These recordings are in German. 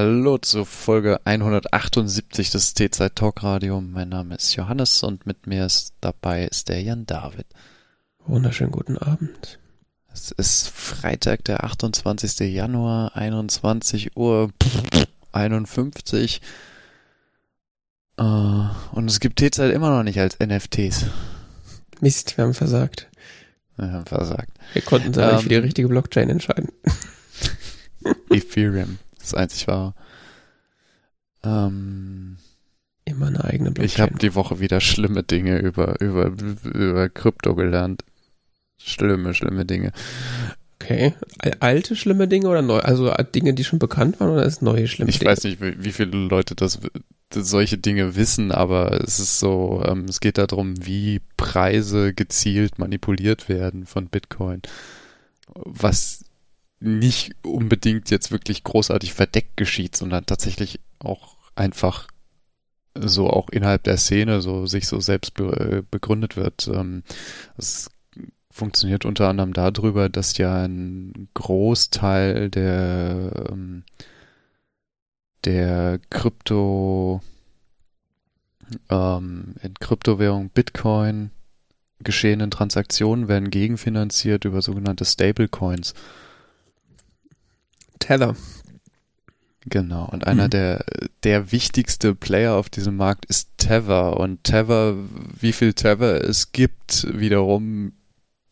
Hallo zur Folge 178 des T-Zeit Talk Radio. Mein Name ist Johannes und mit mir ist dabei ist der Jan David. Wunderschönen guten Abend. Es ist Freitag, der 28. Januar, 21 Uhr 51. Äh, und es gibt T-Zeit immer noch nicht als NFTs. Mist, wir haben versagt. Wir haben versagt. Wir konnten da nicht für die Ähm, richtige Blockchain entscheiden. Ethereum, das einzig wahre. Ähm, Immer eine eigene Blockchain. ich habe die Woche wieder schlimme Dinge über, über, über Krypto gelernt. Schlimme, schlimme Dinge. okay. Al- Alte schlimme Dinge oder neu? Also Dinge, die schon bekannt waren oder ist neue schlimme Ich Dinge? weiß nicht, wie, wie viele Leute das, das solche Dinge wissen, aber es ist so, ähm, es geht darum, wie Preise gezielt manipuliert werden von Bitcoin. Was nicht unbedingt jetzt wirklich großartig verdeckt geschieht, sondern tatsächlich auch einfach so auch innerhalb der Szene so sich so selbst be äh, begründet wird. Ähm, es funktioniert unter anderem darüber, dass ja ein Großteil der ähm, der Krypto ähm, in Kryptowährung Bitcoin geschehenen Transaktionen werden gegenfinanziert über sogenannte Stablecoins. Tether. Genau. Und einer Mhm. der, der wichtigste Player auf diesem Markt ist Tether. Und Tether, wie viel Tether es gibt, wiederum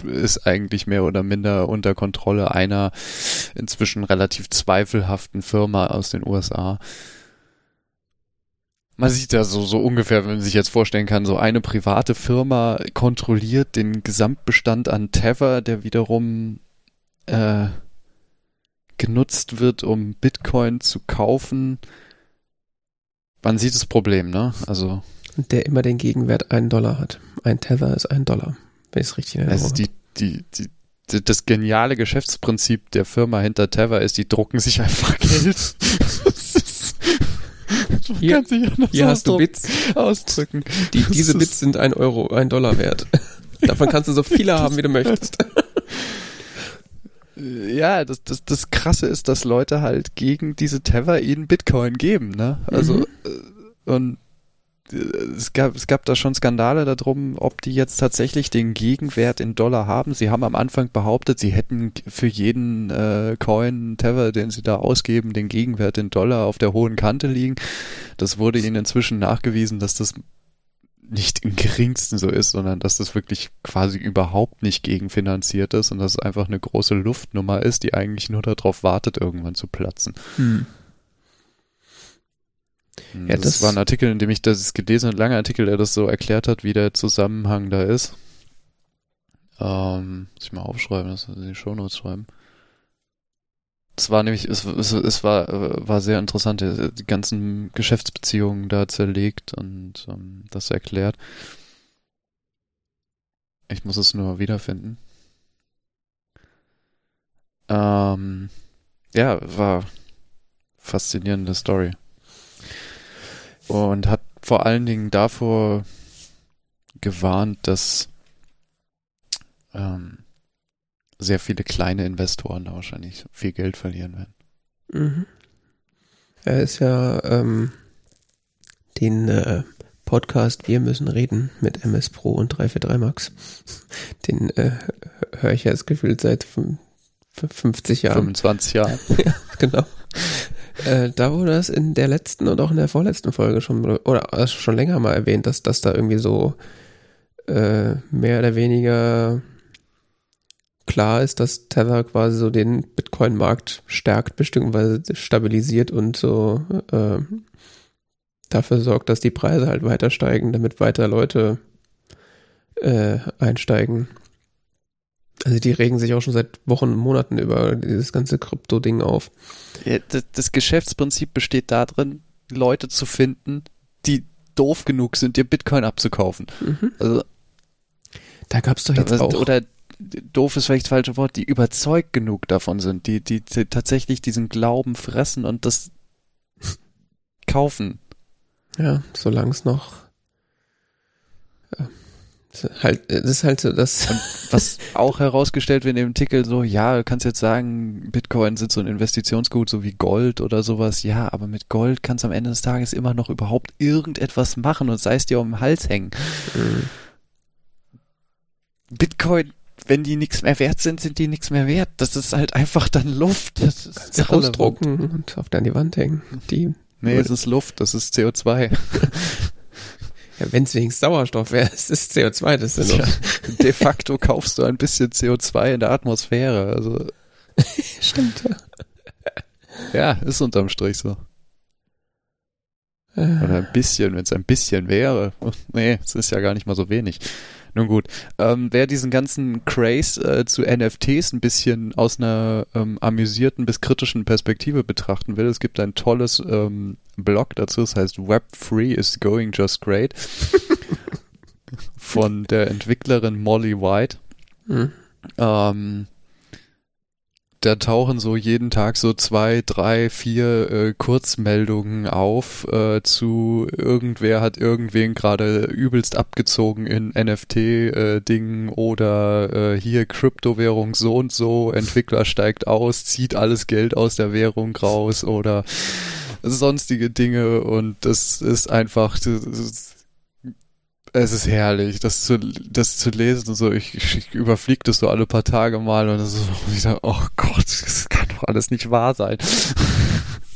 ist eigentlich mehr oder minder unter Kontrolle einer inzwischen relativ zweifelhaften Firma aus den USA. Man sieht da so, so ungefähr, wenn man sich jetzt vorstellen kann, so eine private Firma kontrolliert den Gesamtbestand an Tether, der wiederum äh, genutzt wird, um Bitcoin zu kaufen. Man sieht das Problem, ne? Also Und der immer den Gegenwert einen Dollar hat. Ein Tether ist ein Dollar. Wenn ich es richtig Erinnerung ist die, die, die, die, das geniale Geschäftsprinzip der Firma hinter Tether ist, die drucken sich einfach Geld. das ist, man Hier- Hier hast du Bits. ausdrücken. Die, diese Bits sind ein Euro, ein Dollar wert. Davon kannst du so viele haben, wie du möchtest. Ja, das, das, das Krasse ist, dass Leute halt gegen diese Tether ihnen Bitcoin geben, ne? Also, Mhm. äh, und äh, es gab, es gab da schon Skandale darum, ob die jetzt tatsächlich den Gegenwert in Dollar haben. Sie haben am Anfang behauptet, sie hätten für jeden äh, Coin, Tether, den sie da ausgeben, den Gegenwert in Dollar auf der hohen Kante liegen. Das wurde ihnen inzwischen nachgewiesen, dass das nicht im geringsten so ist, sondern dass das wirklich quasi überhaupt nicht gegenfinanziert ist und dass es einfach eine große Luftnummer ist, die eigentlich nur darauf wartet, irgendwann zu platzen. Hm. Ja, das, das- war ein Artikel, in dem ich das gelesen habe, ein langer Artikel, der das so erklärt hat, wie der Zusammenhang da ist. Ähm, muss ich mal aufschreiben, das in die Shownotes schreiben. Es war nämlich, es, es, es war, äh, war sehr interessant, äh, die ganzen Geschäftsbeziehungen da zerlegt und ähm, das erklärt. Ich muss es nur wiederfinden. Ähm, ja, war faszinierende Story. Und hat vor allen Dingen davor gewarnt, dass ähm, sehr viele kleine Investoren da wahrscheinlich viel Geld verlieren werden. Mhm. Er ist ja ähm, den äh, Podcast Wir müssen reden mit MS Pro und 343 Max. Den äh, höre ich ja das Gefühl seit fün- fün- 50 Jahren. 25 Jahre. genau. Äh, da wurde das in der letzten und auch in der vorletzten Folge schon oder äh, schon länger mal erwähnt, dass das da irgendwie so äh, mehr oder weniger klar ist, dass Tether quasi so den Bitcoin-Markt stärkt, beziehungsweise stabilisiert und so äh, dafür sorgt, dass die Preise halt weiter steigen, damit weiter Leute äh, einsteigen. Also die regen sich auch schon seit Wochen, Monaten über dieses ganze Krypto-Ding auf. Ja, das, das Geschäftsprinzip besteht darin, Leute zu finden, die doof genug sind, dir Bitcoin abzukaufen. Mhm. Also, Da gab's doch jetzt auch. oder doof ist vielleicht das falsche Wort, die überzeugt genug davon sind, die, die, die tatsächlich diesen Glauben fressen und das kaufen. ja, solange es noch äh, Halt, das ist halt so das. Und was auch herausgestellt wird in dem Artikel, so, ja, du kannst jetzt sagen, Bitcoin sind so ein Investitionsgut, so wie Gold oder sowas. Ja, aber mit Gold kannst du am Ende des Tages immer noch überhaupt irgendetwas machen und sei es dir um den Hals hängen. Mhm. Bitcoin, wenn die nichts mehr wert sind, sind die nichts mehr wert. Das ist halt einfach dann Luft. Das ist kannst ausdrucken und auf deine Wand hängen. Die nee, es ist Luft, das ist CO2. Ja, wenn es wenigstens Sauerstoff wäre, es ist CO2, das ist ja, De facto kaufst du ein bisschen CO2 in der Atmosphäre. Also Stimmt. Ja, ist unterm Strich so. Oder ein bisschen, wenn es ein bisschen wäre. Nee, es ist ja gar nicht mal so wenig. Nun gut, ähm, wer diesen ganzen Craze äh, zu NFTs ein bisschen aus einer ähm, amüsierten bis kritischen Perspektive betrachten will, es gibt ein tolles ähm, Blog dazu, das heißt Web3 is going just great von der Entwicklerin Molly White. Mhm. Ähm, da tauchen so jeden Tag so zwei, drei, vier äh, Kurzmeldungen auf äh, zu irgendwer hat irgendwen gerade übelst abgezogen in NFT-Dingen äh, oder äh, hier Kryptowährung so und so, Entwickler steigt aus, zieht alles Geld aus der Währung raus oder sonstige Dinge und das ist einfach, das, es ist herrlich, das zu, das zu lesen. So, ich, ich überfliege das so alle paar Tage mal und das ist so wieder, oh Gott, das kann doch alles nicht wahr sein.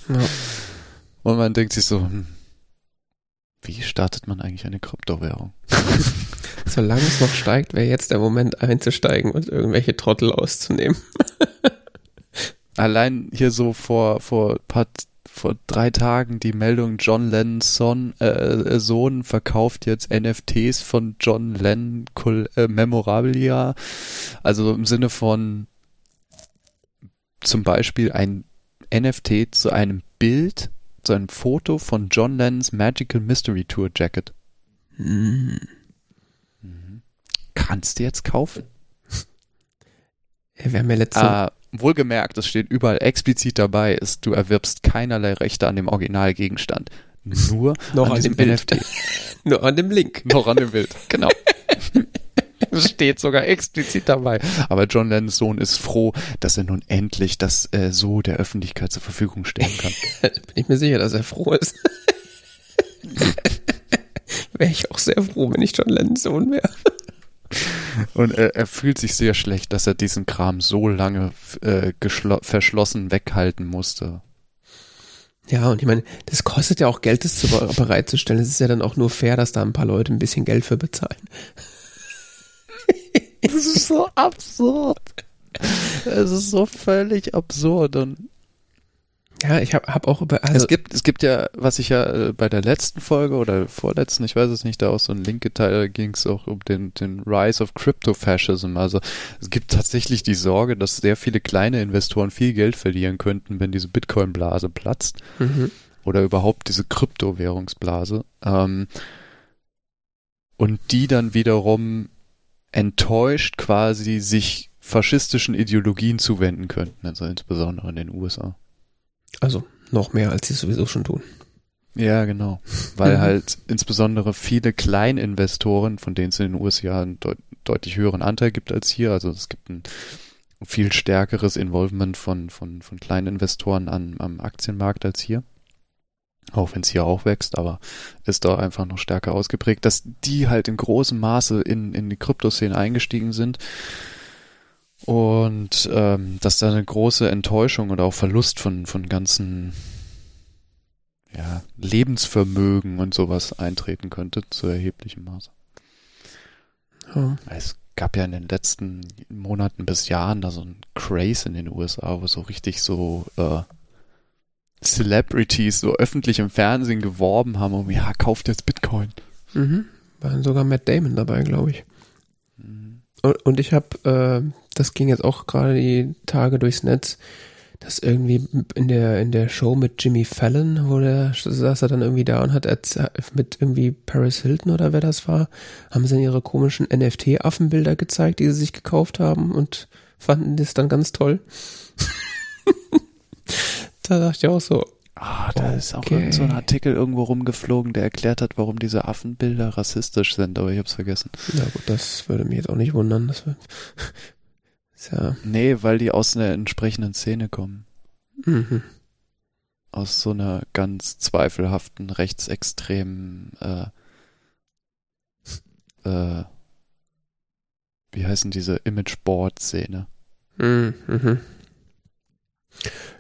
Ja. Und man denkt sich so, hm, wie startet man eigentlich eine Kryptowährung? Solange es noch steigt, wäre jetzt der Moment einzusteigen und irgendwelche Trottel auszunehmen. Allein hier so vor, vor paar vor drei Tagen die Meldung, John Lennons Son, äh, äh Sohn verkauft jetzt NFTs von John Lennon äh, Memorabilia. Also im Sinne von zum Beispiel ein NFT zu einem Bild, zu einem Foto von John Lennons Magical Mystery Tour Jacket. Mhm. Mhm. Kannst du jetzt kaufen? Wir haben ja letzte, ah, wohlgemerkt, es steht überall explizit dabei, ist, du erwirbst keinerlei Rechte an dem Originalgegenstand. Nur an, an dem NFT. Nur an dem Link. Noch an dem Bild, genau. Es steht sogar explizit dabei. Aber John Lennons Sohn ist froh, dass er nun endlich das äh, so der Öffentlichkeit zur Verfügung stellen kann. Bin ich mir sicher, dass er froh ist. wäre ich auch sehr froh, wenn ich John Lennons Sohn wäre. Und er, er, fühlt sich sehr schlecht, dass er diesen Kram so lange äh, verschlossen weghalten musste. Ja, und ich meine, das kostet ja auch Geld, das zu bereitzustellen. Es ist ja dann auch nur fair, dass da ein paar Leute ein bisschen Geld für bezahlen. das ist so absurd. Es ist so völlig absurd und ja, ich habe hab auch über. Also es gibt es gibt ja, was ich ja äh, bei der letzten Folge oder vorletzten, ich weiß es nicht, da auch so ein Link geteilt, da ging es auch um den den Rise of Crypto-Fascism. Also es gibt tatsächlich die Sorge, dass sehr viele kleine Investoren viel Geld verlieren könnten, wenn diese Bitcoin-Blase platzt mhm. oder überhaupt diese Kryptowährungsblase. Ähm, und die dann wiederum enttäuscht quasi sich faschistischen Ideologien zuwenden könnten, also insbesondere in den USA. Also noch mehr, als sie es sowieso schon tun. Ja, genau. Weil halt insbesondere viele Kleininvestoren, von denen es in den USA einen deut deutlich höheren Anteil gibt als hier, also es gibt ein viel stärkeres Involvement von, von, von Kleininvestoren an, am Aktienmarkt als hier. Auch wenn es hier auch wächst, aber ist da einfach noch stärker ausgeprägt, dass die halt in großem Maße in, in die Kryptoszene eingestiegen sind und ähm, dass da eine große Enttäuschung oder auch Verlust von, von ganzen ja, Lebensvermögen und sowas eintreten könnte zu erheblichem Maße. Ja. Es gab ja in den letzten Monaten bis Jahren da so ein Craze in den USA, wo so richtig so äh, Celebrities so öffentlich im Fernsehen geworben haben, um ja, kauft jetzt Bitcoin. Mhm. War sogar Matt Damon dabei, glaube ich. Mhm. Und, und ich habe äh, das ging jetzt auch gerade die Tage durchs Netz, dass irgendwie in der, in der Show mit Jimmy Fallon, wo der saß er dann irgendwie da und hat mit irgendwie Paris Hilton oder wer das war, haben sie dann ihre komischen NFT-Affenbilder gezeigt, die sie sich gekauft haben und fanden das dann ganz toll. da dachte ich auch so. Ah, da ist auch Okay. irgend so ein Artikel irgendwo rumgeflogen, der erklärt hat, warum diese Affenbilder rassistisch sind, aber ich hab's vergessen. Ja gut, das würde mich jetzt auch nicht wundern. Das ja, Nee, weil die aus einer entsprechenden Szene kommen. mhm. Aus so einer ganz zweifelhaften, rechtsextremen, äh, äh, wie heißen diese Imageboard-Szene? Mhm. mhm.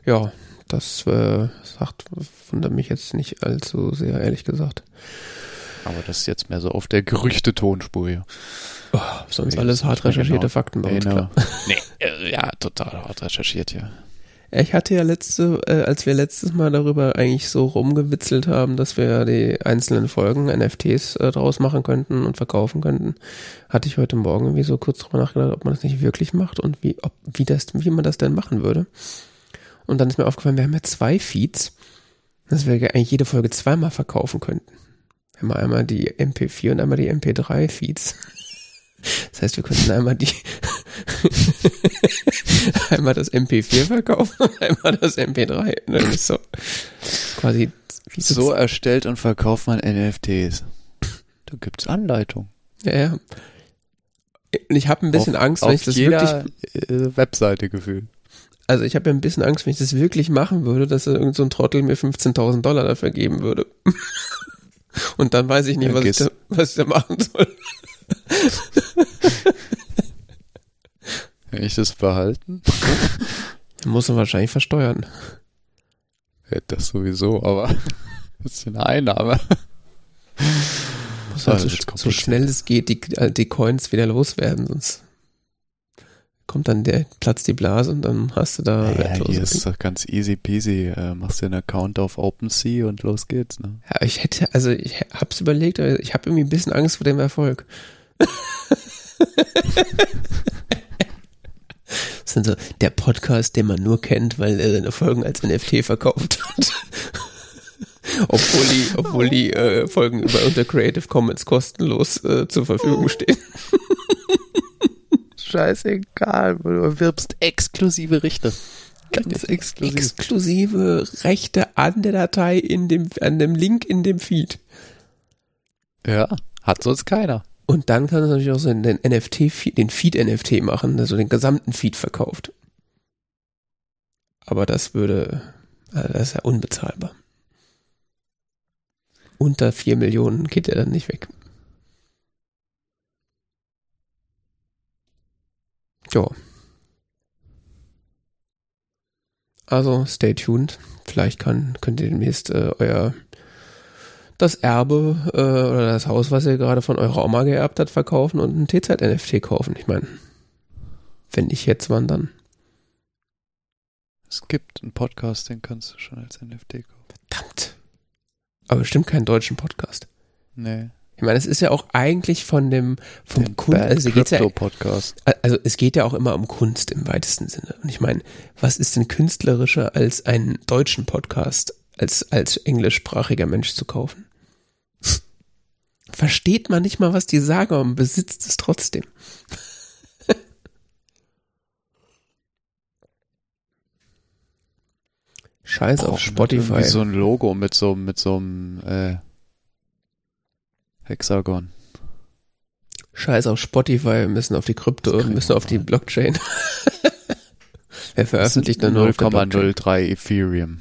Ja, das äh, sagt, wundert mich jetzt nicht allzu sehr, ehrlich gesagt. Aber das ist jetzt mehr so auf der Gerüchte-Tonspur hier. Oh, sonst Nee, alles hart mir recherchierte genau. Fakten bei uns. Genau. Klar. Nee, äh, ja, total hart recherchiert hier. Ich hatte ja letzte, äh, als wir letztes Mal darüber eigentlich so rumgewitzelt haben, dass wir die einzelnen Folgen NFTs äh, draus machen könnten und verkaufen könnten, hatte ich heute Morgen irgendwie so kurz drüber nachgedacht, ob man das nicht wirklich macht und wie, ob, wie das, wie man das denn machen würde. Und dann ist mir aufgefallen, wir haben ja zwei Feeds, dass wir eigentlich jede Folge zweimal verkaufen könnten. Wir haben einmal die MP4 und einmal die MP3 -Feeds. Das heißt, wir könnten einmal die einmal das MP4 verkaufen und einmal das MP3. Und dann ist so quasi So erstellt und verkauft man NFTs. Da gibt's Anleitung. Ja, ja. Und ich habe ein bisschen auf, Angst, wenn ich das jeder wirklich, äh, Webseite gefühlt. also ich habe ja ein bisschen Angst, wenn ich das wirklich machen würde, dass irgend so ein Trottel mir 15.000 Dollar dafür geben würde. Und dann weiß ich nicht, Ja, was, ich da, was ich da machen soll. Wenn ich das behalten? Dann muss man wahrscheinlich versteuern. Ja, das sowieso, aber das ist eine Einnahme. Muss halt so, das wird so kompliziert. schnell es geht, die, äh, die Coins wieder loswerden, sonst kommt dann der, platzt die Blase und dann hast du da Ja, hier ist doch ganz easy peasy. Äh, machst dir einen Account auf OpenSea und los geht's. Ne? Ja, ich hätte, also ich hab's überlegt, aber ich habe irgendwie ein bisschen Angst vor dem Erfolg. Das sind so der Podcast, den man nur kennt, weil er seine Folgen als NFT verkauft hat. obwohl die, obwohl die äh, Folgen über unter Creative Commons kostenlos äh, zur Verfügung stehen. Scheißegal, du erwirbst exklusive Richter. Ganz exklusiv. Exklusive Rechte an der Datei in dem, an dem Link in dem Feed. ja, hat sonst keiner. Und dann kann es natürlich auch so den NFT, den Feed-NFT machen, der so den gesamten Feed verkauft. Aber das würde, also das ist ja unbezahlbar. Unter 4 Millionen geht er dann nicht weg. Ja. Also, stay tuned. Vielleicht kann, könnt ihr demnächst äh, euer das Erbe äh, oder das Haus, was ihr gerade von eurer Oma geerbt habt, verkaufen und ein TZ-NFT kaufen. Ich meine, wenn nicht jetzt, wann dann? Es gibt einen Podcast, den kannst du schon als NFT kaufen. Verdammt. Aber bestimmt keinen deutschen Podcast. Nee. Ich meine, es ist ja auch eigentlich von dem, vom Den Kunst, also, geht's ja, Crypto Podcast. also es geht ja auch immer um Kunst im weitesten Sinne. Und ich meine, was ist denn künstlerischer als einen deutschen Podcast als, als englischsprachiger Mensch zu kaufen? Versteht man nicht mal, was die sagen, man besitzt es trotzdem. Scheiß auf Spotify. So ein Logo mit so, mit so einem äh, Hexagon. Scheiß auf Spotify, wir müssen auf die Krypto, wir müssen auf die. Blockchain. Wer veröffentlicht dann nur auf der Blockchain? 0,03 Ethereum.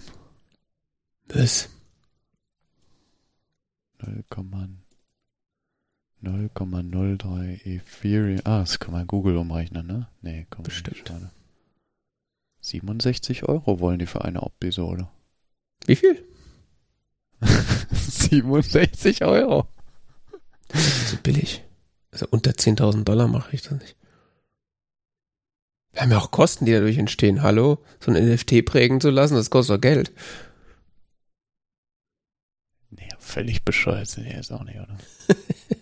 Was? 0, 0,03 Ethereum. Ah, das kann man Google umrechnen, ne? Nee, komm Bestimmt. Nicht, schade. 67 Euro wollen die für eine Episode. Wie viel? 67 Euro. Das ist so billig. Also unter 10.000 Dollar mache ich das nicht. Wir haben ja auch Kosten, die dadurch entstehen. Hallo? So ein NFT prägen zu lassen, das kostet doch Geld. Nee, völlig bescheuert sind die jetzt auch nicht, oder?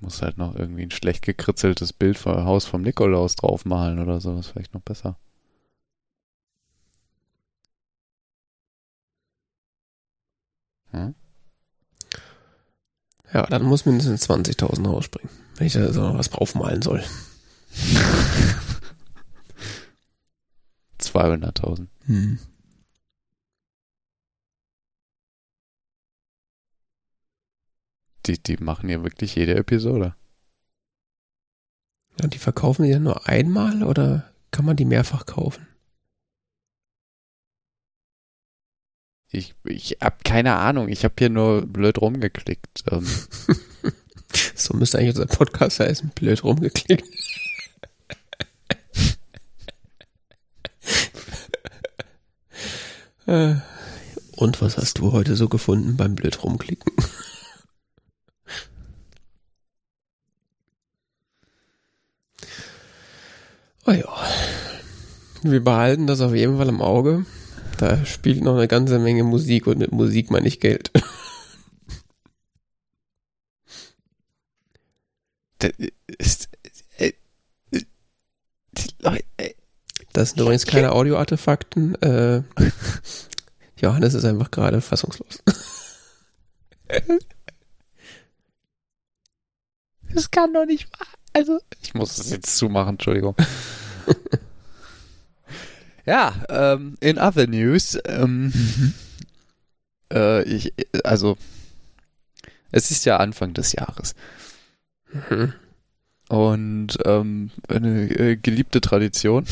Muss halt noch irgendwie ein schlecht gekritzeltes Bild vom Haus vom Nikolaus draufmalen oder so, das ist vielleicht noch besser. Hm? Ja, dann muss mindestens 20.000 rausspringen, wenn ich da so noch was draufmalen soll. 200.000. Hm. Die, die machen ja wirklich jede Episode. Und die verkaufen die dann nur einmal oder kann man die mehrfach kaufen? Ich, ich hab keine Ahnung. Ich habe hier nur blöd rumgeklickt. Ähm, So müsste eigentlich unser Podcast heißen. Blöd rumgeklickt. Äh, Und was hast du heute so gefunden beim blöd rumklicken? Oh ja. Wir behalten das auf jeden Fall im Auge. Da spielt noch eine ganze Menge Musik und mit Musik meine ich Geld. das ist, äh, äh, äh, Das sind übrigens keine Audioartefakten. Äh, Johannes ist einfach gerade fassungslos. das kann doch nicht wahr. Also, ich muss es jetzt zumachen, Entschuldigung. ja, ähm, in other news, ähm, äh, ich, also, es ist ja Anfang des Jahres. Mhm. Und ähm, eine äh, geliebte Tradition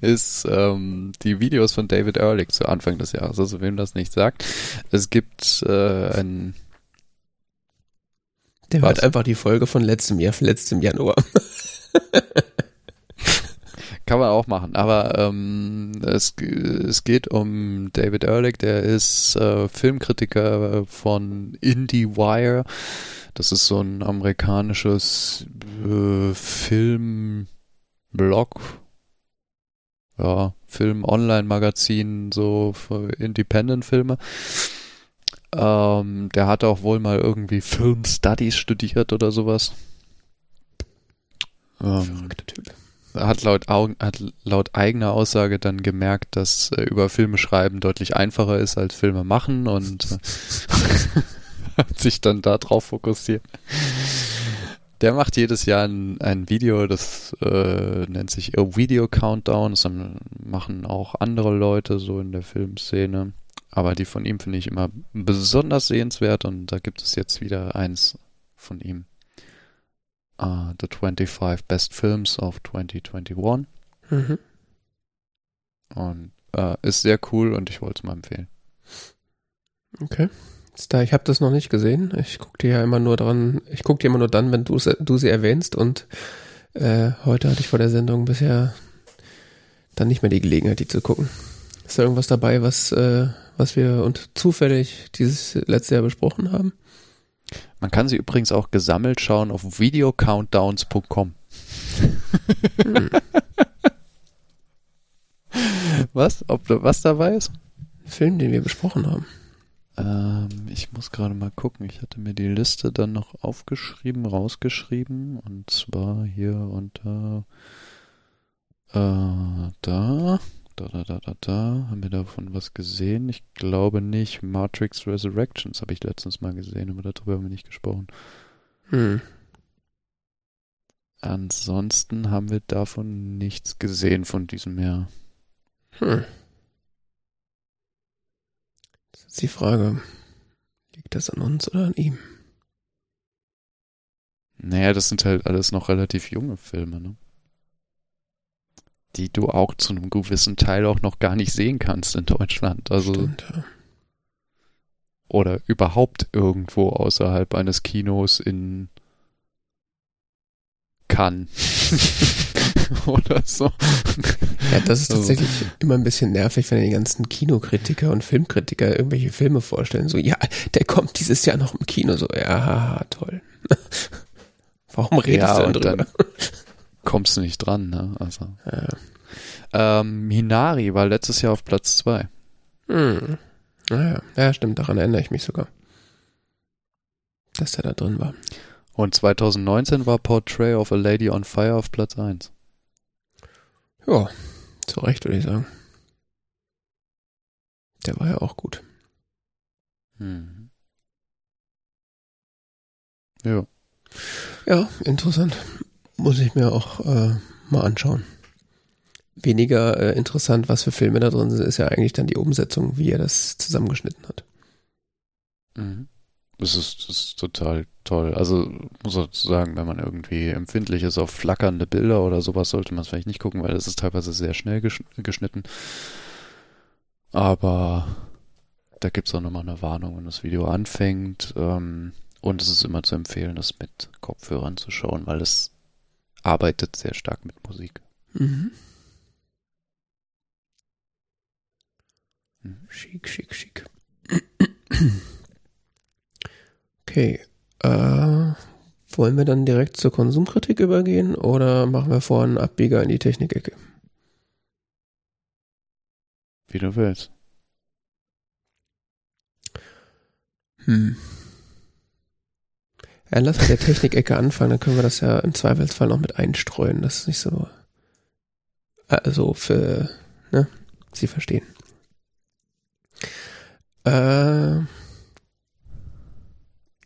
ist ähm, die Videos von David Ehrlich zu Anfang des Jahres. Also wem das nicht sagt, es gibt äh, ein Der hört einfach die Folge von letztem Jahr, letztem Januar. Kann man auch machen, aber ähm, es, es geht um David Ehrlich, der ist äh, Filmkritiker von IndieWire. Das ist so ein amerikanisches äh, Filmblog, ja, Film-Online-Magazin, so für Independent-Filme. Ähm, der hat auch wohl mal irgendwie Film Studies studiert oder sowas. Ähm, Verrückter Typ. hat laut, Augen, hat laut eigener Aussage dann gemerkt, dass äh, über Filme schreiben deutlich einfacher ist als Filme machen und äh, hat sich dann darauf fokussiert. Der macht jedes Jahr ein, ein Video, das äh, nennt sich A Video Countdown. Das machen auch andere Leute so in der Filmszene. Aber die von ihm finde ich immer besonders sehenswert und da gibt es jetzt wieder eins von ihm. Uh, the 25 Best Films of 2021. Mhm. Und äh, ist sehr cool und ich wollte es mal empfehlen. Okay. Da, ich habe das noch nicht gesehen. Ich gucke dir ja immer nur dran, ich gucke dir immer nur dann, wenn du du sie erwähnst und äh, heute hatte ich vor der Sendung bisher dann nicht mehr die Gelegenheit, die zu gucken. Ist da irgendwas dabei, was, äh, was wir und zufällig dieses letzte Jahr besprochen haben? Man kann sie übrigens auch gesammelt schauen auf videocountdowns.com. Hm. Was? Ob da was dabei ist? Film, den wir besprochen haben. Ähm, ich muss gerade mal gucken. Ich hatte mir die Liste dann noch aufgeschrieben, rausgeschrieben. Und zwar hier unter äh, da. Da, da, da, da, da. Haben wir davon was gesehen? Ich glaube nicht. Matrix Resurrections habe ich letztens mal gesehen, aber darüber haben wir nicht gesprochen. Hm. Ansonsten haben wir davon nichts gesehen von diesem Jahr. Hm. Das ist die Frage. Liegt das an uns oder an ihm? Naja, das sind halt alles noch relativ junge Filme, ne? Die du auch zu einem gewissen Teil auch noch gar nicht sehen kannst in Deutschland. Also, Stimmt, ja. oder überhaupt irgendwo außerhalb eines Kinos in Cannes. oder so. Ja, das ist Also- tatsächlich immer ein bisschen nervig, wenn die ganzen Kinokritiker und Filmkritiker irgendwelche Filme vorstellen. So, ja, der kommt dieses Jahr noch im Kino. So, ja, toll. Warum redest Ja, du denn drüber? dann kommst du nicht dran, ne? Also. Ja. Ähm, Minari war letztes Jahr auf Platz zwei. Hm. Naja, ja, stimmt, daran erinnere ich mich sogar. Dass der da drin war. Und 2019 war Portrait of a Lady on Fire auf Platz 1. Ja, zu Recht würde ich sagen. Der war ja auch gut. Mhm. Ja. Ja, interessant. Muss ich mir auch äh, mal anschauen. Weniger äh, interessant, was für Filme da drin sind, ist ja eigentlich dann die Umsetzung, wie er das zusammengeschnitten hat. Mhm. Das ist, das ist total toll. Also muss auch sagen, wenn man irgendwie empfindlich ist auf flackernde Bilder oder sowas, sollte man es vielleicht nicht gucken, weil es ist teilweise sehr schnell geschnitten. Aber da gibt es auch nochmal eine Warnung, wenn das Video anfängt. Ähm, und es ist immer zu empfehlen, das mit Kopfhörern zu schauen, weil es arbeitet sehr stark mit Musik. Mhm. mhm. Schick, schick, schick. Okay. Äh, wollen wir dann direkt zur Konsumkritik übergehen oder machen wir vorhin einen Abbieger in die Technikecke? Wie du willst. Hm. Ja, lass mit der Technikecke anfangen, dann können wir das ja im Zweifelsfall noch mit einstreuen. Das ist nicht so. Also für, ne? Sie verstehen. Äh,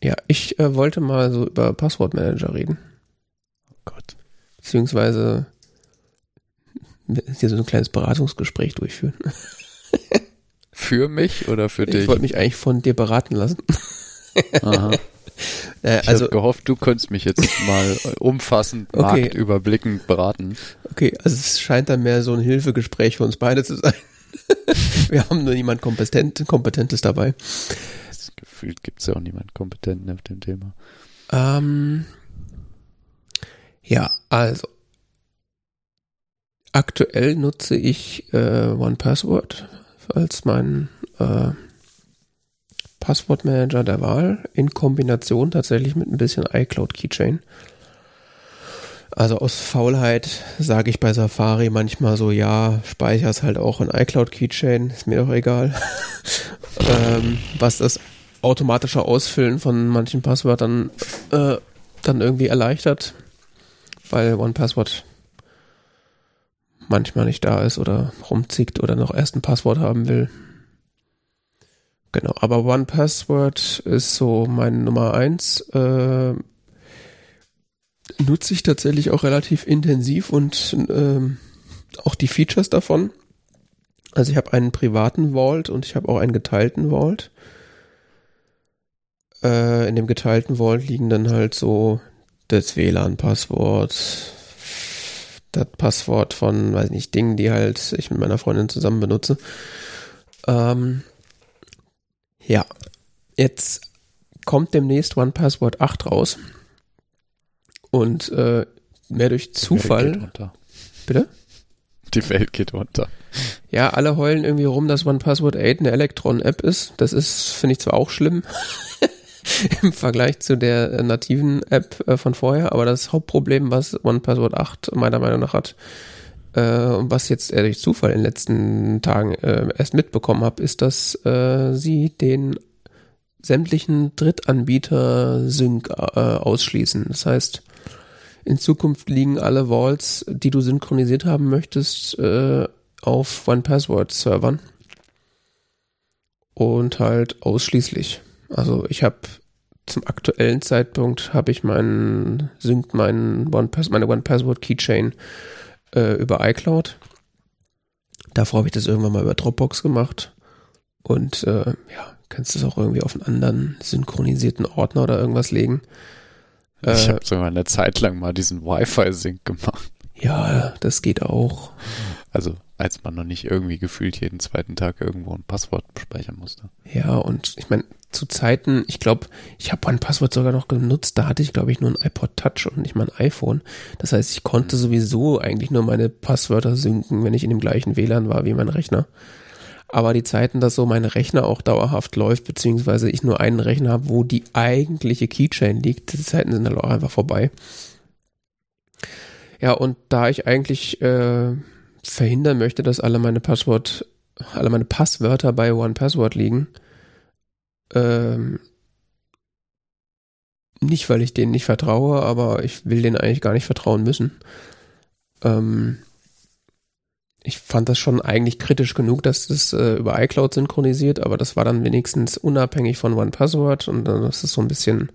ja, ich äh, wollte mal so über Passwortmanager reden. Oh Gott. Beziehungsweise hier so ein kleines Beratungsgespräch durchführen. für mich oder für ich dich? Ich wollte mich eigentlich von dir beraten lassen. Aha. Äh, ich also gehofft, du könntest mich jetzt mal umfassend, okay. marktüberblickend beraten. Okay, also es scheint dann mehr so ein Hilfegespräch für uns beide zu sein. Wir haben nur niemand kompetent, Kompetentes dabei. Das gefühlt gibt es ja auch niemand Kompetenten auf dem Thema. Ähm, ja, also aktuell nutze ich äh, OnePassword als mein äh, Passwortmanager der Wahl in Kombination tatsächlich mit ein bisschen iCloud Keychain. Also aus Faulheit sage ich bei Safari manchmal so, ja, speicher's halt auch in iCloud Keychain, ist mir doch egal. ähm, was das automatische Ausfüllen von manchen Passwörtern äh, dann irgendwie erleichtert, weil OnePassword manchmal nicht da ist oder rumzickt oder noch erst ein Passwort haben will. Genau, aber OnePassword ist so mein Nummer eins. Äh, nutze ich tatsächlich auch relativ intensiv und ähm, auch die Features davon. Also ich habe einen privaten Vault und ich habe auch einen geteilten Vault. Äh, in dem geteilten Vault liegen dann halt so das WLAN-Passwort, das Passwort von, weiß nicht, Dingen, die halt ich mit meiner Freundin zusammen benutze. Ähm, ja, jetzt kommt demnächst One Password 8 raus. Und äh, mehr durch Zufall. Die Welt geht unter. Bitte? Die Welt geht unter. Ja, alle heulen irgendwie rum, dass One Password 8 eine Electron-App ist. Das ist, finde ich zwar auch schlimm im Vergleich zu der äh, nativen App äh, von vorher, aber das Hauptproblem, was One Password 8 meiner Meinung nach hat, äh, was jetzt eher durch Zufall in den letzten Tagen äh, erst mitbekommen habe, ist, dass äh, sie den sämtlichen Drittanbieter-Sync äh, ausschließen. Das heißt, in Zukunft liegen alle Vaults, die du synchronisiert haben möchtest, äh, auf One-Password-Servern. Und halt ausschließlich. Also ich habe zum aktuellen Zeitpunkt habe ich meinen Sync, meinen One meine One-Password-Keychain äh, über iCloud. Davor habe ich das irgendwann mal über Dropbox gemacht. Und äh, ja, kannst du es auch irgendwie auf einen anderen synchronisierten Ordner oder irgendwas legen. Ich äh, habe sogar eine Zeit lang mal diesen Wi-Fi-Sync gemacht. Ja, das geht auch. Also als man noch nicht irgendwie gefühlt jeden zweiten Tag irgendwo ein Passwort speichern musste. Ja, und ich meine, zu Zeiten, ich glaube, ich habe ein Passwort sogar noch genutzt, da hatte ich, glaube ich, nur ein iPod Touch und nicht mal ein iPhone. Das heißt, ich konnte mhm. sowieso eigentlich nur meine Passwörter synken, wenn ich in dem gleichen WLAN war wie mein Rechner. Aber die Zeiten, dass so mein Rechner auch dauerhaft läuft, beziehungsweise ich nur einen Rechner habe, wo die eigentliche Keychain liegt, die Zeiten sind dann auch einfach vorbei. Ja, und da ich eigentlich äh, verhindern möchte, dass alle meine Passwort, alle meine Passwörter bei OnePassword liegen, ähm, nicht, weil ich denen nicht vertraue, aber ich will denen eigentlich gar nicht vertrauen müssen. Ähm, ich fand das schon eigentlich kritisch genug, dass das äh, über iCloud synchronisiert, aber das war dann wenigstens unabhängig von OnePassword und dann ist es so ein bisschen,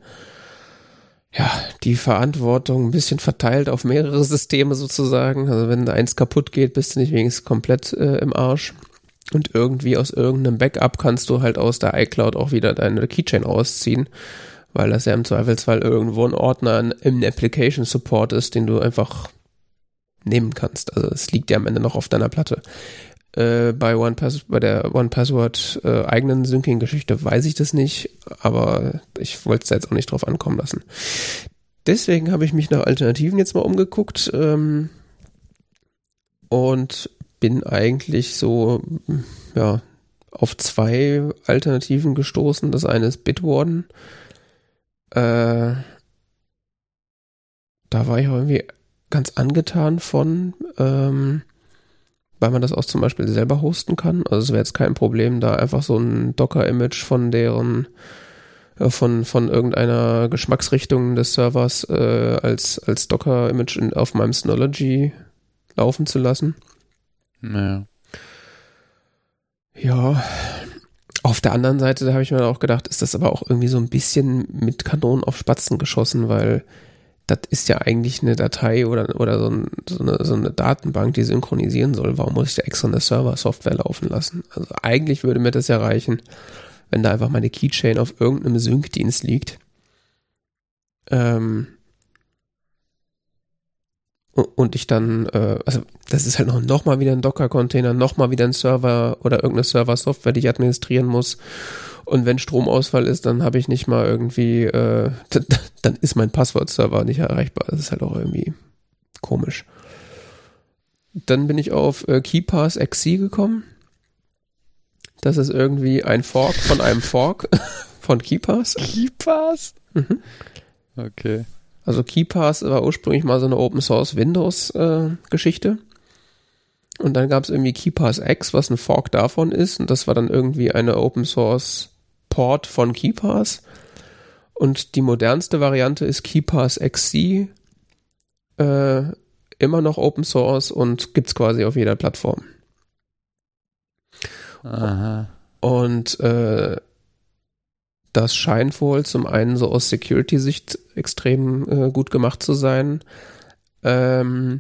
ja, die Verantwortung ein bisschen verteilt auf mehrere Systeme sozusagen. Also wenn eins kaputt geht, bist du nicht wenigstens komplett äh, im Arsch. Und irgendwie aus irgendeinem Backup kannst du halt aus der iCloud auch wieder deine Keychain ausziehen, weil das ja im Zweifelsfall irgendwo ein Ordner im Application Support ist, den du einfach nehmen kannst. Also es liegt ja am Ende noch auf deiner Platte. Äh, bei OnePass, bei der OnePassword äh, eigenen Syncing-Geschichte weiß ich das nicht, aber ich wollte es jetzt auch nicht drauf ankommen lassen. Deswegen habe ich mich nach Alternativen jetzt mal umgeguckt ähm, und bin eigentlich so, ja, auf zwei Alternativen gestoßen. Das eine ist Bitwarden. Äh, da war ich auch irgendwie ganz angetan von, ähm, weil man das auch zum Beispiel selber hosten kann. Also es wäre jetzt kein Problem, da einfach so ein Docker-Image von deren äh, von, von irgendeiner Geschmacksrichtung des Servers äh, als, als Docker-Image auf meinem Synology laufen zu lassen. Naja. Ja. Auf der anderen Seite, da habe ich mir auch gedacht, ist das aber auch irgendwie so ein bisschen mit Kanonen auf Spatzen geschossen, weil das ist ja eigentlich eine Datei oder, oder so, ein, so, eine, so eine Datenbank, die synchronisieren soll. Warum muss ich da extra eine Server-Software laufen lassen? Also eigentlich würde mir das ja reichen, wenn da einfach meine Keychain auf irgendeinem Sync-Dienst liegt. Ähm, und ich dann, äh, also das ist halt noch, noch mal wieder ein Docker-Container, noch mal wieder ein Server oder irgendeine Server-Software, die ich administrieren muss. Und wenn Stromausfall ist, dann habe ich nicht mal irgendwie, äh, dann ist mein Passwort-Server nicht erreichbar. Das ist halt auch irgendwie komisch. Dann bin ich auf äh, KeyPass XC gekommen. Das ist irgendwie ein Fork von einem Fork von KeyPass. KeyPass? Mhm. Okay. Also KeyPass war ursprünglich mal so eine Open Source Windows äh, Geschichte. Und dann gab es irgendwie KeyPass X, was ein Fork davon ist. Und das war dann irgendwie eine Open Source Port von KeyPass. Und die modernste Variante ist KeyPass XC. Äh, immer noch Open Source und gibt's quasi auf jeder Plattform. Aha. Und äh, das scheint wohl zum einen so aus Security-Sicht extrem äh, gut gemacht zu sein. Ähm,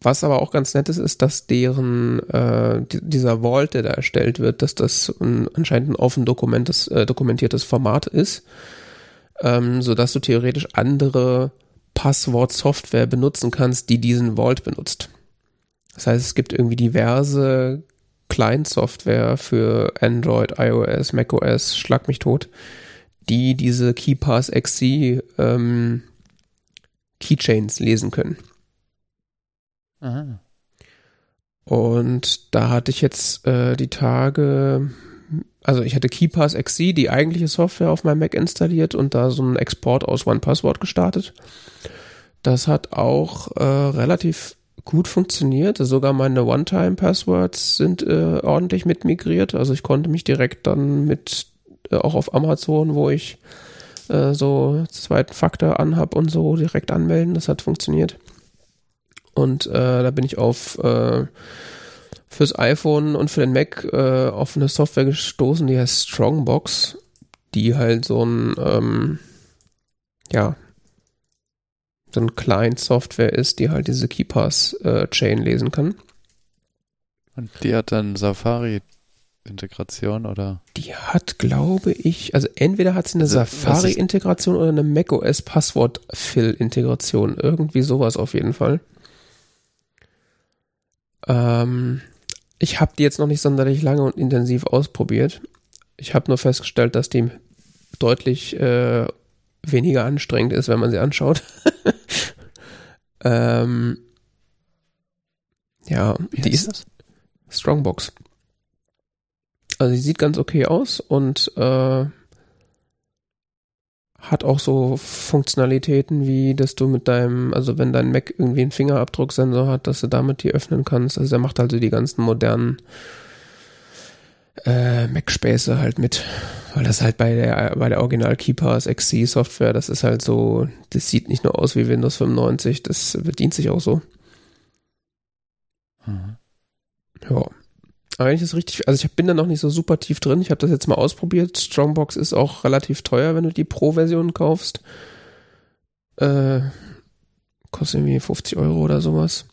was aber auch ganz nett ist, ist, dass deren äh, die, dieser Vault, der da erstellt wird, dass das ein, anscheinend ein offen äh, dokumentiertes Format ist, ähm, so dass du theoretisch andere Passwort-Software benutzen kannst, die diesen Vault benutzt. Das heißt, es gibt irgendwie diverse Client-Software für Android, iOS, macOS, schlag mich tot, die diese KeyPass XC ähm, Keychains lesen können. Aha. Und da hatte ich jetzt äh, die Tage, also ich hatte KeyPass XC, die eigentliche Software auf meinem Mac installiert und da so einen Export aus OnePassword gestartet. Das hat auch äh, relativ gut funktioniert. Sogar meine One-Time-Passwords sind äh, ordentlich mit migriert. Also ich konnte mich direkt dann mit äh, auch auf Amazon, wo ich äh, so zweiten Faktor anhab und so direkt anmelden. Das hat funktioniert. Und äh, da bin ich auf äh, fürs iPhone und für den Mac äh, auf eine Software gestoßen, die heißt Strongbox, die halt so ein ähm, ja so ein Client-Software ist, die halt diese KeyPass-Chain äh, lesen kann. Und die hat dann Safari-Integration oder? Die hat, glaube ich, also entweder hat sie eine also, Safari-Integration oder eine macOS Passwort-Fill-Integration. Irgendwie sowas auf jeden Fall. Ähm, ich habe die jetzt noch nicht sonderlich lange und intensiv ausprobiert. Ich habe nur festgestellt, dass die deutlich äh, weniger anstrengend ist, wenn man sie anschaut. ähm, ja, Wie die ist das? Strongbox. Also sie sieht ganz okay aus und äh, hat auch so Funktionalitäten wie, dass du mit deinem, also wenn dein Mac irgendwie einen Fingerabdrucksensor hat, dass du damit die öffnen kannst. Also er macht also die ganzen modernen äh, Mac-Späße halt mit. Weil das halt bei der, bei der Original Keepers XC Software, das ist halt so, das sieht nicht nur aus wie Windows 95, das bedient sich auch so. Mhm. Ja. Aber wenn ich das richtig, also ich bin da noch nicht so super tief drin. Ich habe das jetzt mal ausprobiert. Strongbox ist auch relativ teuer, wenn du die Pro-Version kaufst. Äh, kostet irgendwie 50 Euro oder sowas.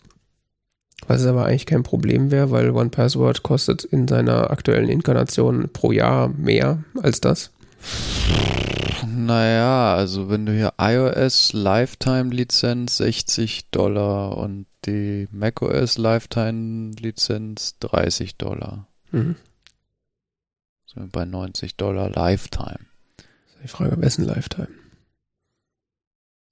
Was aber eigentlich kein Problem wäre, weil OnePassword kostet in seiner aktuellen Inkarnation pro Jahr mehr als das. Naja, also wenn du hier iOS Lifetime Lizenz 60 Dollar und die macOS Lifetime Lizenz 30 Dollar. Mhm. Sind wir bei 90 Dollar Lifetime. Die Frage, wessen Lifetime?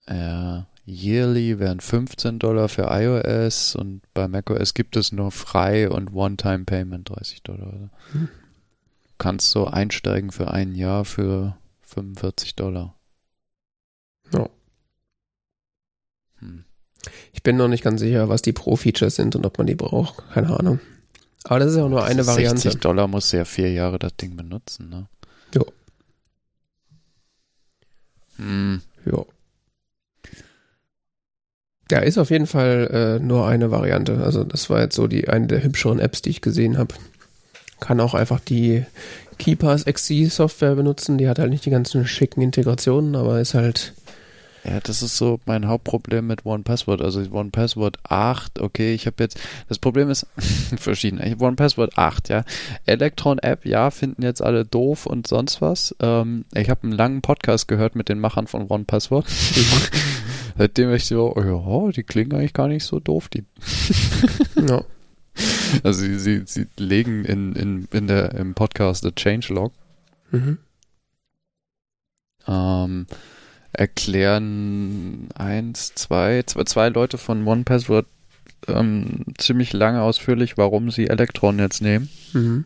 Ja, yearly wären 15 Dollar für iOS und bei macOS gibt es nur frei und One-Time Payment 30 Dollar. Hm. Kannst so einsteigen für ein Jahr für 45 Dollar. Ja. Hm. Ich bin noch nicht ganz sicher, was die Pro-Features sind und ob man die braucht. Keine Ahnung. Aber das ist ja auch nur eine Das ist Variante. 60 Dollar muss ja vier Jahre das Ding benutzen, ne? Jo. Hm. Ja. Ja, ist auf jeden Fall äh, nur eine Variante. Also das war jetzt so die eine der hübscheren Apps, die ich gesehen habe. Kann auch einfach die KeyPass XC Software benutzen. Die hat halt nicht die ganzen schicken Integrationen, aber ist halt Ja, das ist so mein Hauptproblem mit OnePassword. Also OnePassword 8, okay, ich habe jetzt, das Problem ist verschieden. Ich- OnePassword 8, ja. Electron-App, ja, finden jetzt alle doof und sonst was. Ähm, ich habe einen langen Podcast gehört mit den Machern von OnePassword. Seitdem ich so, oh ja, die klingen eigentlich gar nicht so doof, die ja. Also sie, sie, sie legen in, in, in der, im Podcast The Changelog, Mhm. ähm, erklären eins, zwei, zwei, zwei Leute von OnePassword ähm, ziemlich lange ausführlich, warum sie Electron jetzt nehmen. Mhm.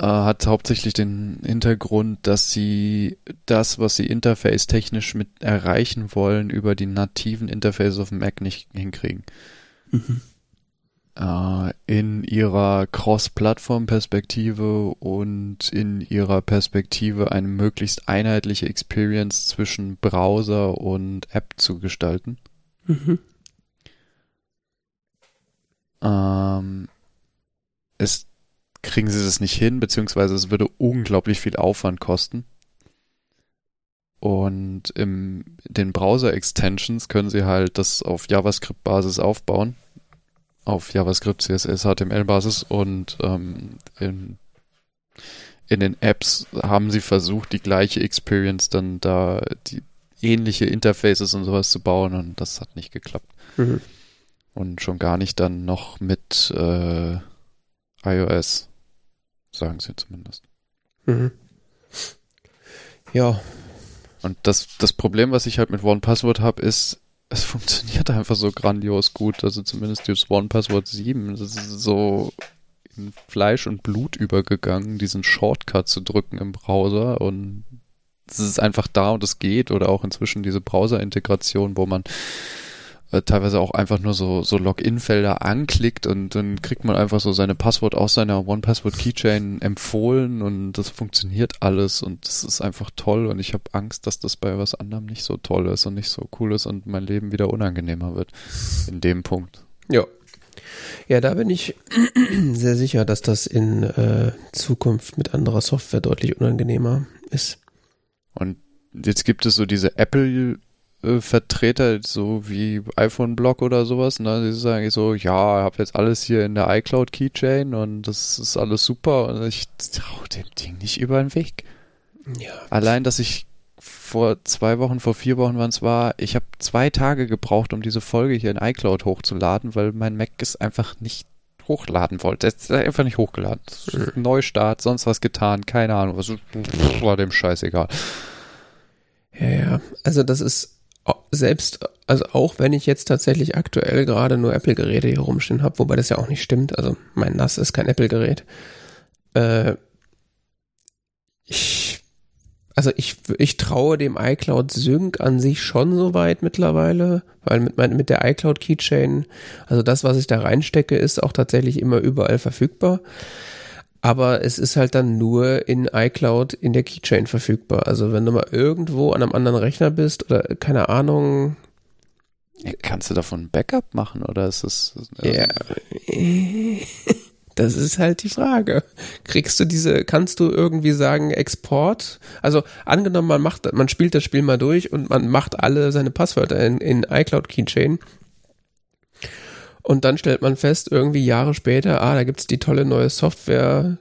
Äh, hat hauptsächlich den Hintergrund, dass sie das, was sie interface-technisch mit erreichen wollen, über die nativen Interfaces auf dem Mac nicht hinkriegen. Mhm. Äh, in ihrer Cross-Plattform-Perspektive und in ihrer Perspektive eine möglichst einheitliche Experience zwischen Browser und App zu gestalten. Mhm. Ähm, es kriegen sie das nicht hin, beziehungsweise es würde unglaublich viel Aufwand kosten. Und im den Browser-Extensions können sie halt das auf JavaScript-Basis aufbauen. Auf JavaScript, CSS, HTML-Basis und ähm, in, in den Apps haben sie versucht, die gleiche Experience dann da, die ähnliche Interfaces und sowas zu bauen und das hat nicht geklappt. Mhm. Und schon gar nicht dann noch mit äh, iOS, sagen sie zumindest. Mhm. Ja, Und das, das Problem, was ich halt mit OnePassword habe, ist, es funktioniert einfach so grandios gut. Also zumindest das OnePassword 7, das ist so in Fleisch und Blut übergegangen, diesen Shortcut zu drücken im Browser und es ist einfach da und es geht oder auch inzwischen diese Browser-Integration, wo man äh, teilweise auch einfach nur so, so Login-Felder anklickt und dann kriegt man einfach so seine Passwort aus seiner One-Password-Keychain empfohlen und das funktioniert alles und das ist einfach toll und ich habe Angst, dass das bei was anderem nicht so toll ist und nicht so cool ist und mein Leben wieder unangenehmer wird in dem Punkt. Ja. Ja, da bin ich sehr sicher, dass das in äh, Zukunft mit anderer Software deutlich unangenehmer ist. Und jetzt gibt es so diese Apple äh, Vertreter, so wie iPhone Block oder sowas, ne, die sagen so, ja, ich habe jetzt alles hier in der iCloud Keychain und das ist alles super und ich trau dem Ding nicht über den Weg. Ja. Allein, dass ich vor zwei Wochen, vor vier Wochen, wann es war, ich habe zwei Tage gebraucht, um diese Folge hier in iCloud hochzuladen, weil mein Mac es einfach nicht hochladen wollte. Es ist einfach nicht hochgeladen. Neustart, sonst was getan, keine Ahnung. Was war dem scheißegal. Ja, ja. Also das ist selbst, also auch wenn ich jetzt tatsächlich aktuell gerade nur Apple-Geräte hier rumstehen habe, wobei das ja auch nicht stimmt. Also mein NAS ist kein Apple-Gerät. Äh, ich, also ich, ich traue dem iCloud Sync an sich schon so weit mittlerweile, weil mit, mein, mit der iCloud Keychain, also das, was ich da reinstecke, ist auch tatsächlich immer überall verfügbar. Aber es ist halt dann nur in iCloud in der Keychain verfügbar. Also wenn du mal irgendwo an einem anderen Rechner bist oder keine Ahnung. Kannst du davon ein Backup machen oder ist es. Ja. Das ist halt die Frage. Kriegst du diese, kannst du irgendwie sagen, Export? Also angenommen, man macht, man spielt das Spiel mal durch und man macht alle seine Passwörter in, in iCloud Keychain. Und dann stellt man fest, irgendwie Jahre später, ah, da gibt's die tolle neue Software,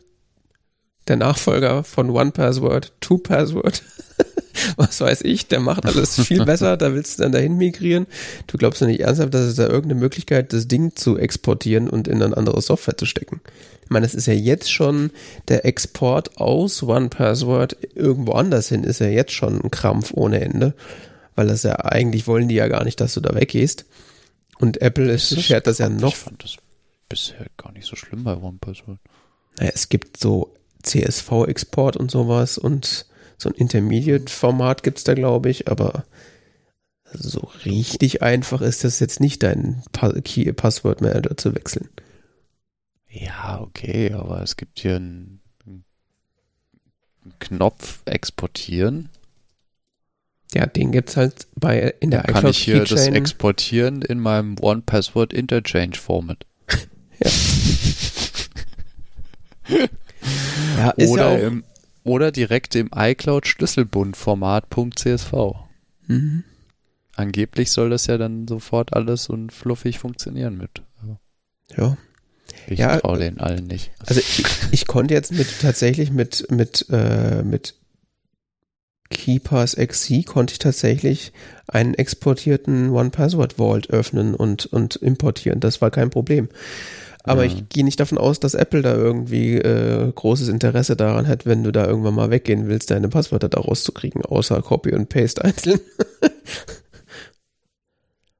der Nachfolger von One Password, Two Password. Was weiß ich, der macht alles viel besser, da willst du dann dahin migrieren. Du glaubst ja nicht ernsthaft, dass es da irgendeine Möglichkeit, das Ding zu exportieren und in eine andere Software zu stecken. Ich meine, es ist ja jetzt schon der Export aus One Password irgendwo anders hin, ist ja jetzt schon ein Krampf ohne Ende, weil das ja eigentlich wollen die ja gar nicht, dass du da weggehst. Und Apple ist, das schert das ja noch. Ich fand das bisher gar nicht so schlimm bei One Password. Naja, es gibt so CSV-Export und sowas und so ein Intermediate-Format gibt's da, glaube ich, aber so richtig einfach ist das jetzt nicht, deinen Key Password Manager zu wechseln. Ja, okay, aber es gibt hier einen, einen Knopf exportieren. Ja, den gibt's halt bei in der Dann Kann ich hier Keychain. das exportieren in meinem One Password Interchange Format. ja. ja oder, ja im, oder direkt im iCloud Schlüsselbund Format .csv. Mhm. Angeblich soll das ja dann sofort alles und fluffig funktionieren mit. Ja. Ich ja, traue den allen nicht. Also ich, ich, konnte jetzt mit tatsächlich mit mit äh, mit KeyPass XC konnte ich tatsächlich einen exportierten One Password Vault öffnen und und importieren. Das war kein Problem. Aber ja. ich gehe nicht davon aus, dass Apple da irgendwie äh, großes Interesse daran hat, wenn du da irgendwann mal weggehen willst, deine Passwörter da rauszukriegen, außer Copy und Paste einzeln.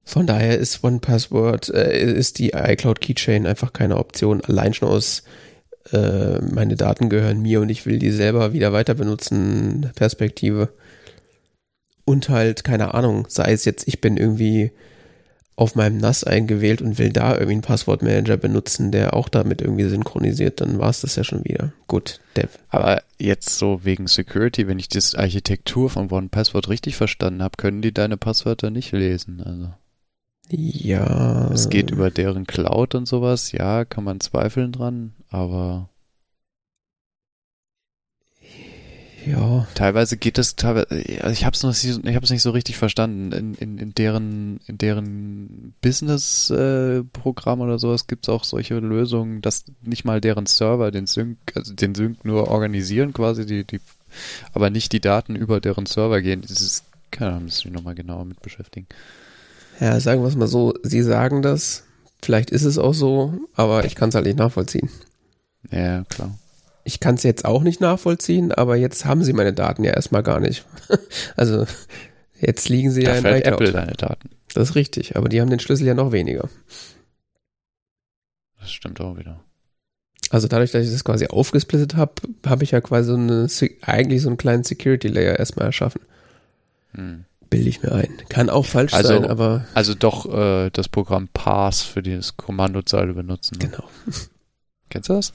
Von daher ist One Password, äh, ist die iCloud Keychain einfach keine Option. Allein schon aus äh, meine Daten gehören mir und ich will die selber wieder weiter benutzen, Perspektive. Und halt, keine Ahnung, sei es jetzt, ich bin irgendwie auf meinem NAS eingewählt und will da irgendwie einen Passwortmanager benutzen, der auch damit irgendwie synchronisiert, dann war es das ja schon wieder. Gut, Dev. Aber jetzt so wegen Security, wenn ich die Architektur von OnePassword richtig verstanden habe, können die deine Passwörter nicht lesen. Also. Ja. Es geht über deren Cloud und sowas, ja, kann man zweifeln dran, aber. Ja. Teilweise geht es teilweise, also ich habe es noch nicht, ich habe es nicht so richtig verstanden. In, in, in deren in deren Business äh, oder sowas gibt es auch solche Lösungen, dass nicht mal deren Server den Sync, also den Sync nur organisieren quasi, die die, aber nicht die Daten über deren Server gehen. Das ist, keine Ahnung, muss ich nochmal genauer mit beschäftigen. Ja, sagen wir es mal so, sie sagen das, vielleicht ist es auch so, aber ich kann es halt nicht nachvollziehen. Ja, klar. Ich kann es jetzt auch nicht nachvollziehen, aber jetzt haben sie meine Daten ja erstmal gar nicht. also jetzt liegen sie da ja in iCloud. Apple deine Daten. Das ist richtig, aber die haben den Schlüssel ja noch weniger. Das stimmt auch wieder. Also dadurch, dass ich das quasi aufgesplittet habe, habe ich ja quasi so eine, eigentlich so einen kleinen Security Layer erstmal erschaffen. Hm. Bilde ich mir ein. Kann auch falsch also, sein, aber. Also doch äh, das Programm Pass für das Kommandozeile benutzen. Ne? Genau. Kennst du das?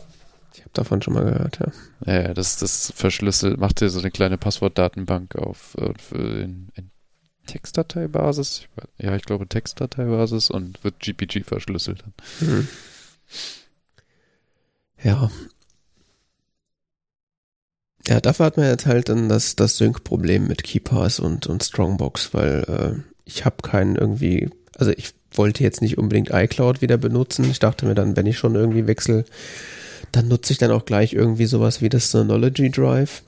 Ich habe davon schon mal gehört, ja. Ja, das, das verschlüsselt, macht dir so eine kleine Passwortdatenbank auf äh, in, in Textdateibasis. Ja, ich glaube Textdateibasis und wird GPG verschlüsselt. Mhm. Ja, ja, dafür hat man jetzt halt dann das, das Sync-Problem mit KeyPass und, und Strongbox, weil äh, ich habe keinen irgendwie, also ich wollte jetzt nicht unbedingt iCloud wieder benutzen. Ich dachte mir dann, wenn ich schon irgendwie wechsle, dann nutze ich dann auch gleich irgendwie sowas wie das Synology Drive,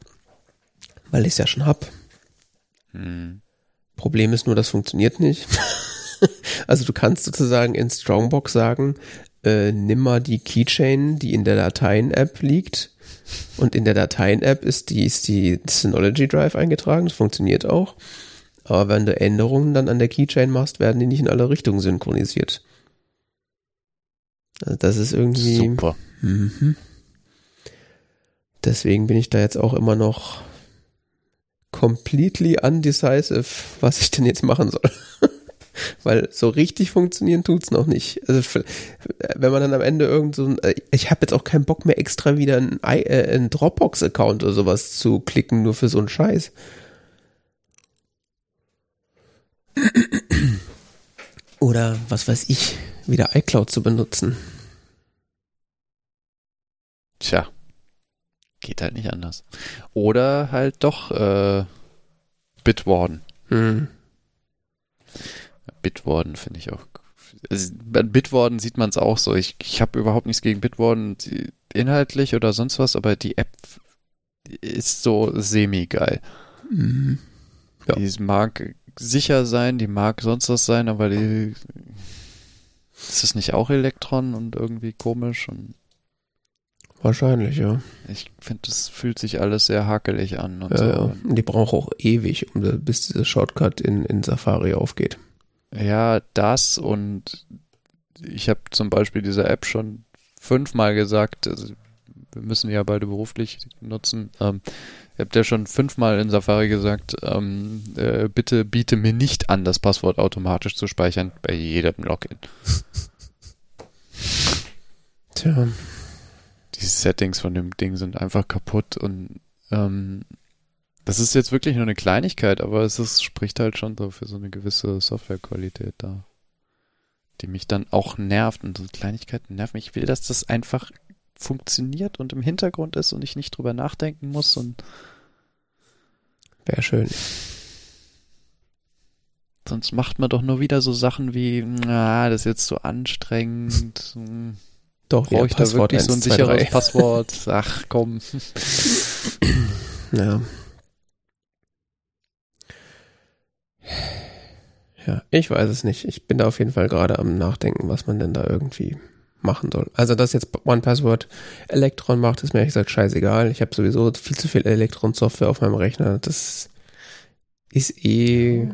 weil ich es ja schon hab. Hm. Problem ist nur, das funktioniert nicht. also du kannst sozusagen in Strongbox sagen, äh, nimm mal die Keychain, die in der Dateien-App liegt, und in der Dateien-App ist die, ist die Synology Drive eingetragen. Das funktioniert auch. Aber wenn du Änderungen dann an der Keychain machst, werden die nicht in alle Richtungen synchronisiert. Also das ist irgendwie. Super. Mhm. Deswegen bin ich da jetzt auch immer noch completely undecisive, was ich denn jetzt machen soll. Weil so richtig funktionieren tut's noch nicht. Also wenn man dann am Ende irgend so ein, äh, ich habe jetzt auch keinen Bock mehr extra wieder einen, äh, einen Dropbox-Account oder sowas zu klicken, nur für so einen Scheiß. Oder was weiß ich, wieder iCloud zu benutzen. Tja, geht halt nicht anders. Oder halt doch äh, Bitwarden. Hm. Bitwarden finde ich auch also bei Bitwarden sieht man es auch so. Ich, ich habe überhaupt nichts gegen Bitwarden inhaltlich oder sonst was, aber die App ist so semi-geil. Mhm. Ja. Die mag sicher sein, die mag sonst was sein, aber die ist es nicht auch Elektron und irgendwie komisch und Wahrscheinlich, ja. ich finde, das fühlt sich alles sehr hakelig an und Ja, so. ja. Die braucht auch ewig, um, bis dieser Shortcut in, in Safari aufgeht. Ja, das und ich habe zum Beispiel diese App schon fünfmal gesagt, also wir müssen ja beide beruflich nutzen. Ähm, ich habe der schon fünfmal in Safari gesagt, ähm, äh, bitte biete mir nicht an, das Passwort automatisch zu speichern bei jedem Login. Tja, Die Settings von dem Ding sind einfach kaputt und ähm, das ist jetzt wirklich nur eine Kleinigkeit, aber es ist, spricht halt schon so für so eine gewisse Softwarequalität da, die mich dann auch nervt und so Kleinigkeiten nerven mich. Ich will, dass das einfach funktioniert und im Hintergrund ist und ich nicht drüber nachdenken muss und wäre schön. sonst macht man doch nur wieder so Sachen wie, na, das ist jetzt so anstrengend. Doch, Brauche ich da wirklich so ein 1, 2, sicheres 3. Passwort? Ach komm. Ja. Ja, ich weiß es nicht. Ich bin da auf jeden Fall gerade am Nachdenken, was man denn da irgendwie machen soll. Also, dass jetzt One Password Electron macht, ist mir ehrlich gesagt scheißegal. Ich habe sowieso viel zu viel Electron-Software auf meinem Rechner. Das ist eh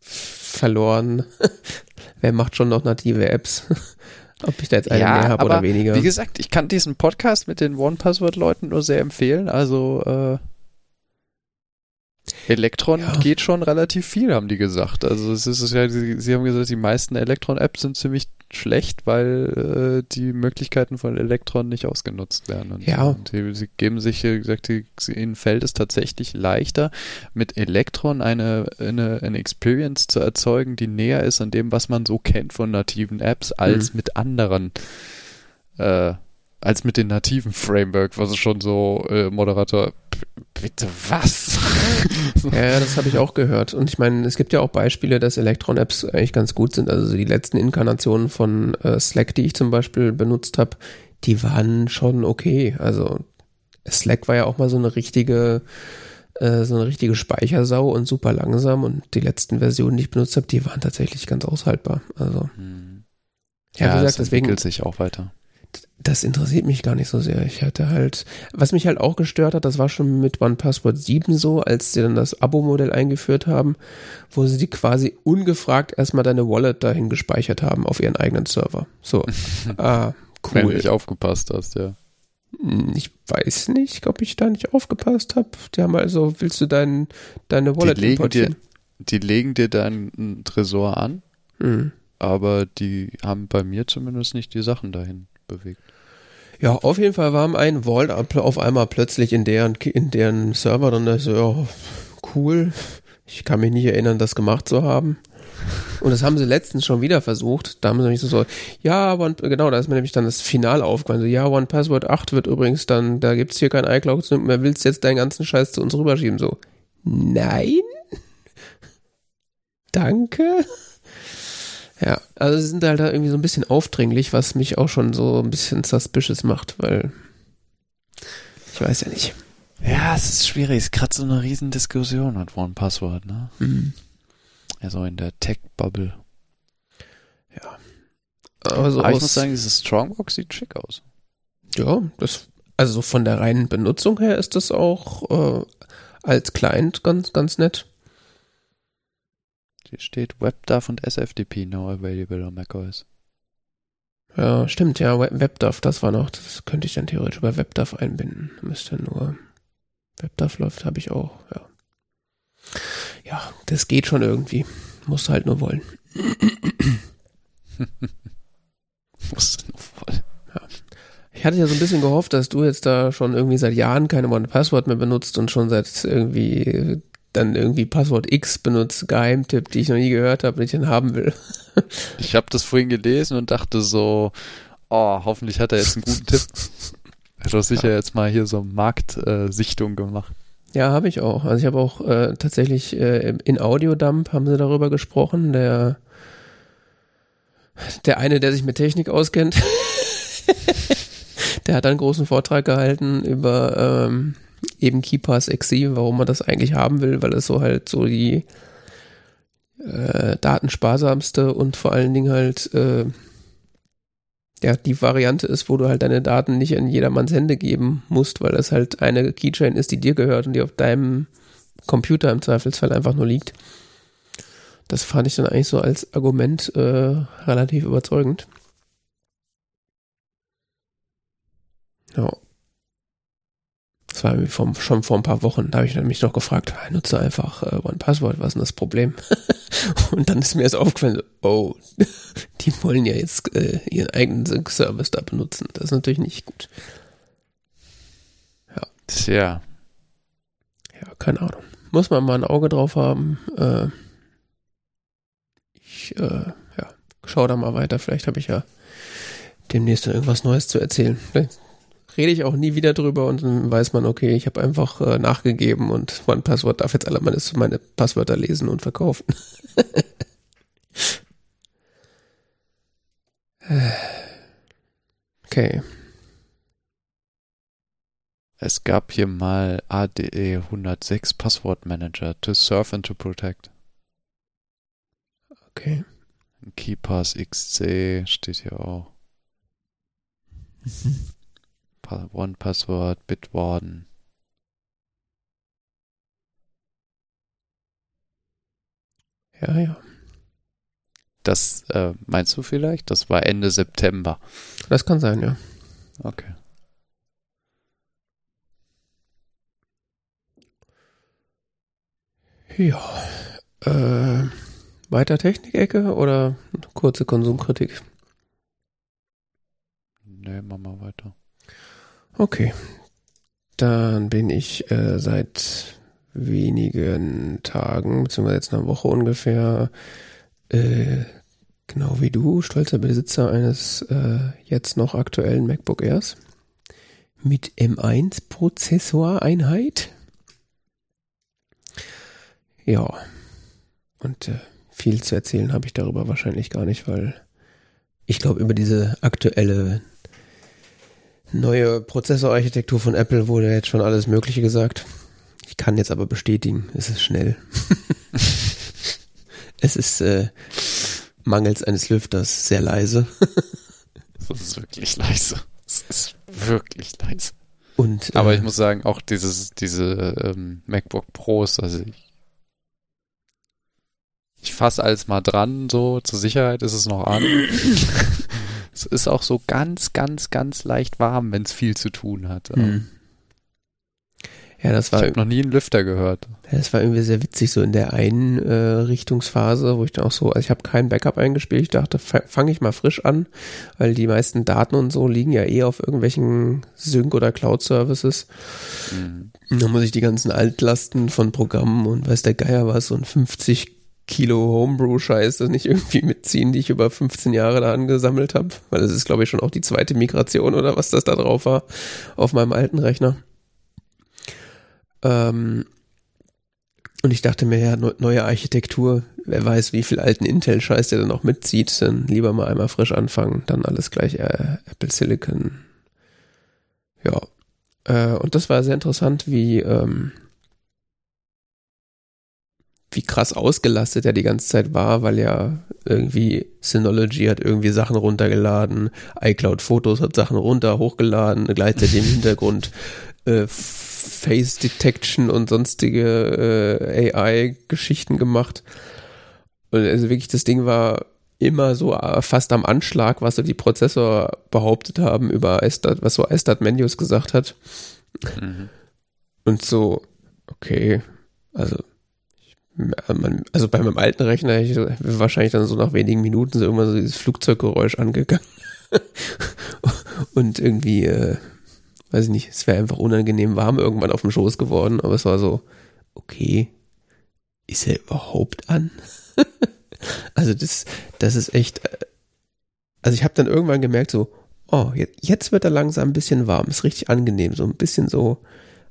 verloren. Wer macht schon noch native Apps? Ob ich da jetzt eine mehr habe oder weniger. Wie gesagt, ich kann diesen Podcast mit den One-Password-Leuten nur sehr empfehlen. Also äh, Elektron Ja. geht schon relativ viel, haben die gesagt. Also es ist ja, sie, sie haben gesagt, die meisten Elektron-Apps sind ziemlich schlecht, weil äh, die Möglichkeiten von Elektron nicht ausgenutzt werden. Und, Ja. und sie, sie geben sich, wie gesagt, die, ihnen fällt es tatsächlich leichter, mit Elektron eine, eine, eine Experience zu erzeugen, die näher ist an dem, was man so kennt von nativen Apps, als Mhm. mit anderen, äh, als mit den nativen Framework, was ist schon so, äh, Moderator, bitte was? Ja, das habe ich auch gehört. Und ich meine, es gibt ja auch Beispiele, dass Electron-Apps eigentlich ganz gut sind. Also die letzten Inkarnationen von äh, Slack, die ich zum Beispiel benutzt habe, die waren schon okay. Also Slack war ja auch mal so eine richtige, äh, so eine richtige Speichersau und super langsam. Und die letzten Versionen, die ich benutzt habe, die waren tatsächlich ganz aushaltbar. Also Hm. ja, wie es gesagt, deswegen entwickelt sich auch weiter. Das interessiert mich gar nicht so sehr. Ich hatte halt, was mich halt auch gestört hat, das war schon mit OnePassword 7 so, als sie dann das Abo-Modell eingeführt haben, wo sie die quasi ungefragt erstmal deine Wallet dahin gespeichert haben auf ihren eigenen Server. So, ah, Wenn du cool. nicht aufgepasst hast, ja. Hm, Ich weiß nicht, ob ich da nicht aufgepasst habe. Die haben also, willst du dein, deine Wallet legen importieren? Die legen dir deinen Tresor an, Hm. aber die haben bei mir zumindest nicht die Sachen dahin bewegt. Ja, auf jeden Fall war ein Vault auf einmal plötzlich in deren, in deren Server und da so, ja, cool. Ich kann mich nicht erinnern, das gemacht zu haben. Und das haben sie letztens schon wieder versucht. Da haben sie nämlich so, so ja, One, genau, da ist mir nämlich dann das Finale aufgefallen. So, ja, One Password 8 wird übrigens dann, da gibt's hier kein iCloud mehr, willst jetzt deinen ganzen Scheiß zu uns rüberschieben? So, nein? Danke? Ja, also sie sind halt da irgendwie so ein bisschen aufdringlich, was mich auch schon so ein bisschen suspicious macht, weil ich weiß ja nicht. Ja, es ist schwierig. Es ist gerade so eine riesen Diskussion mit One Password, ne? Mhm. Also in der Tech-Bubble. Aber so Aber ich muss sagen, dieses Strongbox sieht schick aus. ja, das, also so von der reinen Benutzung her ist das auch äh, als Client ganz, ganz nett. Hier steht WebDAV und SFTP now available on macOS. Ja, stimmt, ja, Web- WebDAV, das war noch, das könnte ich dann theoretisch bei WebDAV einbinden. Müsste nur, WebDAV läuft, habe ich auch, ja. Ja, das geht schon irgendwie. Musst halt nur wollen. Muss noch voll. Ich hatte ja so ein bisschen gehofft, dass du jetzt da schon irgendwie seit Jahren keine One-Password mehr benutzt und schon seit irgendwie dann irgendwie Passwort X benutzt, Geheimtipp, die ich noch nie gehört habe und ich den haben will. Ich habe das vorhin gelesen und dachte so, oh, hoffentlich hat er jetzt einen guten Tipp. Er hat doch sicher jetzt mal hier so Marktsichtung gemacht. Ja, habe ich auch. Also ich habe auch äh, tatsächlich äh, in Audiodump haben sie darüber gesprochen. Der Der eine, der sich mit Technik auskennt, der hat einen großen Vortrag gehalten über ähm, eben KeyPass XC, warum man das eigentlich haben will, weil es so halt so die äh, datensparsamste und vor allen Dingen halt äh, ja, die Variante ist, wo du halt deine Daten nicht in jedermanns Hände geben musst, weil das halt eine Keychain ist, die dir gehört und die auf deinem Computer im Zweifelsfall einfach nur liegt. Das fand ich dann eigentlich so als Argument äh, relativ überzeugend. Ja. Das war vom, schon vor ein paar Wochen. Da habe ich mich noch gefragt, nutze einfach äh, OnePassword, was ist denn das Problem? und dann ist mir erst aufgefallen, oh, die wollen ja jetzt äh, ihren eigenen Service da benutzen. Das ist natürlich nicht gut. Ja. Tja. Ja, keine Ahnung. Muss man mal ein Auge drauf haben. Äh, ich, äh, ja, schau da mal weiter. Vielleicht habe ich ja demnächst irgendwas Neues zu erzählen. Vielleicht rede ich auch nie wieder drüber und dann weiß man, okay, ich habe einfach äh, nachgegeben und mein Passwort darf jetzt alle meine, meine Passwörter lesen und verkaufen. okay. Es gab hier mal ADE 106 Passwortmanager to serve and to protect. Okay. KeyPass XC steht hier auch. One-Password, Bitwarden. Ja, ja. Das äh, meinst du vielleicht? Das war Ende September. Das kann sein, ja. Okay. Ja. Äh, weiter Technikecke oder kurze Konsumkritik? Nee, machen wir weiter. Okay. Dann bin ich äh, seit wenigen Tagen, beziehungsweise jetzt einer Woche ungefähr, äh, genau wie du, stolzer Besitzer eines äh, jetzt noch aktuellen MacBook Airs mit M1 Prozessoreinheit. Ja. Und äh, viel zu erzählen habe ich darüber wahrscheinlich gar nicht, weil ich glaube, über diese aktuelle neue Prozessorarchitektur von Apple wurde jetzt schon alles Mögliche gesagt. Ich kann jetzt aber bestätigen, es ist schnell. es ist äh, mangels eines Lüfters sehr leise. das ist wirklich leise. Es ist wirklich leise. Und, aber äh, ich muss sagen, auch dieses, diese ähm, MacBook Pros, also ich, ich fasse alles mal dran, so zur Sicherheit ist es noch an. Es ist auch so ganz, ganz, ganz leicht warm, wenn es viel zu tun hat. Mhm. Ja, das war. Ich habe noch nie einen Lüfter gehört. Ja, das war irgendwie sehr witzig, so in der Einrichtungsphase, äh, wo ich dann auch so, also ich habe kein Backup eingespielt, ich dachte, fange ich mal frisch an, weil die meisten Daten und so liegen ja eh auf irgendwelchen Sync- oder Cloud-Services. Mhm. Dann muss ich die ganzen Altlasten von Programmen und weiß der Geier was, und 50 Kilo Homebrew-Scheiße nicht irgendwie mitziehen, die ich über 15 Jahre da angesammelt habe. Weil das ist, glaube ich, schon auch die zweite Migration oder was das da drauf war auf meinem alten Rechner. Ähm und ich dachte mir, ja, neue Architektur, wer weiß, wie viel alten Intel-Scheiß der dann noch mitzieht, dann lieber mal einmal frisch anfangen, dann alles gleich äh, Apple Silicon. Ja. Äh, und das war sehr interessant, wie ähm, wie krass ausgelastet er die ganze Zeit war, weil ja irgendwie Synology hat irgendwie Sachen runtergeladen, iCloud Fotos hat Sachen runter, hochgeladen, gleichzeitig im Hintergrund äh, Face Detection und sonstige äh, AI-Geschichten gemacht. Und also wirklich, das Ding war immer so äh, fast am Anschlag, was so die Prozessor behauptet haben über iStat, was so iStat Menus gesagt hat. Mhm. Und so, okay, also also bei meinem alten Rechner ich wahrscheinlich dann so nach wenigen Minuten so irgendwann so dieses Flugzeuggeräusch angegangen. und irgendwie, äh, weiß ich nicht, es wäre einfach unangenehm warm irgendwann auf dem Schoß geworden, aber es war so, okay, ist er überhaupt an? also das, das ist echt, äh, also ich habe dann irgendwann gemerkt so, oh, jetzt, jetzt wird er langsam ein bisschen warm, ist richtig angenehm, so ein bisschen so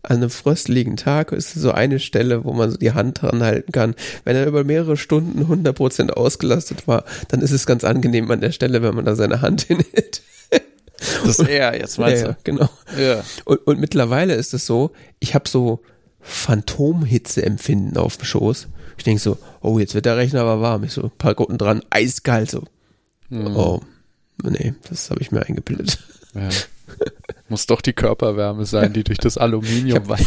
an einem fröstlichen Tag ist so eine Stelle, wo man so die Hand dran halten kann. Wenn er über mehrere Stunden 100% ausgelastet war, dann ist es ganz angenehm an der Stelle, wenn man da seine Hand hinhält. Das er jetzt meinst ja, ja, genau. du? Ja. Und, und mittlerweile ist es so, ich habe so Phantomhitze-Empfinden auf dem Schoß. Ich denke so, oh, jetzt wird der Rechner aber warm. Ich so, ein paar Gucken dran, eiskalt so. Hm. Oh, nee, das habe ich mir eingebildet. ja. Muss doch die Körperwärme sein, die durch das Aluminium weit.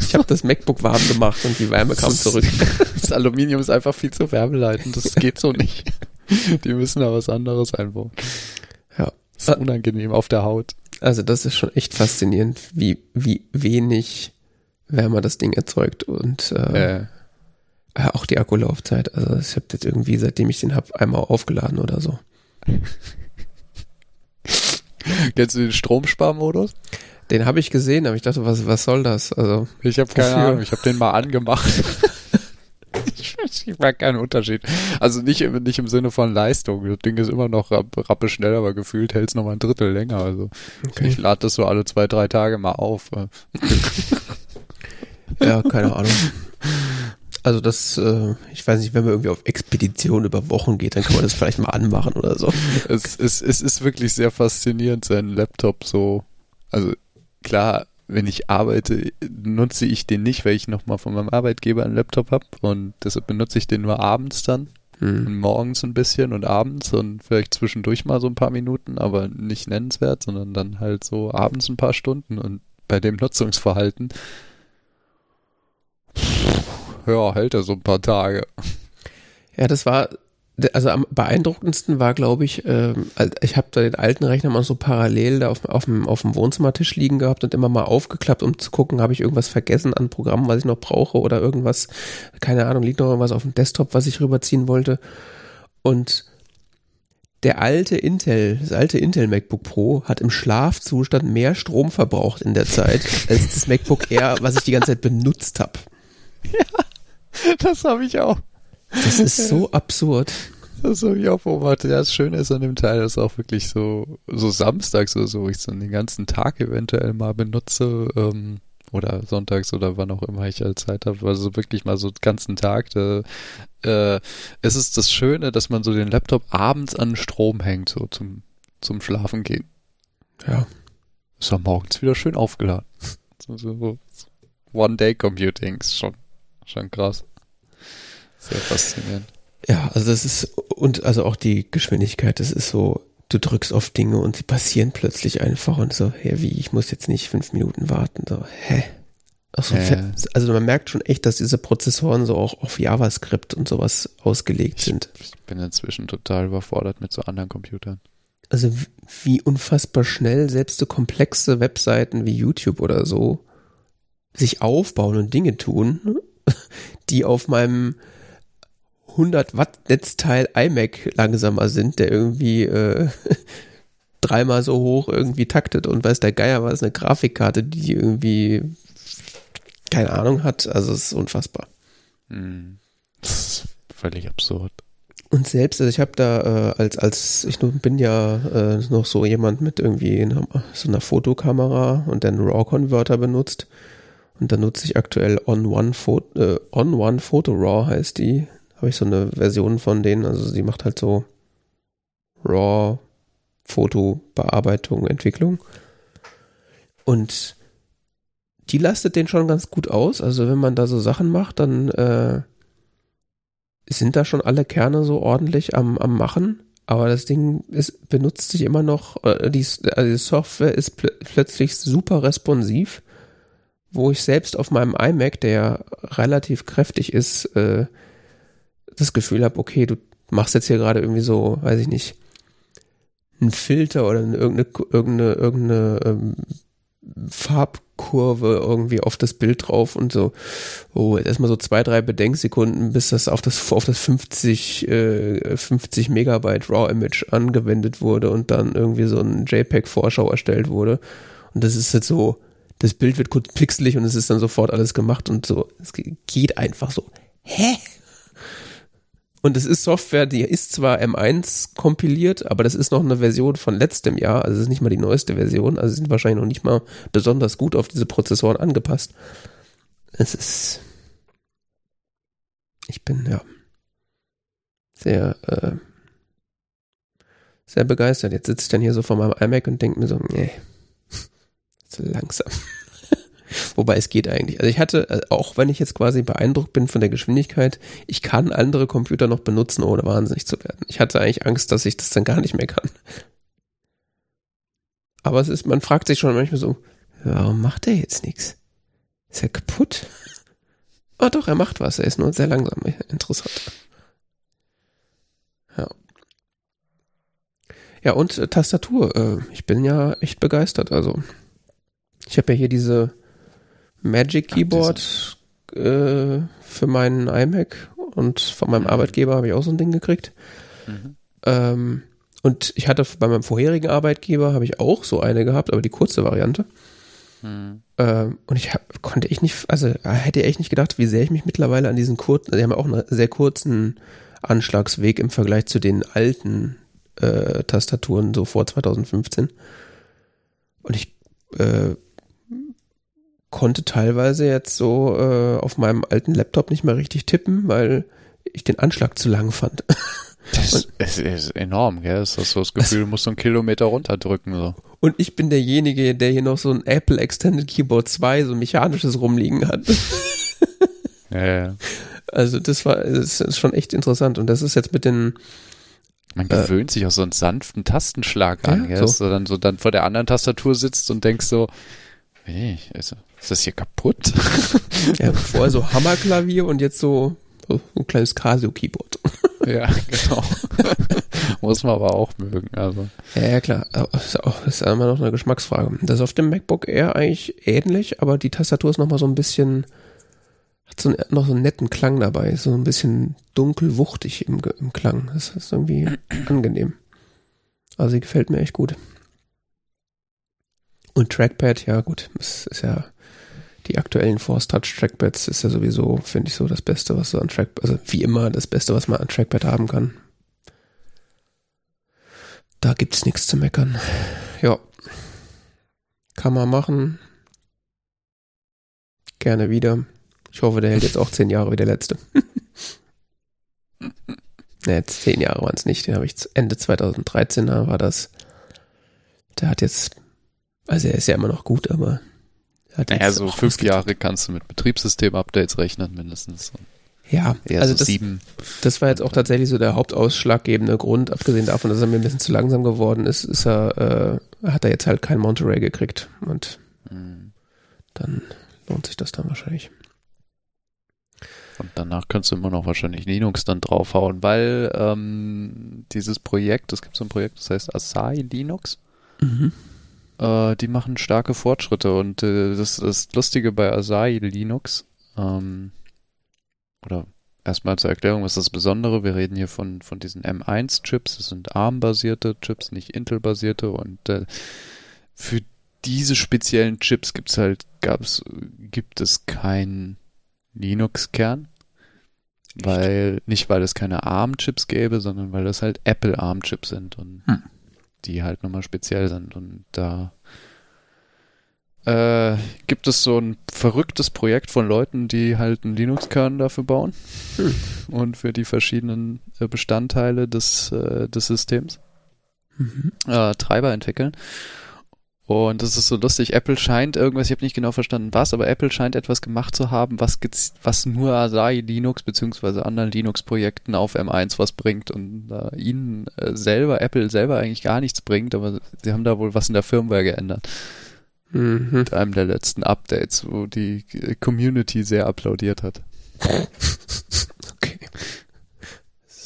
Ich habe das MacBook warm gemacht und die Wärme kam zurück. Das Aluminium ist einfach viel zu wärmeleitend. Das geht so nicht. Die müssen da was anderes einbauen. Ja. Das ist unangenehm auf der Haut. Also das ist schon echt faszinierend, wie, wie wenig Wärme das Ding erzeugt und äh, Äh, auch die Akkulaufzeit. Also ich habe jetzt irgendwie, seitdem ich den hab, einmal aufgeladen oder so. kennst du den Stromsparmodus? Den habe ich gesehen, aber ich dachte, was, was soll das? Also Ich habe keine? Ahnung, ich habe den mal angemacht. ich, ich merke keinen Unterschied. Also nicht im, nicht im Sinne von Leistung. Das Ding ist immer noch rapp, rappe schnell, aber gefühlt hält es noch mal ein Drittel länger. Also Okay. ich lade das so alle zwei, drei Tage mal auf. Ja, keine Ahnung. Also das, äh, ich weiß nicht, wenn man irgendwie auf Expedition über Wochen geht, dann kann man das vielleicht mal anmachen oder so. es, es, es ist wirklich sehr faszinierend, seinen Laptop so. Also klar, wenn ich arbeite, nutze ich den nicht, weil ich nochmal von meinem Arbeitgeber einen Laptop habe und deshalb benutze ich den nur abends dann Hm. und morgens ein bisschen und abends und vielleicht zwischendurch mal so ein paar Minuten, aber nicht nennenswert, sondern dann halt so abends ein paar Stunden und bei dem Nutzungsverhalten ja, hält er so ein paar Tage. Ja, das war, also am beeindruckendsten war, glaube ich, also ich habe da den alten Rechner mal so parallel da auf, auf, dem, auf dem Wohnzimmertisch liegen gehabt und immer mal aufgeklappt, um zu gucken, habe ich irgendwas vergessen an Programmen, was ich noch brauche oder irgendwas, keine Ahnung, liegt noch irgendwas auf dem Desktop, was ich rüberziehen wollte. Und der alte Intel, das alte Intel MacBook Pro hat im Schlafzustand mehr Strom verbraucht in der Zeit als das MacBook Air, was ich die ganze Zeit benutzt habe. Das habe ich auch. Das ist so absurd. Das habe ich auch beobachtet. Ja, das Schöne ist an dem Teil, dass auch wirklich so, so samstags oder so, ich so den ganzen Tag eventuell mal benutze, ähm, oder sonntags oder wann auch immer ich halt Zeit habe, also wirklich mal so den ganzen Tag. Da, äh, es ist das Schöne, dass man so den Laptop abends an den Strom hängt, so zum, zum Schlafen gehen. Ja. Ist dann morgens wieder schön aufgeladen. So, so, so. One-Day-Computing ist schon, schon krass. Sehr faszinierend. Ja, also das ist, und also auch die Geschwindigkeit, das ist so, du drückst auf Dinge und sie passieren plötzlich einfach und so, hä, wie, ich muss jetzt nicht fünf Minuten warten, so, hä? So, Äh. also man merkt schon echt, dass diese Prozessoren so auch auf JavaScript und sowas ausgelegt sind. Ich bin inzwischen total überfordert mit so anderen Computern. Also wie unfassbar schnell selbst so komplexe Webseiten wie YouTube oder so sich aufbauen und Dinge tun, die auf meinem 100 Watt Netzteil iMac langsamer sind, der irgendwie äh, dreimal so hoch irgendwie taktet und weiß der Geier was, eine Grafikkarte, die irgendwie keine Ahnung hat. Also es ist unfassbar. Hm. Das ist völlig absurd. Und selbst, also ich habe da äh, als als ich bin ja äh, noch so jemand mit irgendwie einer, so einer Fotokamera und dann RAW Converter benutzt und da nutze ich aktuell On One Photo äh, On One Photo RAW heißt die, habe ich so eine Version von denen, also sie macht halt so RAW Fotobearbeitung, Entwicklung. Und die lastet den schon ganz gut aus, also wenn man da so Sachen macht, dann äh, sind da schon alle Kerne so ordentlich am, am Machen, aber das Ding ist, benutzt sich immer noch, äh, die, also die Software ist pl plötzlich super responsiv, wo ich selbst auf meinem iMac, der ja relativ kräftig ist, äh, das Gefühl habe, okay, du machst jetzt hier gerade irgendwie so, weiß ich nicht, einen Filter oder eine, irgendeine, irgendeine, irgendeine ähm, Farbkurve irgendwie auf das Bild drauf und so, oh, jetzt erstmal so zwei, drei Bedenksekunden, bis das auf das, auf das 50, äh, 50 Megabyte RAW-Image angewendet wurde und dann irgendwie so ein JPEG-Vorschau erstellt wurde. Und das ist jetzt so, das Bild wird kurz pixelig und es ist dann sofort alles gemacht und so. Es geht einfach so. Hä? Und es ist Software, die ist zwar M1 kompiliert, aber das ist noch eine Version von letztem Jahr, also es ist nicht mal die neueste Version, also sind wahrscheinlich noch nicht mal besonders gut auf diese Prozessoren angepasst. Es ist. Ich bin, ja, sehr, äh, sehr begeistert. Jetzt sitze ich dann hier so vor meinem iMac und denke mir so, nee, langsam. Wobei es geht eigentlich. Also ich hatte, äh, auch wenn ich jetzt quasi beeindruckt bin von der Geschwindigkeit, ich kann andere Computer noch benutzen, ohne wahnsinnig zu werden. Ich hatte eigentlich Angst, dass ich das dann gar nicht mehr kann. Aber es ist, man fragt sich schon manchmal so, warum macht er jetzt nichts? Ist er kaputt? Ah doch, er macht was, er ist nur sehr langsam. Interessant. Ja. Ja, und äh, Tastatur. Äh, ich bin ja echt begeistert. Also, ich habe ja hier diese Magic Keyboard äh, für meinen iMac und von meinem mhm. Arbeitgeber habe ich auch so ein Ding gekriegt. Mhm. Ähm, und ich hatte bei meinem vorherigen Arbeitgeber habe ich auch so eine gehabt, aber die kurze Variante. Mhm. Ähm, und ich hab, konnte ich nicht, also hätte echt nicht gedacht, wie sehr ich mich mittlerweile an diesen kurzen, die haben ja auch einen sehr kurzen Anschlagsweg im Vergleich zu den alten äh, Tastaturen so vor 2015. Und ich äh, konnte teilweise jetzt so äh, auf meinem alten Laptop nicht mehr richtig tippen, weil ich den Anschlag zu lang fand. Das ist, ist enorm, gell? Das ist so das Gefühl, du musst so einen Kilometer runterdrücken. So. Und ich bin derjenige, der hier noch so ein Apple Extended Keyboard 2, so ein mechanisches rumliegen hat. ja, ja. Also das war das ist schon echt interessant. Und das ist jetzt mit den man gewöhnt äh, sich auch so einen sanften Tastenschlag an, ja, gell? So. dann so dann vor der anderen Tastatur sitzt und denkst so, hey, ist, ist das hier kaputt? ja, vorher so Hammerklavier und jetzt so, so ein kleines Casio-Keyboard. ja, genau. Muss man aber auch mögen. Also. Ja, ja klar. Ist, auch, ist immer noch eine Geschmacksfrage. Das ist auf dem MacBook Air eigentlich ähnlich, aber die Tastatur ist nochmal so ein bisschen, hat so ein, noch so einen netten Klang dabei. So ein bisschen dunkel wuchtig im, im Klang. Das ist irgendwie angenehm. Also sie gefällt mir echt gut. Und Trackpad, ja gut, es ist ja die aktuellen Force Touch Trackpads ist ja sowieso, finde ich so, das Beste, was so an Trackpad, also wie immer das Beste, was man an Trackpad haben kann. Da gibt's nichts zu meckern. Ja. Kann man machen. Gerne wieder. Ich hoffe, der hält jetzt auch zehn Jahre wie der letzte. ne, zehn Jahre waren es nicht. Den habe ich Ende 2013 da war das. Der hat jetzt, also er ist ja immer noch gut, aber naja, so fünf Jahre kannst du mit Betriebssystem-Updates rechnen, mindestens. Ja, also so das, sieben. das war jetzt auch tatsächlich so der hauptausschlaggebende Grund, abgesehen davon, dass er mir ein bisschen zu langsam geworden ist, ist er, äh, hat er jetzt halt kein Monterey gekriegt und mhm. dann lohnt sich das dann wahrscheinlich. Und danach kannst du immer noch wahrscheinlich Linux dann draufhauen, weil ähm, dieses Projekt, es gibt so ein Projekt, das heißt Asahi Linux. Mhm. Äh, die machen starke Fortschritte und äh, das, das Lustige bei Asahi Linux, ähm, oder erstmal zur Erklärung, was ist das Besondere? Wir reden hier von, von diesen M1-Chips, das sind ARM-basierte Chips, nicht Intel-basierte und äh, für diese speziellen Chips gibt's halt, gab's, gibt es keinen Linux-Kern. Weil, nicht weil es keine ARM-Chips gäbe, sondern weil das halt Apple ARM-Chips sind. Und hm die halt nochmal speziell sind. Und da äh, gibt es so ein verrücktes Projekt von Leuten, die halt einen Linux-Kern dafür bauen hm. und für die verschiedenen äh, Bestandteile des, äh, des Systems mhm. äh, Treiber entwickeln. Und das ist so lustig. Apple scheint irgendwas, ich habe nicht genau verstanden was, aber Apple scheint etwas gemacht zu haben, was, was nur Asahi Linux beziehungsweise anderen Linux-Projekten auf M1 was bringt und äh, ihnen äh, selber, Apple selber eigentlich gar nichts bringt, aber sie haben da wohl was in der Firmware geändert. Mhm. Mit einem der letzten Updates, wo die Community sehr applaudiert hat.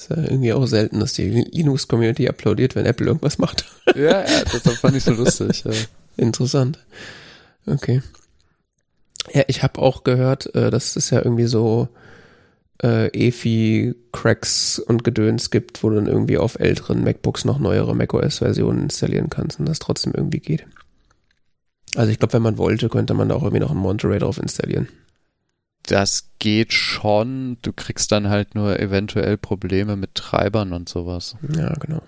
Ist ja irgendwie auch selten, dass die Linux-Community applaudiert, wenn Apple irgendwas macht. ja, ja, das fand ich so lustig. Ja. Interessant. Okay. Ja, ich habe auch gehört, äh, dass es ja irgendwie so äh, EFI-Cracks und Gedöns gibt, wo du dann irgendwie auf älteren MacBooks noch neuere macOS-Versionen installieren kannst und das trotzdem irgendwie geht. Also ich glaube, wenn man wollte, könnte man da auch irgendwie noch einen Monterey drauf installieren. Das geht schon. Du kriegst dann halt nur eventuell Probleme mit Treibern und sowas. Ja, genau.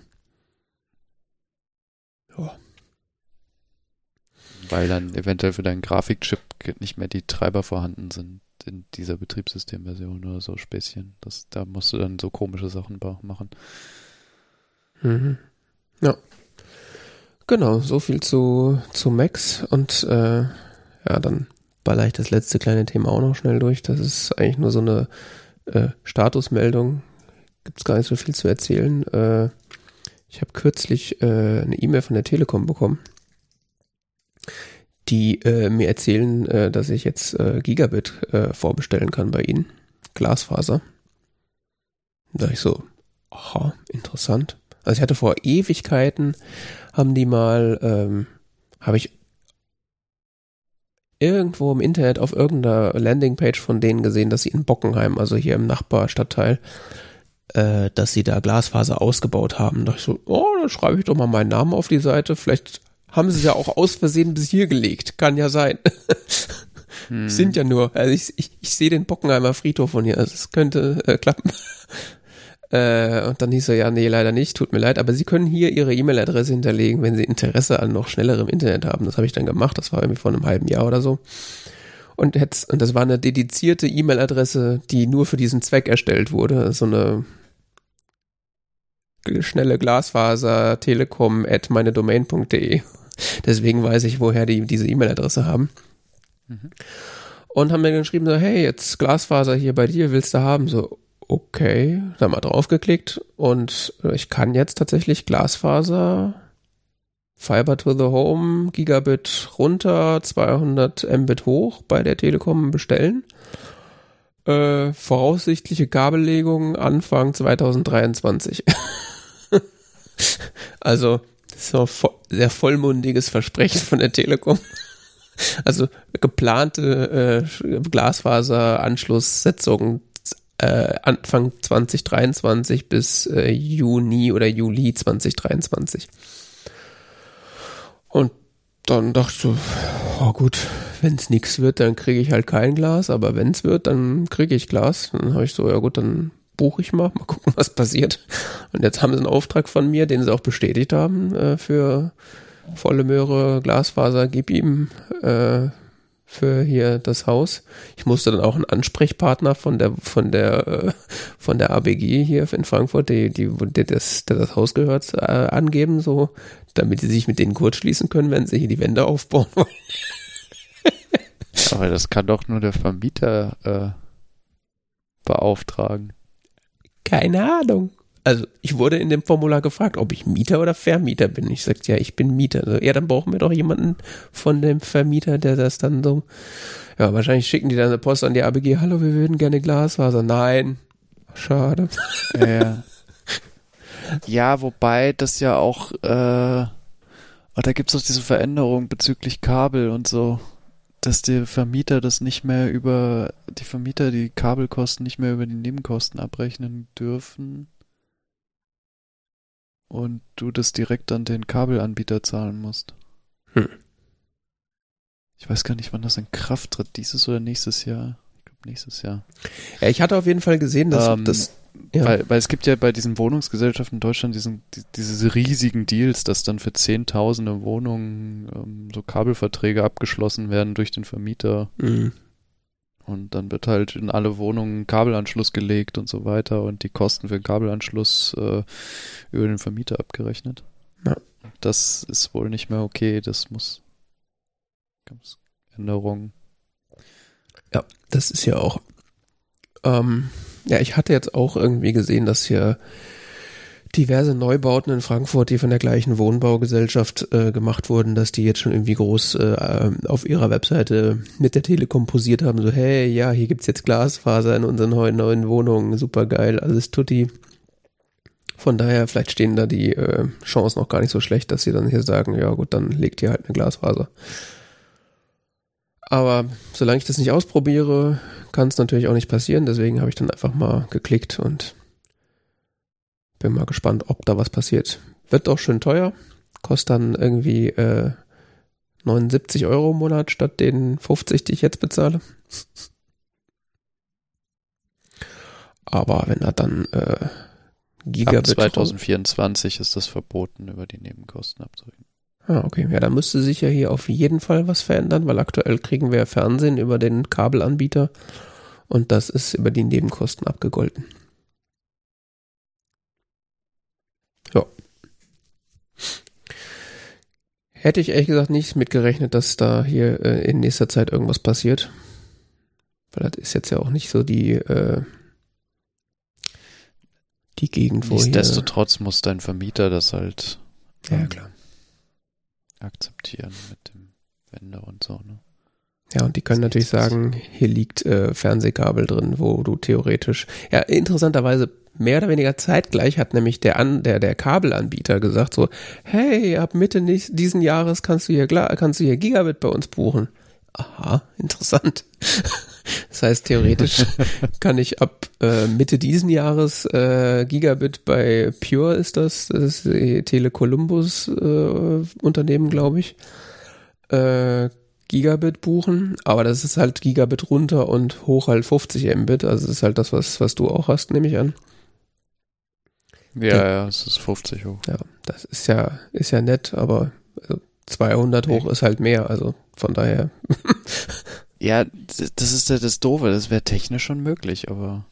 Weil dann eventuell für deinen Grafikchip nicht mehr die Treiber vorhanden sind in dieser Betriebssystemversion oder so Späßchen. Das, da musst du dann so komische Sachen machen. Mhm. Ja. Genau, so viel zu, zu Max und äh, ja, dann baller ich das letzte kleine Thema auch noch schnell durch. Das ist eigentlich nur so eine äh, Statusmeldung. Gibt es gar nicht so viel zu erzählen. Äh, ich habe kürzlich äh, eine E-Mail von der Telekom bekommen die äh, mir erzählen, äh, dass ich jetzt äh, Gigabit vorbestellen kann bei ihnen. Glasfaser. Da ich so, aha, interessant. Also ich hatte vor Ewigkeiten, haben die mal, ähm, habe ich irgendwo im Internet auf irgendeiner Landingpage von denen gesehen, dass sie in Bockenheim, also hier im Nachbarstadtteil, äh, dass sie da Glasfaser ausgebaut haben. Da dachte ich so, oh, dann schreibe ich doch mal meinen Namen auf die Seite. Vielleicht haben sie es ja auch aus Versehen bis hier gelegt. Kann ja sein. hm. Sind ja nur, also ich, ich, ich sehe den Bockenheimer Friedhof von hier, also es könnte äh, klappen. Äh, und dann hieß er, ja, nee, leider nicht, tut mir leid, aber Sie können hier Ihre E-Mail-Adresse hinterlegen, wenn Sie Interesse an noch schnellerem Internet haben. Das habe ich dann gemacht, das war irgendwie vor einem halben Jahr oder so. Und, jetzt, und das war eine dedizierte E-Mail-Adresse, die nur für diesen Zweck erstellt wurde. So eine schnelle Glasfaser telekom at meine Domain.de. Deswegen weiß ich, woher die diese E-Mail-Adresse haben. Mhm. Und haben mir geschrieben, so, hey, jetzt Glasfaser hier bei dir, willst du haben? So, okay, da mal draufgeklickt und ich kann jetzt tatsächlich Glasfaser Fiber to the Home Gigabit runter, 200 Mbit hoch bei der Telekom bestellen. Äh, voraussichtliche Kabellegung Anfang 2023. also so sehr vollmundiges Versprechen von der Telekom. Also geplante äh, Glasfaseranschlusssetzung äh, Anfang 2023 bis äh, Juni oder Juli 2023. Und dann dachte ich so, oh gut, wenn es nichts wird, dann kriege ich halt kein Glas, aber wenn es wird, dann kriege ich Glas. Dann habe ich so, ja gut, dann buche ich mal, mal gucken, was passiert. Und jetzt haben sie einen Auftrag von mir, den sie auch bestätigt haben, äh, für volle Möhre, Glasfaser, gib ihm äh, für hier das Haus. Ich musste dann auch einen Ansprechpartner von der von der äh, von der ABG hier in Frankfurt, die, die, die das, der das Haus gehört, äh, angeben, so, damit sie sich mit denen kurz schließen können, wenn sie hier die Wände aufbauen wollen. Aber das kann doch nur der Vermieter äh, beauftragen. Keine Ahnung. Also ich wurde in dem Formular gefragt, ob ich Mieter oder Vermieter bin. Ich sagte, ja, ich bin Mieter. Also, ja, dann brauchen wir doch jemanden von dem Vermieter, der das dann so. Ja, wahrscheinlich schicken die dann eine Post an die ABG. Hallo, wir würden gerne Glasfaser. Nein. Schade. Ja, ja wobei das ja auch, äh, oh, da gibt es doch diese Veränderung bezüglich Kabel und so dass der Vermieter das nicht mehr über, die Vermieter die Kabelkosten nicht mehr über die Nebenkosten abrechnen dürfen und du das direkt an den Kabelanbieter zahlen musst. Hm. Ich weiß gar nicht, wann das in Kraft tritt, dieses oder nächstes Jahr. Ich glaube nächstes Jahr. Ja, ich hatte auf jeden Fall gesehen, dass ähm, das ja. Weil, weil es gibt ja bei diesen Wohnungsgesellschaften in Deutschland diesen, die, diese riesigen Deals, dass dann für zehntausende Wohnungen ähm, so Kabelverträge abgeschlossen werden durch den Vermieter. Mhm. Und dann wird halt in alle Wohnungen Kabelanschluss gelegt und so weiter und die Kosten für den Kabelanschluss äh, über den Vermieter abgerechnet. Ja. Das ist wohl nicht mehr okay, das muss Änderungen. Ja, das ist ja auch ähm, ja, ich hatte jetzt auch irgendwie gesehen, dass hier diverse Neubauten in Frankfurt, die von der gleichen Wohnbaugesellschaft äh, gemacht wurden, dass die jetzt schon irgendwie groß äh, auf ihrer Webseite mit der Telekom posiert haben, so hey, ja, hier gibt's jetzt Glasfaser in unseren neuen, Wohnungen, super geil, alles tutti. Von daher, vielleicht stehen da die äh, Chancen noch gar nicht so schlecht, dass sie dann hier sagen, ja gut, dann legt ihr halt eine Glasfaser. Aber solange ich das nicht ausprobiere, kann es natürlich auch nicht passieren. Deswegen habe ich dann einfach mal geklickt und bin mal gespannt, ob da was passiert. Wird auch schön teuer. Kostet dann irgendwie äh, 79 Euro im Monat statt den 50, die ich jetzt bezahle. Aber wenn er dann äh, Ab Gigabit 2024 ist das verboten, über die Nebenkosten abzurechnen. Ah, okay. Ja, da müsste sich ja hier auf jeden Fall was verändern, weil aktuell kriegen wir Fernsehen über den Kabelanbieter und das ist über die Nebenkosten abgegolten. Ja. Hätte ich ehrlich gesagt nicht mitgerechnet, dass da hier äh, in nächster Zeit irgendwas passiert. Weil das ist jetzt ja auch nicht so die, äh, die Gegend, wo hier... Nichtsdestotrotz muss dein Vermieter das halt Ja, ähm, klar. akzeptieren mit dem Wender und so. Ne? Ja, und die können natürlich sagen, hier liegt äh, Fernsehkabel drin, wo du theoretisch, ja, interessanterweise mehr oder weniger zeitgleich hat nämlich der an der der Kabelanbieter gesagt so, hey, ab Mitte nächst, diesen Jahres kannst du hier kannst du hier Gigabit bei uns buchen. Aha, interessant. Das heißt, theoretisch kann ich ab äh, Mitte diesen Jahres äh, Gigabit bei Pure ist das, das ist die Tele-Columbus äh, Unternehmen, glaube ich, äh, Gigabit buchen, aber das ist halt Gigabit runter und hoch halt 50 Mbit, also das ist halt das, was, was du auch hast, nehme ich an. Ja, Ja. ja, es ist 50 hoch. Ja, das ist ja, ist ja nett, aber also 200 hoch ist halt mehr, also von daher, Ja, das ist ja das Doofe, das wäre technisch schon möglich, aber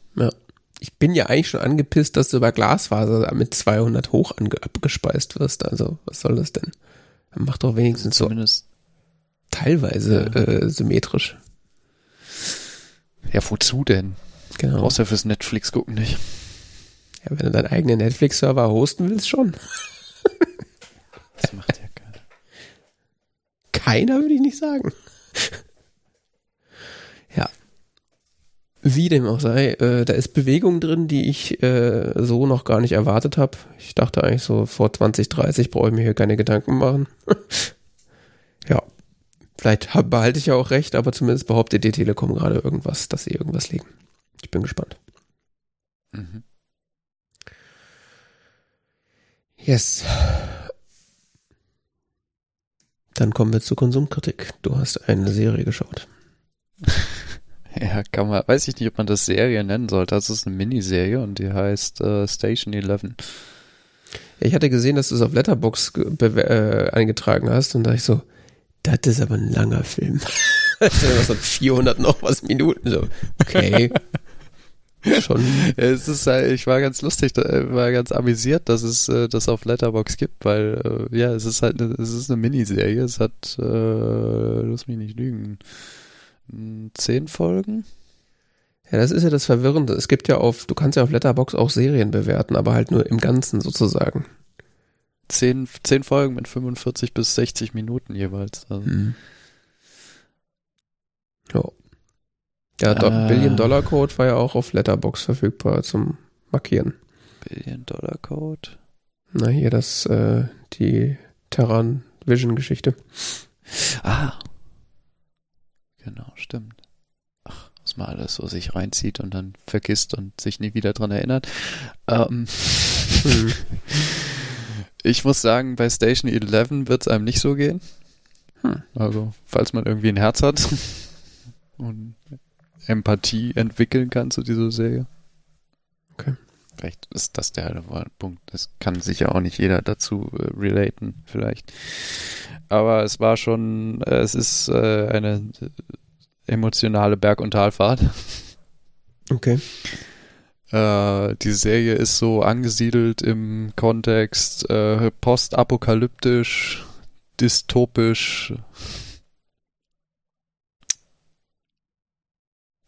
ich bin ja eigentlich schon angepisst, dass du über Glasfaser mit 200 hoch abgespeist wirst, also was soll das denn? Mach doch wenigstens so zumindest. teilweise Ja. äh, symmetrisch. Ja, wozu denn? Genau. Ja fürs Netflix gucken nicht. Ja, wenn du deinen eigenen Netflix-Server hosten willst, schon. Das macht ja keiner. Keiner würde ich nicht sagen. ja. Wie dem auch sei, äh, da ist Bewegung drin, die ich äh, so noch gar nicht erwartet habe. Ich dachte eigentlich so, vor 2030 brauche ich mir hier keine Gedanken machen. ja. Vielleicht behalte ich ja auch recht, aber zumindest behauptet die Telekom gerade irgendwas, dass sie irgendwas legen. Ich bin gespannt. Mhm. Yes. Dann kommen wir zur Konsumkritik. Du hast eine Serie geschaut. Ja, kann man, weiß ich nicht, ob man das Serie nennen sollte. Das ist eine Miniserie und die heißt äh, Station 11. Ja, ich hatte gesehen, dass du es auf Letterbox äh, eingetragen hast und da ich so, das ist aber ein langer Film. das so 400 noch was Minuten. So, okay. Schon. Es ist halt, ich war ganz lustig, äh, war ganz amüsiert, dass es äh, das auf Letterbox gibt, weil äh, ja, es ist halt, eine, es ist eine Miniserie. Es hat, äh, lass mich nicht lügen, mh, zehn Folgen. Ja, das ist ja das Verwirrende. Es gibt ja auf, du kannst ja auf Letterbox auch Serien bewerten, aber halt nur im Ganzen sozusagen. Zehn, zehn Folgen mit 45 bis 60 Minuten jeweils. Also, Mhm. Ja. Der Do Äh. Billion Dollar Code war ja auch auf Letterbox verfügbar zum Markieren. Billion Dollar Code. Na, hier das, äh, die Terran Vision Geschichte. Ah. Genau, stimmt. Ach, was man alles so sich reinzieht und dann vergisst und sich nie wieder dran erinnert. Ähm, Mhm. ich muss sagen, bei Station 11 wird es einem nicht so gehen. Hm. Also, falls man irgendwie ein Herz hat und Empathie entwickeln kann zu dieser Serie. Okay. Vielleicht ist das der Punkt. Das kann sicher auch nicht jeder dazu äh, relaten, vielleicht. Aber es war schon, äh, es ist äh, eine äh, emotionale Berg- und Talfahrt. Okay. Äh, die Serie ist so angesiedelt im Kontext äh, postapokalyptisch, dystopisch.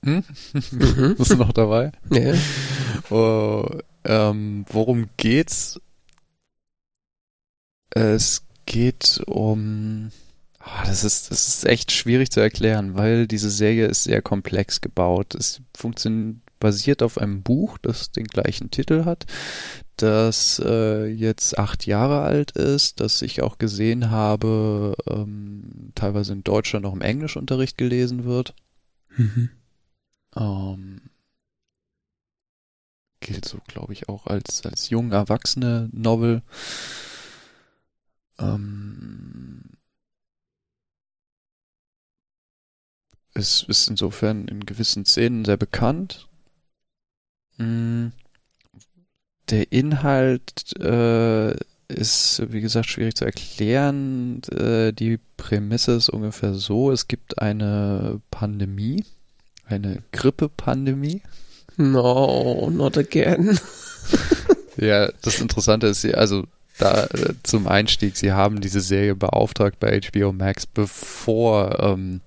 Hm? Mhm. Bist du noch dabei? Ja. Oh, ähm, worum geht's? Es geht um. Ah, das ist, das ist echt schwierig zu erklären, weil diese Serie ist sehr komplex gebaut. Es funktioniert, basiert auf einem Buch, das den gleichen Titel hat, das äh, jetzt acht Jahre alt ist, das ich auch gesehen habe, ähm, teilweise in Deutschland noch im Englischunterricht gelesen wird. Mhm. Ähm, gilt so, glaube ich, auch als, als jung erwachsene Novel. Ähm, es ist insofern in gewissen Szenen sehr bekannt. Mm, der Inhalt äh, ist, wie gesagt, schwierig zu erklären. Äh, die Prämisse ist ungefähr so, es gibt eine Pandemie, eine Grippe-Pandemie. No, not again. ja, das Interessante ist, also da äh, zum Einstieg, sie haben diese Serie beauftragt bei HBO Max, bevor ähm,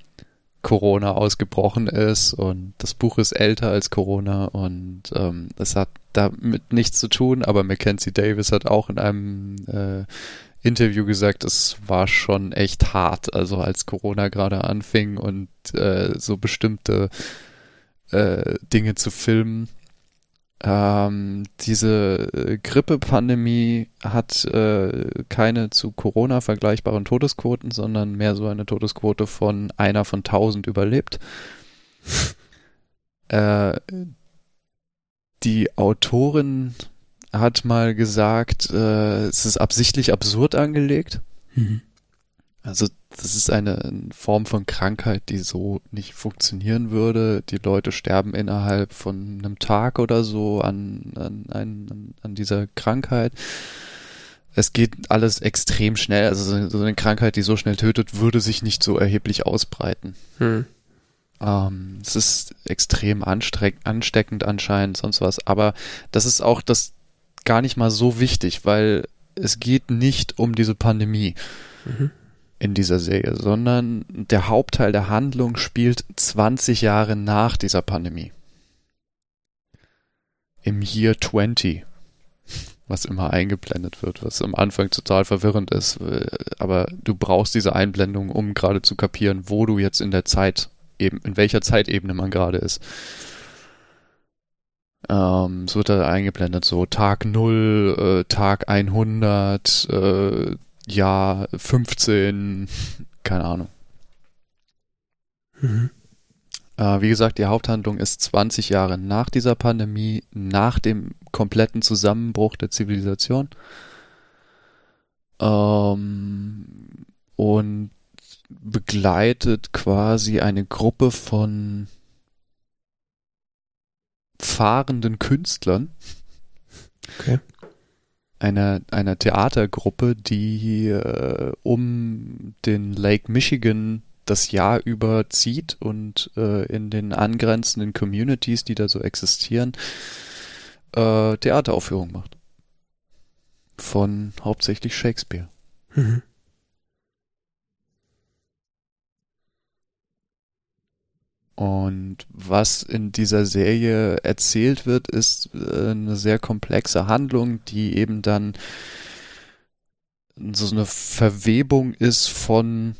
Corona ausgebrochen ist und das Buch ist älter als Corona und ähm, es hat damit nichts zu tun, aber Mackenzie Davis hat auch in einem äh, Interview gesagt, es war schon echt hart, also als Corona gerade anfing und äh, so bestimmte äh, Dinge zu filmen. Ähm, diese äh, Grippe-Pandemie hat äh, keine zu Corona vergleichbaren Todesquoten, sondern mehr so eine Todesquote von einer von tausend überlebt. äh, die Autorin hat mal gesagt, äh, es ist absichtlich absurd angelegt. Mhm. Also das ist eine Form von Krankheit, die so nicht funktionieren würde. Die Leute sterben innerhalb von einem Tag oder so an, an, an, an dieser Krankheit. Es geht alles extrem schnell. Also so eine Krankheit, die so schnell tötet, würde sich nicht so erheblich ausbreiten. Hm. Ähm, es ist extrem ansteckend anscheinend, sonst was. Aber das ist auch das gar nicht mal so wichtig, weil es geht nicht um diese Pandemie. Mhm in dieser Serie, sondern der Hauptteil der Handlung spielt 20 Jahre nach dieser Pandemie. Im Year 20, was immer eingeblendet wird, was am Anfang total verwirrend ist. Aber du brauchst diese Einblendung, um gerade zu kapieren, wo du jetzt in der Zeit eben, in welcher Zeitebene man gerade ist. Ähm, es wird da eingeblendet, so Tag 0, äh, Tag 100, äh, Jahr 15, keine Ahnung. Mhm. Äh, wie gesagt, die Haupthandlung ist 20 Jahre nach dieser Pandemie, nach dem kompletten Zusammenbruch der Zivilisation. Ähm, und begleitet quasi eine Gruppe von fahrenden Künstlern. Okay einer, einer Theatergruppe, die äh, um den Lake Michigan das Jahr über zieht und äh, in den angrenzenden Communities, die da so existieren, äh, Theateraufführungen macht. Von hauptsächlich Shakespeare. Mhm. Und was in dieser Serie erzählt wird, ist äh, eine sehr komplexe Handlung, die eben dann so eine Verwebung ist von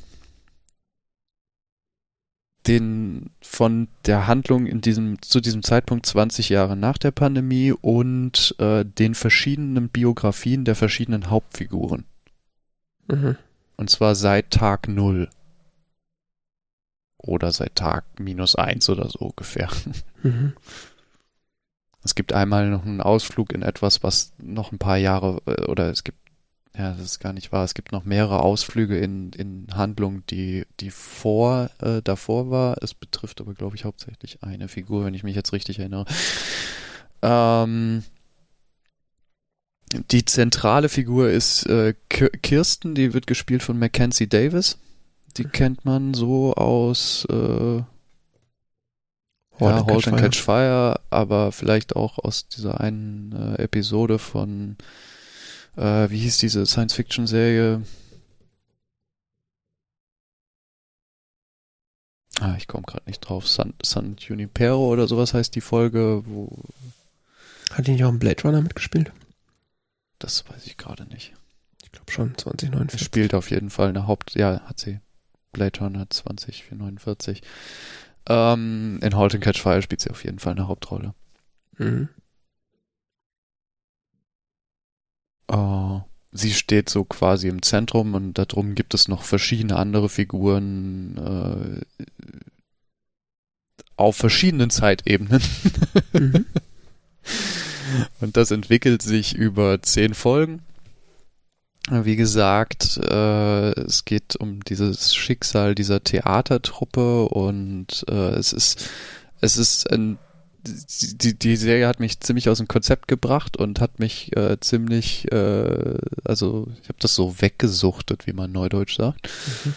den von der Handlung in diesem zu diesem Zeitpunkt 20 Jahre nach der Pandemie und äh, den verschiedenen Biografien der verschiedenen Hauptfiguren. Mhm. Und zwar seit Tag Null oder seit Tag minus eins oder so ungefähr. Mhm. Es gibt einmal noch einen Ausflug in etwas, was noch ein paar Jahre, äh, oder es gibt, ja, das ist gar nicht wahr, es gibt noch mehrere Ausflüge in, in Handlungen, die, die vor, äh, davor war. Es betrifft aber, glaube ich, hauptsächlich eine Figur, wenn ich mich jetzt richtig erinnere. Ähm, die zentrale Figur ist äh, Kirsten, die wird gespielt von Mackenzie Davis. Die kennt man so aus äh, ja, Halt and Catch Fire, aber vielleicht auch aus dieser einen äh, Episode von äh, wie hieß diese Science-Fiction-Serie? Ah, ich komme gerade nicht drauf. San, San Junipero oder sowas heißt die Folge, wo. Hat die nicht auch im Blade Runner mitgespielt? Das weiß ich gerade nicht. Ich glaube schon, 2049. Er spielt auf jeden Fall eine Haupt... Ja, hat sie. Blade Runner 2049. Ähm, in Halt and Catch Fire spielt sie auf jeden Fall eine Hauptrolle. Mhm. Uh, sie steht so quasi im Zentrum und darum gibt es noch verschiedene andere Figuren äh, auf verschiedenen Zeitebenen. Mhm. und das entwickelt sich über zehn Folgen. Wie gesagt, äh, es geht um dieses Schicksal dieser Theatertruppe und äh, es ist es ist ein die, die Serie hat mich ziemlich aus dem Konzept gebracht und hat mich äh, ziemlich, äh, also ich habe das so weggesuchtet, wie man neudeutsch sagt. Mhm.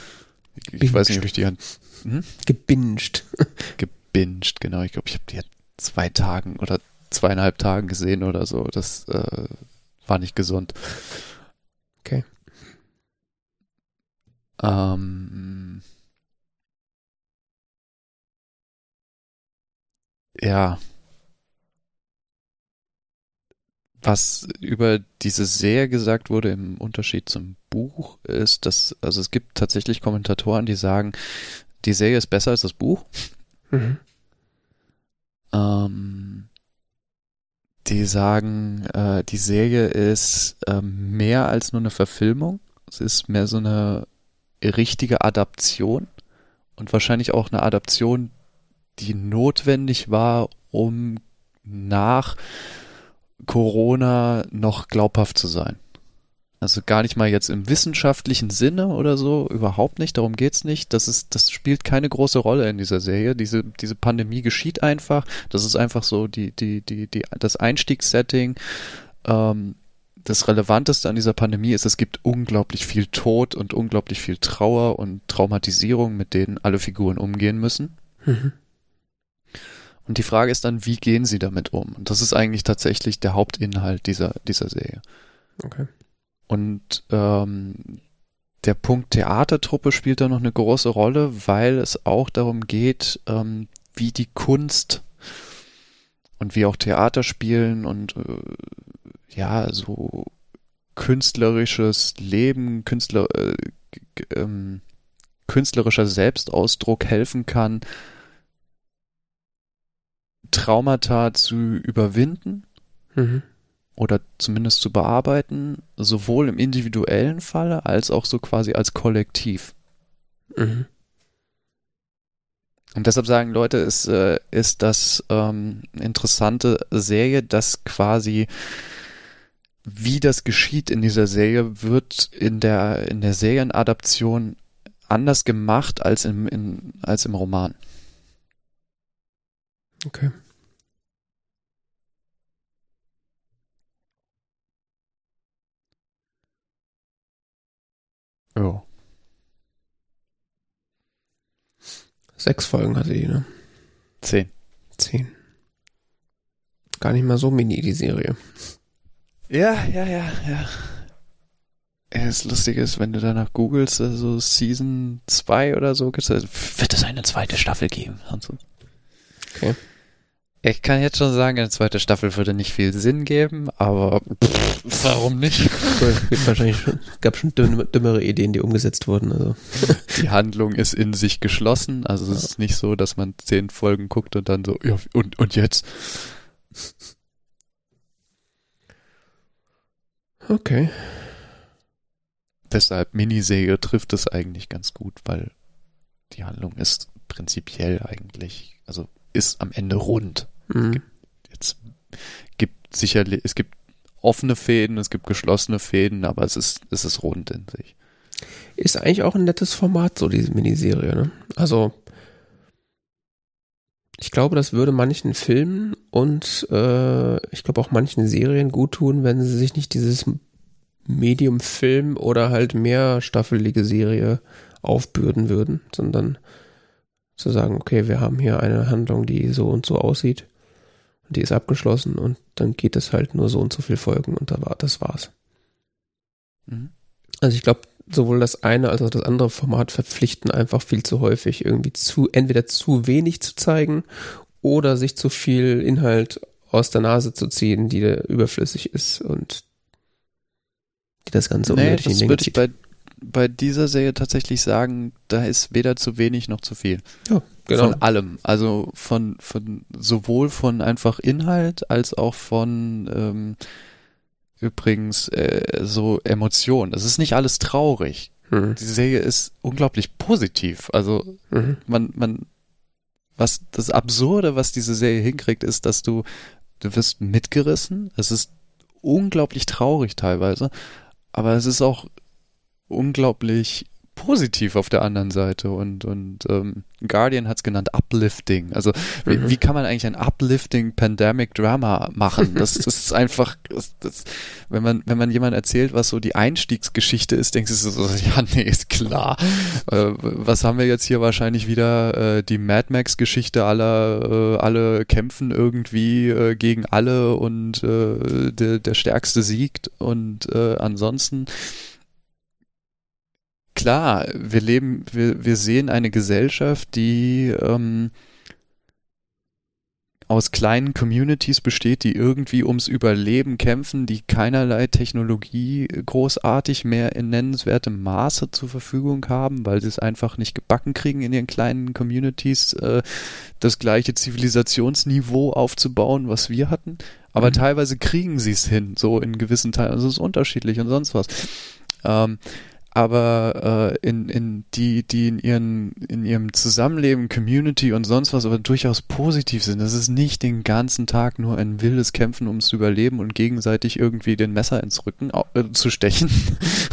Ich, ich weiß nicht, ob ich die... Hm? Gebinged. Gebinged, genau. Ich glaube, ich habe die zwei Tagen oder zweieinhalb Tagen gesehen oder so. Das äh, war nicht gesund. Okay. Ähm, ja. Was über diese Serie gesagt wurde im Unterschied zum Buch ist, dass, also es gibt tatsächlich Kommentatoren, die sagen, die Serie ist besser als das Buch. Mhm. Ähm, die sagen, äh, die Serie ist äh, mehr als nur eine Verfilmung. Es ist mehr so eine richtige Adaption und wahrscheinlich auch eine Adaption, die notwendig war, um nach Corona noch glaubhaft zu sein. Also gar nicht mal jetzt im wissenschaftlichen Sinne oder so, überhaupt nicht, darum geht's nicht. Das ist, das spielt keine große Rolle in dieser Serie. Diese, diese Pandemie geschieht einfach. Das ist einfach so die, die, die, die, das Einstiegssetting. Ähm, das Relevanteste an dieser Pandemie ist, es gibt unglaublich viel Tod und unglaublich viel Trauer und Traumatisierung, mit denen alle Figuren umgehen müssen. Mhm. Und die Frage ist dann, wie gehen sie damit um? Und das ist eigentlich tatsächlich der Hauptinhalt dieser, dieser Serie. Okay. Und ähm, der Punkt Theatertruppe spielt da noch eine große Rolle, weil es auch darum geht, ähm, wie die Kunst und wie auch Theaterspielen und äh, ja, so künstlerisches Leben, Künstler, äh, ähm, künstlerischer Selbstausdruck helfen kann, Traumata zu überwinden mhm. Oder zumindest zu bearbeiten, sowohl im individuellen Falle als auch so quasi als Kollektiv. Mhm. Und deshalb sagen Leute, es äh, ist das ähm, interessante Serie, dass quasi wie das geschieht in dieser Serie, wird in der, in der Serienadaption anders gemacht als im, in, als im Roman. Okay. Ja. Sechs Folgen hatte die, ne? Zehn. Zehn. Gar nicht mal so mini, die Serie. Ja, ja, ja, ja. Das Lustige ist, wenn du danach googelst, also Season 2 oder so, wird es eine zweite Staffel geben. Okay. Ich kann jetzt schon sagen, eine zweite Staffel würde nicht viel Sinn geben, aber pff, warum nicht? Es gibt wahrscheinlich schon, gab schon dümmere Ideen, die umgesetzt wurden. Also. Die Handlung ist in sich geschlossen, also es ist nicht so, dass man zehn Folgen guckt und dann so, ja, und, und jetzt? Okay. Deshalb Miniserie trifft es eigentlich ganz gut, weil die Handlung ist prinzipiell eigentlich, also ist am Ende rund. Mhm. Gibt, jetzt gibt sicherlich, es gibt offene Fäden, es gibt geschlossene Fäden, aber es ist, es ist rund in sich. Ist eigentlich auch ein nettes Format, so diese Miniserie, ne? Also, ich glaube, das würde manchen Filmen und äh, ich glaube auch manchen Serien gut tun, wenn sie sich nicht dieses Medium-Film oder halt mehrstaffelige Serie aufbürden würden, sondern zu sagen, okay, wir haben hier eine Handlung, die so und so aussieht und die ist abgeschlossen und dann geht es halt nur so und so viel Folgen und da war, das war's. Mhm. Also ich glaube, sowohl das eine als auch das andere Format verpflichten einfach viel zu häufig irgendwie zu, entweder zu wenig zu zeigen oder sich zu viel Inhalt aus der Nase zu ziehen, die überflüssig ist und die das Ganze nee, unnötig das in würde ich bei, bei dieser Serie tatsächlich sagen, da ist weder zu wenig noch zu viel. Ja, genau. Von allem. Also von, von sowohl von einfach Inhalt als auch von ähm, übrigens äh, so Emotionen. Es ist nicht alles traurig. Mhm. Die Serie ist unglaublich positiv. Also mhm. man, man, was das Absurde, was diese Serie hinkriegt, ist, dass du, du wirst mitgerissen. Es ist unglaublich traurig teilweise, aber es ist auch unglaublich positiv auf der anderen Seite und und ähm, Guardian hat es genannt uplifting. Also wie, Mhm. wie kann man eigentlich ein uplifting Pandemic Drama machen? Das, das ist einfach, das, das, wenn man wenn man jemand erzählt, was so die Einstiegsgeschichte ist, denkst du so, ja nee, ist klar. Äh, was haben wir jetzt hier wahrscheinlich wieder äh, die Mad Max Geschichte aller äh, alle kämpfen irgendwie äh, gegen alle und äh, der der stärkste siegt und äh, ansonsten klar, wir leben, wir, wir sehen eine Gesellschaft, die ähm, aus kleinen Communities besteht, die irgendwie ums Überleben kämpfen, die keinerlei Technologie großartig mehr in nennenswertem Maße zur Verfügung haben, weil sie es einfach nicht gebacken kriegen, in ihren kleinen Communities äh, das gleiche Zivilisationsniveau aufzubauen, was wir hatten. Aber Mhm. teilweise kriegen sie es hin, so in gewissen Teilen. Also es ist unterschiedlich und sonst was. Ähm, aber äh, in, in die, die in ihren, in ihrem Zusammenleben, Community und sonst was aber durchaus positiv sind. Das ist nicht den ganzen Tag nur ein wildes Kämpfen ums Überleben und gegenseitig irgendwie den Messer ins Rücken äh, zu stechen.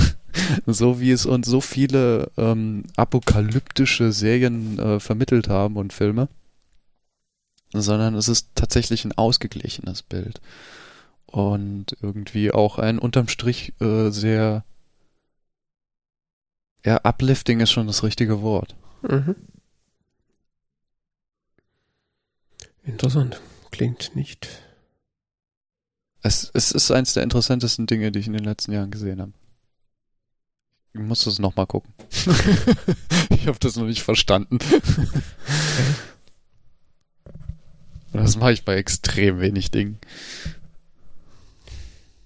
so wie es uns so viele ähm, apokalyptische Serien äh, vermittelt haben und Filme. Sondern es ist tatsächlich ein ausgeglichenes Bild. Und irgendwie auch ein unterm Strich äh, sehr ja, uplifting ist schon das richtige Wort. Mhm. Interessant. Klingt nicht. Es, es ist eins der interessantesten Dinge, die ich in den letzten Jahren gesehen habe. Ich muss das nochmal gucken. ich habe das noch nicht verstanden. das mache ich bei extrem wenig Dingen.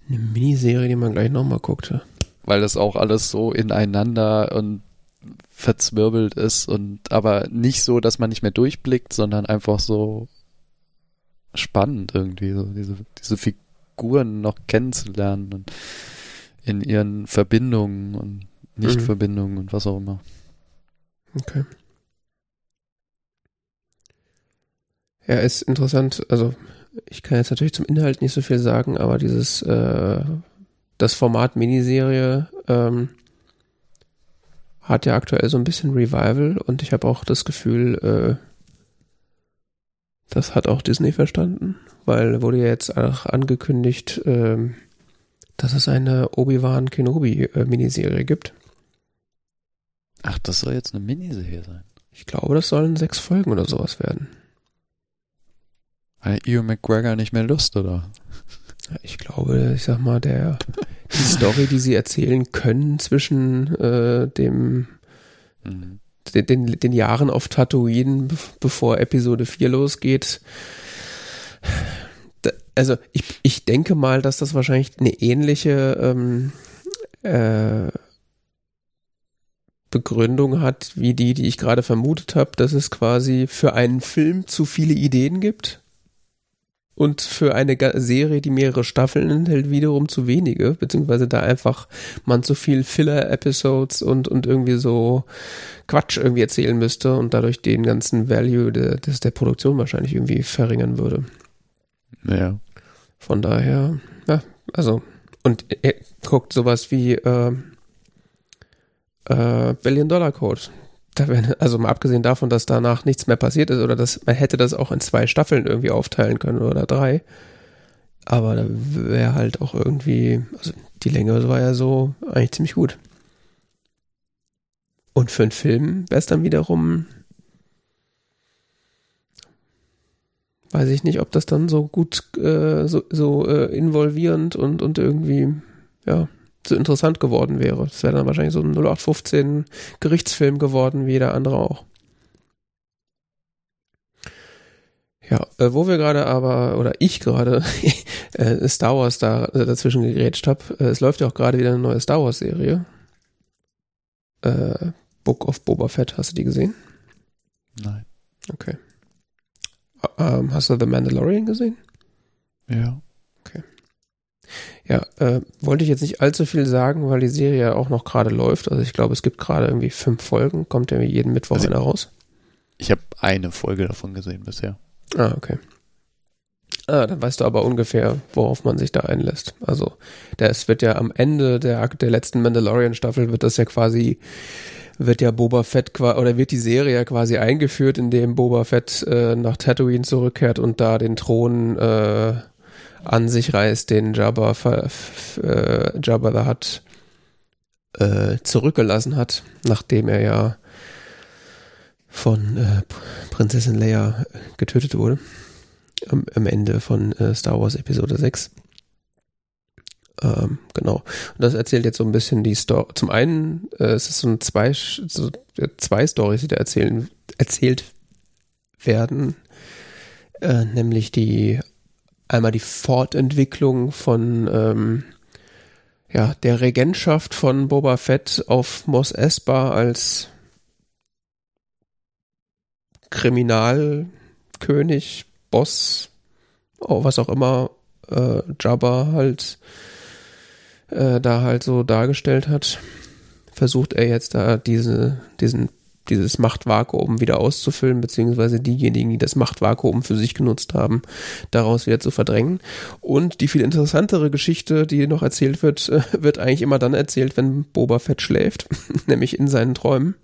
Eine Miniserie, die man gleich nochmal guckte. Weil das auch alles so ineinander und verzwirbelt ist und aber nicht so, dass man nicht mehr durchblickt, sondern einfach so spannend irgendwie, so diese, diese Figuren noch kennenzulernen und in ihren Verbindungen und Nichtverbindungen und was auch immer. Okay. Ja, ist interessant. Also, ich kann jetzt natürlich zum Inhalt nicht so viel sagen, aber dieses, äh, das Format Miniserie ähm, hat ja aktuell so ein bisschen Revival und ich habe auch das Gefühl, äh, das hat auch Disney verstanden, weil wurde ja jetzt auch angekündigt, ähm, dass es eine Obi-Wan Kenobi äh, Miniserie gibt. Ach, das soll jetzt eine Miniserie sein. Ich glaube, das sollen sechs Folgen oder sowas werden. Hat Ewan McGregor nicht mehr Lust, oder? Ich glaube, ich sag mal, der die Story, die sie erzählen können zwischen äh, dem Mhm. den, den, den Jahren auf Tatooine, be- bevor Episode 4 losgeht. Da, also ich, ich denke mal, dass das wahrscheinlich eine ähnliche ähm, äh, Begründung hat, wie die, die ich gerade vermutet habe, dass es quasi für einen Film zu viele Ideen gibt und für eine Serie, die mehrere Staffeln enthält, wiederum zu wenige, beziehungsweise da einfach man zu viel Filler-Episodes und, und irgendwie so Quatsch irgendwie erzählen müsste und dadurch den ganzen Value de, des, der Produktion wahrscheinlich irgendwie verringern würde. Ja. Von daher, ja, also, und er guckt sowas wie äh, äh, Billion Dollar Code. Wär, also mal abgesehen davon, dass danach nichts mehr passiert ist oder dass man hätte das auch in zwei Staffeln irgendwie aufteilen können oder drei. Aber da wäre halt auch irgendwie, also die Länge war ja so eigentlich ziemlich gut. Und für einen Film wäre es dann wiederum, weiß ich nicht, ob das dann so gut, äh, so, so äh, involvierend und, und irgendwie, ja, so interessant geworden wäre. Das wäre dann wahrscheinlich so ein 0815 Gerichtsfilm geworden, wie jeder andere auch. Ja, äh, wo wir gerade aber, oder ich gerade äh, Star Wars da äh, dazwischen gegrätscht habe, äh, es läuft ja auch gerade wieder eine neue Star Wars Serie. Äh, Book of Boba Fett, hast du die gesehen? Nein. Okay. Ähm, hast du The Mandalorian gesehen? Ja. Ja, äh, wollte ich jetzt nicht allzu viel sagen, weil die Serie ja auch noch gerade läuft. Also ich glaube, es gibt gerade irgendwie fünf Folgen, kommt ja jeden Mittwoch Also- einer raus. Ich habe eine Folge davon gesehen bisher. Ah, okay. Ah, dann weißt du aber ungefähr, worauf man sich da einlässt. Also, das wird ja am Ende der, der letzten Mandalorian-Staffel wird das ja quasi wird ja Boba Fett oder wird die Serie ja quasi eingeführt, indem Boba Fett äh, nach Tatooine zurückkehrt und da den Thron äh, an sich reißt, den Jabba, äh, Jabba da hat äh, zurückgelassen hat, nachdem er ja von äh, Prinzessin Leia getötet wurde. Am, am Ende von äh, Star Wars Episode 6. Ähm, genau. Und das erzählt jetzt so ein bisschen die Story. Zum einen äh, es ist so ein zwei, so zwei Stories, die da erzählen, erzählt werden. Äh, nämlich die einmal die Fortentwicklung von ähm, ja, der Regentschaft von Boba Fett auf Mos Espa als Kriminalkönig, Boss, oh, was auch immer äh, Jabba halt äh, da halt so dargestellt hat, versucht er jetzt da diese, diesen dieses Machtvakuum wieder auszufüllen, beziehungsweise diejenigen, die das Machtvakuum für sich genutzt haben, daraus wieder zu verdrängen. Und die viel interessantere Geschichte, die noch erzählt wird, äh, wird eigentlich immer dann erzählt, wenn Boba Fett schläft, nämlich in seinen Träumen.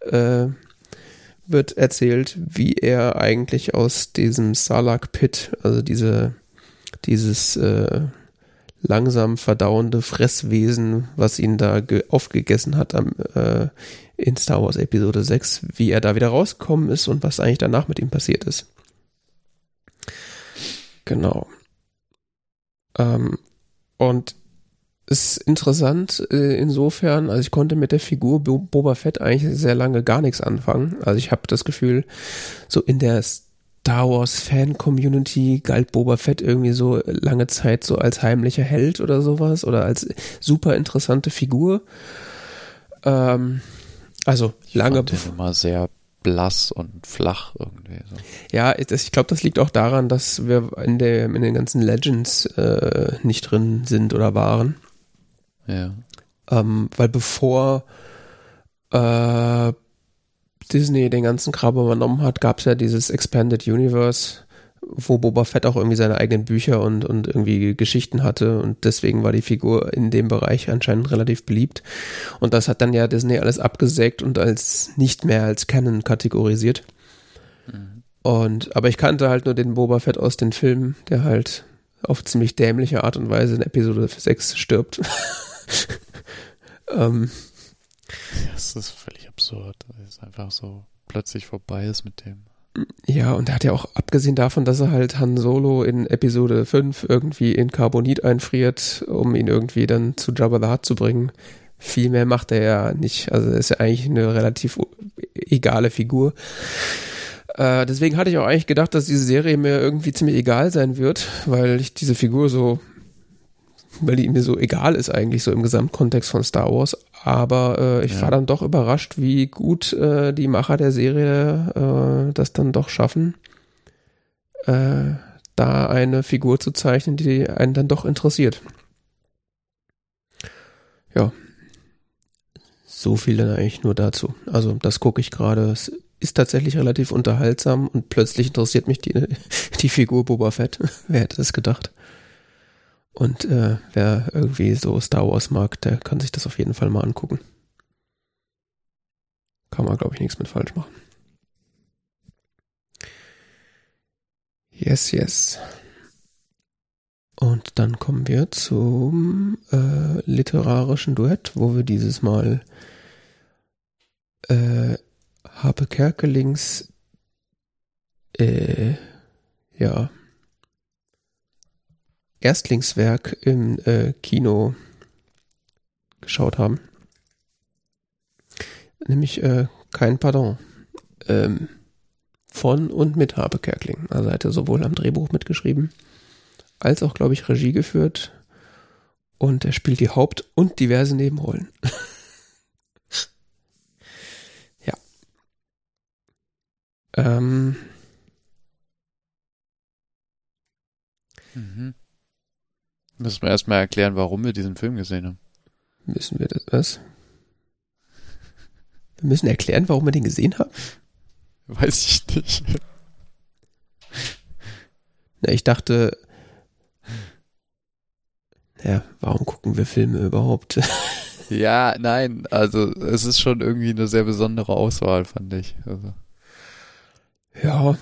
Äh, wird erzählt, wie er eigentlich aus diesem Salak Pit, also diese, dieses äh, langsam verdauende Fresswesen, was ihn da aufgegessen hat am, äh, in Star Wars Episode 6, wie er da wieder rausgekommen ist und was eigentlich danach mit ihm passiert ist. Genau. Ähm, und ist interessant äh, insofern, also ich konnte mit der Figur Boba Fett eigentlich sehr lange gar nichts anfangen. Also ich habe das Gefühl, so in der Star Wars Fan Community galt Boba Fett irgendwie so lange Zeit so als heimlicher Held oder sowas oder als super interessante Figur. Ähm, also lange. Ich fand den immer sehr blass und flach irgendwie. So. Ja, ich glaube, das liegt auch daran, dass wir in, der, in den ganzen Legends äh, nicht drin sind oder waren. Ja. Ähm, weil bevor äh, Disney den ganzen Kram übernommen hat, gab es ja dieses Expanded Universe, wo Boba Fett auch irgendwie seine eigenen Bücher und, und irgendwie Geschichten hatte und deswegen war die Figur in dem Bereich anscheinend relativ beliebt. Und das hat dann ja Disney alles abgesägt und als nicht mehr als Canon kategorisiert. Mhm. Und, aber ich kannte halt nur den Boba Fett aus den Filmen, der halt auf ziemlich dämliche Art und Weise in Episode 6 stirbt. ähm, das ist völlig absurd. Es ist einfach so plötzlich vorbei ist mit dem. Ja, und er hat ja auch abgesehen davon, dass er halt Han Solo in Episode 5 irgendwie in Carbonit einfriert, um ihn irgendwie dann zu Jabba the Hutt zu bringen. Viel mehr macht er ja nicht. Also er ist ja eigentlich eine relativ egale Figur. Äh, deswegen hatte ich auch eigentlich gedacht, dass diese Serie mir irgendwie ziemlich egal sein wird, weil ich diese Figur so, weil die mir so egal ist eigentlich so im Gesamtkontext von Star Wars. Aber äh, ich ja. war dann doch überrascht, wie gut äh, die Macher der Serie äh, das dann doch schaffen, äh, da eine Figur zu zeichnen, die einen dann doch interessiert. Ja. So viel dann eigentlich nur dazu. Also das gucke ich gerade. Es ist tatsächlich relativ unterhaltsam und plötzlich interessiert mich die, die Figur Boba Fett. Wer hätte das gedacht? Und äh, wer irgendwie so Star Wars mag, der kann sich das auf jeden Fall mal angucken. Kann man, glaube ich, nichts mit falsch machen. Yes, yes. Und dann kommen wir zum äh, literarischen Duett, wo wir dieses Mal äh, Habe Kerkelings äh, ja Erstlingswerk im äh, Kino geschaut haben. Nämlich äh, Kein Pardon. Ähm, von und mit Habe Kerkling. Also er hatte sowohl am Drehbuch mitgeschrieben, als auch, glaube ich, Regie geführt. Und er spielt die Haupt- und diverse Nebenrollen. ja. Ähm. Mhm. Müssen wir erstmal erklären, warum wir diesen Film gesehen haben. Müssen wir das was? Wir müssen erklären, warum wir den gesehen haben? Weiß ich nicht. Na, ich dachte, ja, warum gucken wir Filme überhaupt? Ja, nein, also es ist schon irgendwie eine sehr besondere Auswahl, fand ich. Also, Ja,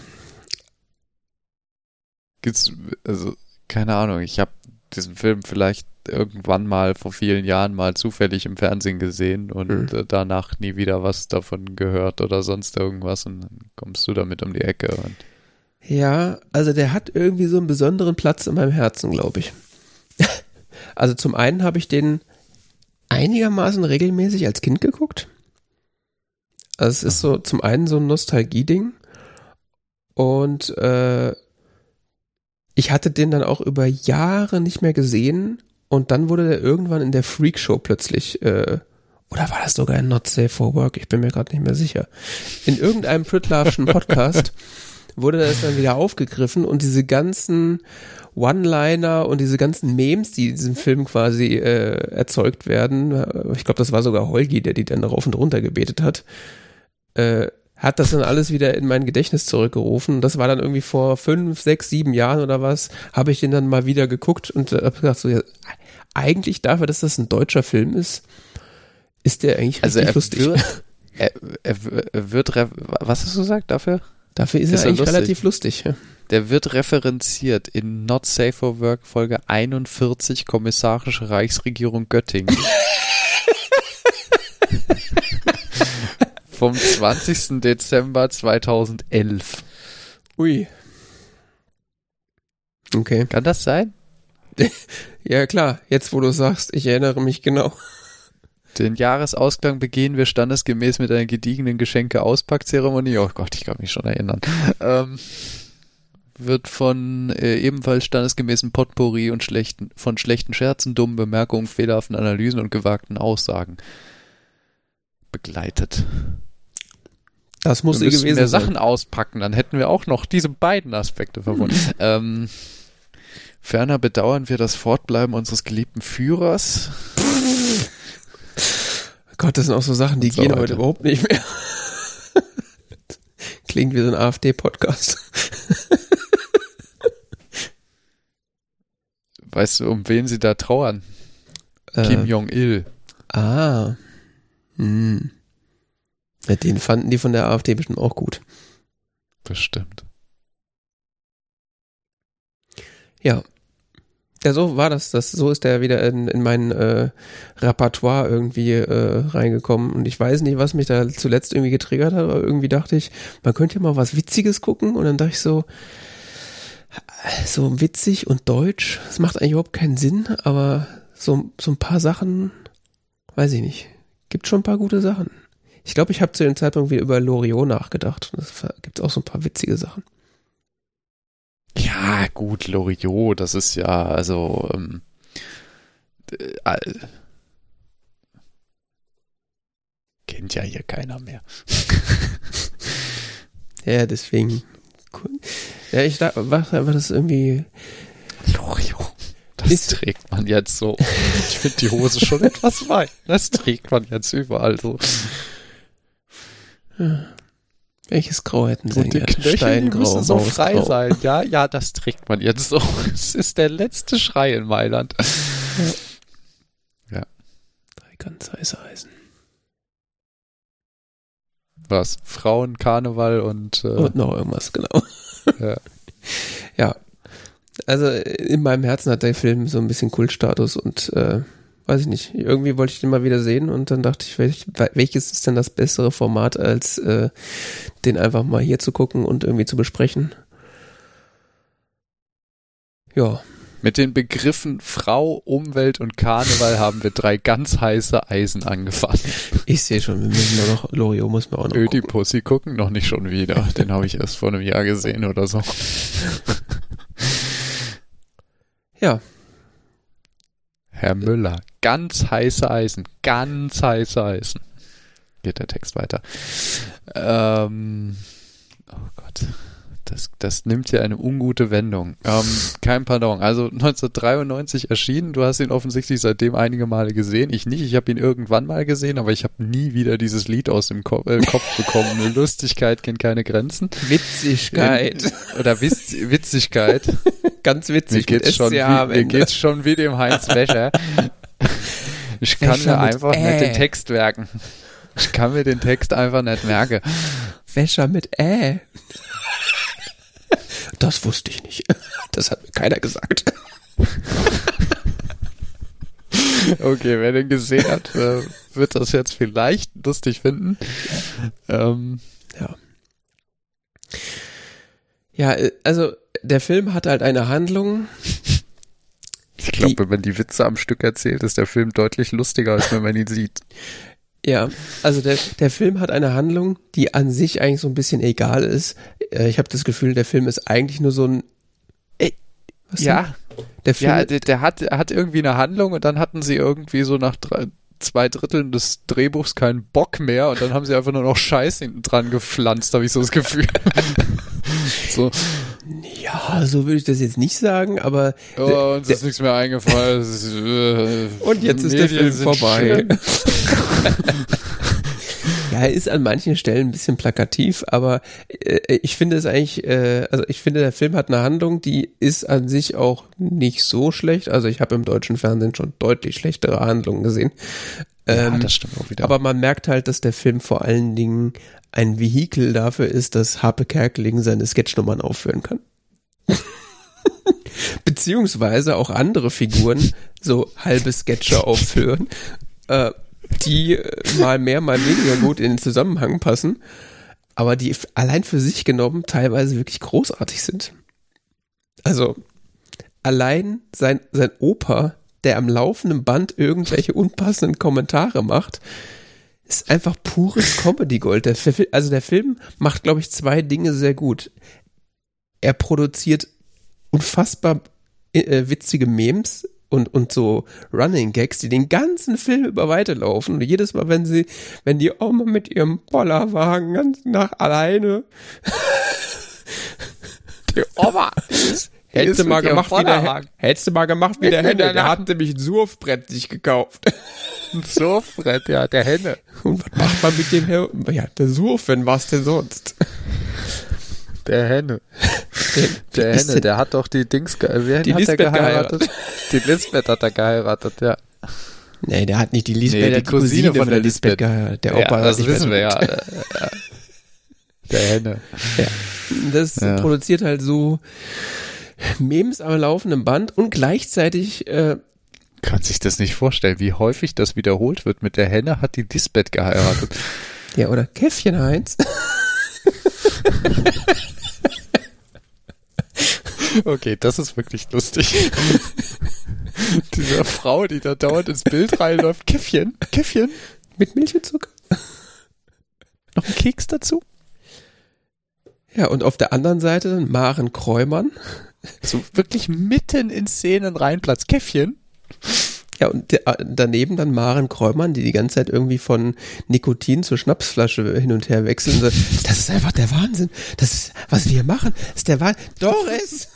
gibt's, also, keine Ahnung, ich habe diesen Film vielleicht irgendwann mal vor vielen Jahren mal zufällig im Fernsehen gesehen und Hm. äh, danach nie wieder was davon gehört oder sonst irgendwas und dann kommst du damit um die Ecke und Ja, also der hat irgendwie so einen besonderen Platz in meinem Herzen, glaube ich. Also zum einen habe ich den einigermaßen regelmäßig als Kind geguckt. Also es ist so zum einen so ein Nostalgie-Ding und äh, ich hatte den dann auch über Jahre nicht mehr gesehen und dann wurde der irgendwann in der Freak Show plötzlich äh, oder war das sogar in Not Safe for Work? Ich bin mir gerade nicht mehr sicher. In irgendeinem Pritlavschen Podcast wurde das dann wieder aufgegriffen und diese ganzen One-Liner und diese ganzen Memes, die in diesem Film quasi äh, erzeugt werden, äh, ich glaube, das war sogar Holgi, der die dann rauf und runter gebetet hat, äh, hat das dann alles wieder in mein Gedächtnis zurückgerufen. Das war dann irgendwie vor fünf, sechs, sieben Jahren oder was, habe ich den dann mal wieder geguckt und äh, hab gedacht, so, ja, eigentlich dafür, dass das ein deutscher Film ist, ist der eigentlich Also richtig lustig. wird, er, er, er wird, was hast du gesagt dafür? Dafür ist, Ist er er eigentlich lustig? relativ lustig. Ja. Der wird referenziert in Not Safe for Work Folge 41 Kommissarische Reichsregierung Göttingen. Vom 20. Dezember 2011. Ui. Okay. Kann das sein? Ja, klar. Jetzt, wo du sagst, ich erinnere mich genau. Den Jahresausklang begehen wir standesgemäß mit einer gediegenen Geschenke-Auspackzeremonie. Oh Gott, ich kann mich schon erinnern. Ähm, wird von äh, ebenfalls standesgemäßen Potpourri und schlechten, von schlechten Scherzen, dummen Bemerkungen, fehlerhaften Analysen und gewagten Aussagen begleitet. Das muss gewesen mehr sein. Sachen auspacken, dann hätten wir auch noch diese beiden Aspekte verbunden. ähm, ferner bedauern wir das Fortbleiben unseres geliebten Führers. Gott, das sind auch so Sachen, die so gehen weiter. heute überhaupt nicht mehr. Klingt wie so ein AfD-Podcast. Weißt du, um wen sie da trauern? Kim Äh, Jong-il. ah. Hm. Ja, den fanden die von der AfD bestimmt auch gut. Bestimmt. Ja. Ja, so war das. das so ist der wieder in, in mein äh, Repertoire irgendwie äh, reingekommen. Und ich weiß nicht, was mich da zuletzt irgendwie getriggert hat, aber irgendwie dachte ich, man könnte ja mal was Witziges gucken. Und dann dachte ich so, so witzig und deutsch, das macht eigentlich überhaupt keinen Sinn, aber so, so ein paar Sachen, weiß ich nicht. Gibt schon ein paar gute Sachen. Ich glaube, ich habe zu dem Zeitpunkt wieder über Loriot nachgedacht. Es gibt auch so ein paar witzige Sachen. Ja, gut, Loriot, das ist ja, also, ähm, äh, äh, kennt ja hier keiner mehr. Ja, deswegen. Cool. Ja, ich dachte, einfach das irgendwie. Loriot. Das Ist- trägt man jetzt so. Ich finde die Hose schon etwas weit. Das trägt man jetzt überall so. Welches Grau hätten sie Und die denn? Knöchel, die Steingrau, müssen so frei Mausgrau. sein. Ja, ja, das trägt man jetzt so. Es ist der letzte Schrei in Mailand. Drei ganz heiße Eisen. Was? Frauen, Karneval und, äh, Und noch irgendwas, genau. ja. Ja. Also in meinem Herzen hat der Film so ein bisschen Kultstatus und äh, weiß ich nicht. Irgendwie wollte ich den mal wieder sehen und dann dachte ich, welch, welches ist denn das bessere Format, als äh, den einfach mal hier zu gucken und irgendwie zu besprechen. Ja, Mit den Begriffen Frau, Umwelt und Karneval haben wir drei ganz heiße Eisen angefangen. ich sehe schon, wir müssen nur noch, Lorio muss man auch noch gucken. Ödipussy gucken noch nicht schon wieder. Den habe ich erst vor einem Jahr gesehen oder so. Ja, Herr Müller, ganz heiße Eisen, ganz heiße Eisen. Geht der Text weiter. Ähm, oh Gott. Das, das nimmt hier eine ungute Wendung. Ähm, kein Pardon. Also 1993 erschienen. Du hast ihn offensichtlich seitdem einige Male gesehen. Ich nicht. Ich habe ihn irgendwann mal gesehen, aber ich habe nie wieder dieses Lied aus dem Ko äh, Kopf bekommen. Lustigkeit kennt keine Grenzen. Witzigkeit. Oder Witz Witzigkeit. Ganz Mir witzig. geht's, mit schon wie, mir geht's schon wie dem Heinz Wäscher. Ich kann Wäscher mir einfach Ä. nicht den Text merken. Ich kann mir den Text einfach nicht merken. Wäscher mit Ä. Das wusste ich nicht. Das hat mir keiner gesagt. Okay, wer den gesehen hat, äh, wird das jetzt vielleicht lustig finden. Ähm, Ja. Ja, äh, also der Film hat halt eine Handlung. ich glaube, wenn man die Witze am Stück erzählt, ist der Film deutlich lustiger, als wenn man ihn sieht. Ja, also der, der Film hat eine Handlung, die an sich eigentlich so ein bisschen egal ist. Äh, Ich habe das Gefühl, der Film ist eigentlich nur so ein. Ey, Was Ja, denn? der Film. ja, der, der hat, hat irgendwie eine Handlung und dann hatten sie irgendwie so nach drei, zwei Dritteln des Drehbuchs keinen Bock mehr und dann haben sie einfach nur noch Scheiß hinten dran gepflanzt, habe ich so das Gefühl. so, ja, so würde ich das jetzt nicht sagen, aber oh, uns ist nichts mehr eingefallen. ist, äh, Und jetzt ist der Medien Film sind vorbei. Ja, er ist an manchen Stellen ein bisschen plakativ, aber äh, ich finde es eigentlich, äh, also ich finde, der Film hat eine Handlung, die ist an sich auch nicht so schlecht. Also ich habe im deutschen Fernsehen schon deutlich schlechtere Handlungen gesehen. Ja, Ähm, das stimmt auch wieder. aber man merkt halt, dass der Film vor allen Dingen ein Vehikel dafür ist, dass Harpe Kerkeling seine Sketchnummern aufführen kann. Beziehungsweise auch andere Figuren so halbe Sketche aufführen, äh, die mal mehr, mal weniger gut in den Zusammenhang passen, aber die allein für sich genommen teilweise wirklich großartig sind. Also allein sein, sein Opa, der am laufenden Band irgendwelche unpassenden Kommentare macht, ist einfach pures Comedy-Gold. Also der Film macht, glaube ich, zwei Dinge sehr gut. Er produziert unfassbar äh, witzige Memes und, und so Running Gags, die den ganzen Film über weiterlaufen. Und jedes Mal, wenn sie, wenn die Oma mit ihrem Bollerwagen ganz nach alleine die Oma Hättest du mal gemacht wie der, hättest du mal gemacht wie der Henne, der der hat nämlich ein Surfbrett sich gekauft. Ein Surfbrett, ja, der Henne. Und was macht man mit dem her? Ja, der Surfen, was denn sonst? Der Henne. Der, Der Henne, der hat doch die Dings, ge- wer Die hat der Lisbeth geheiratet? Die Lisbeth hat er geheiratet, ja. Nee, der hat nicht die Lisbeth, Nee, der die hat Cousine von der Lisbeth. geheiratet. Der ja, Opa hat das wissen wir ja. ja. Der Henne. Das Ja. produziert halt so Memes am laufenden Band und gleichzeitig, äh, Kann sich das nicht vorstellen, wie häufig das wiederholt wird. Mit der Henne hat die Lisbeth geheiratet. ja, oder Käffchen Heinz. Okay, das ist wirklich lustig. Diese Frau, die da dauernd ins Bild reinläuft. Käffchen, Käffchen, Mit Milch und Zucker. noch ein Keks dazu? Ja, und auf der anderen Seite dann Maren Kräumann. So wirklich mitten in Szenen reinplatzt. Käffchen. Ja, und äh, daneben dann Maren Kräumann, die die ganze Zeit irgendwie von Nikotin zur Schnapsflasche hin und her wechseln. Das ist einfach der Wahnsinn. Das ist, was wir hier machen, ist der Wahnsinn. Doris!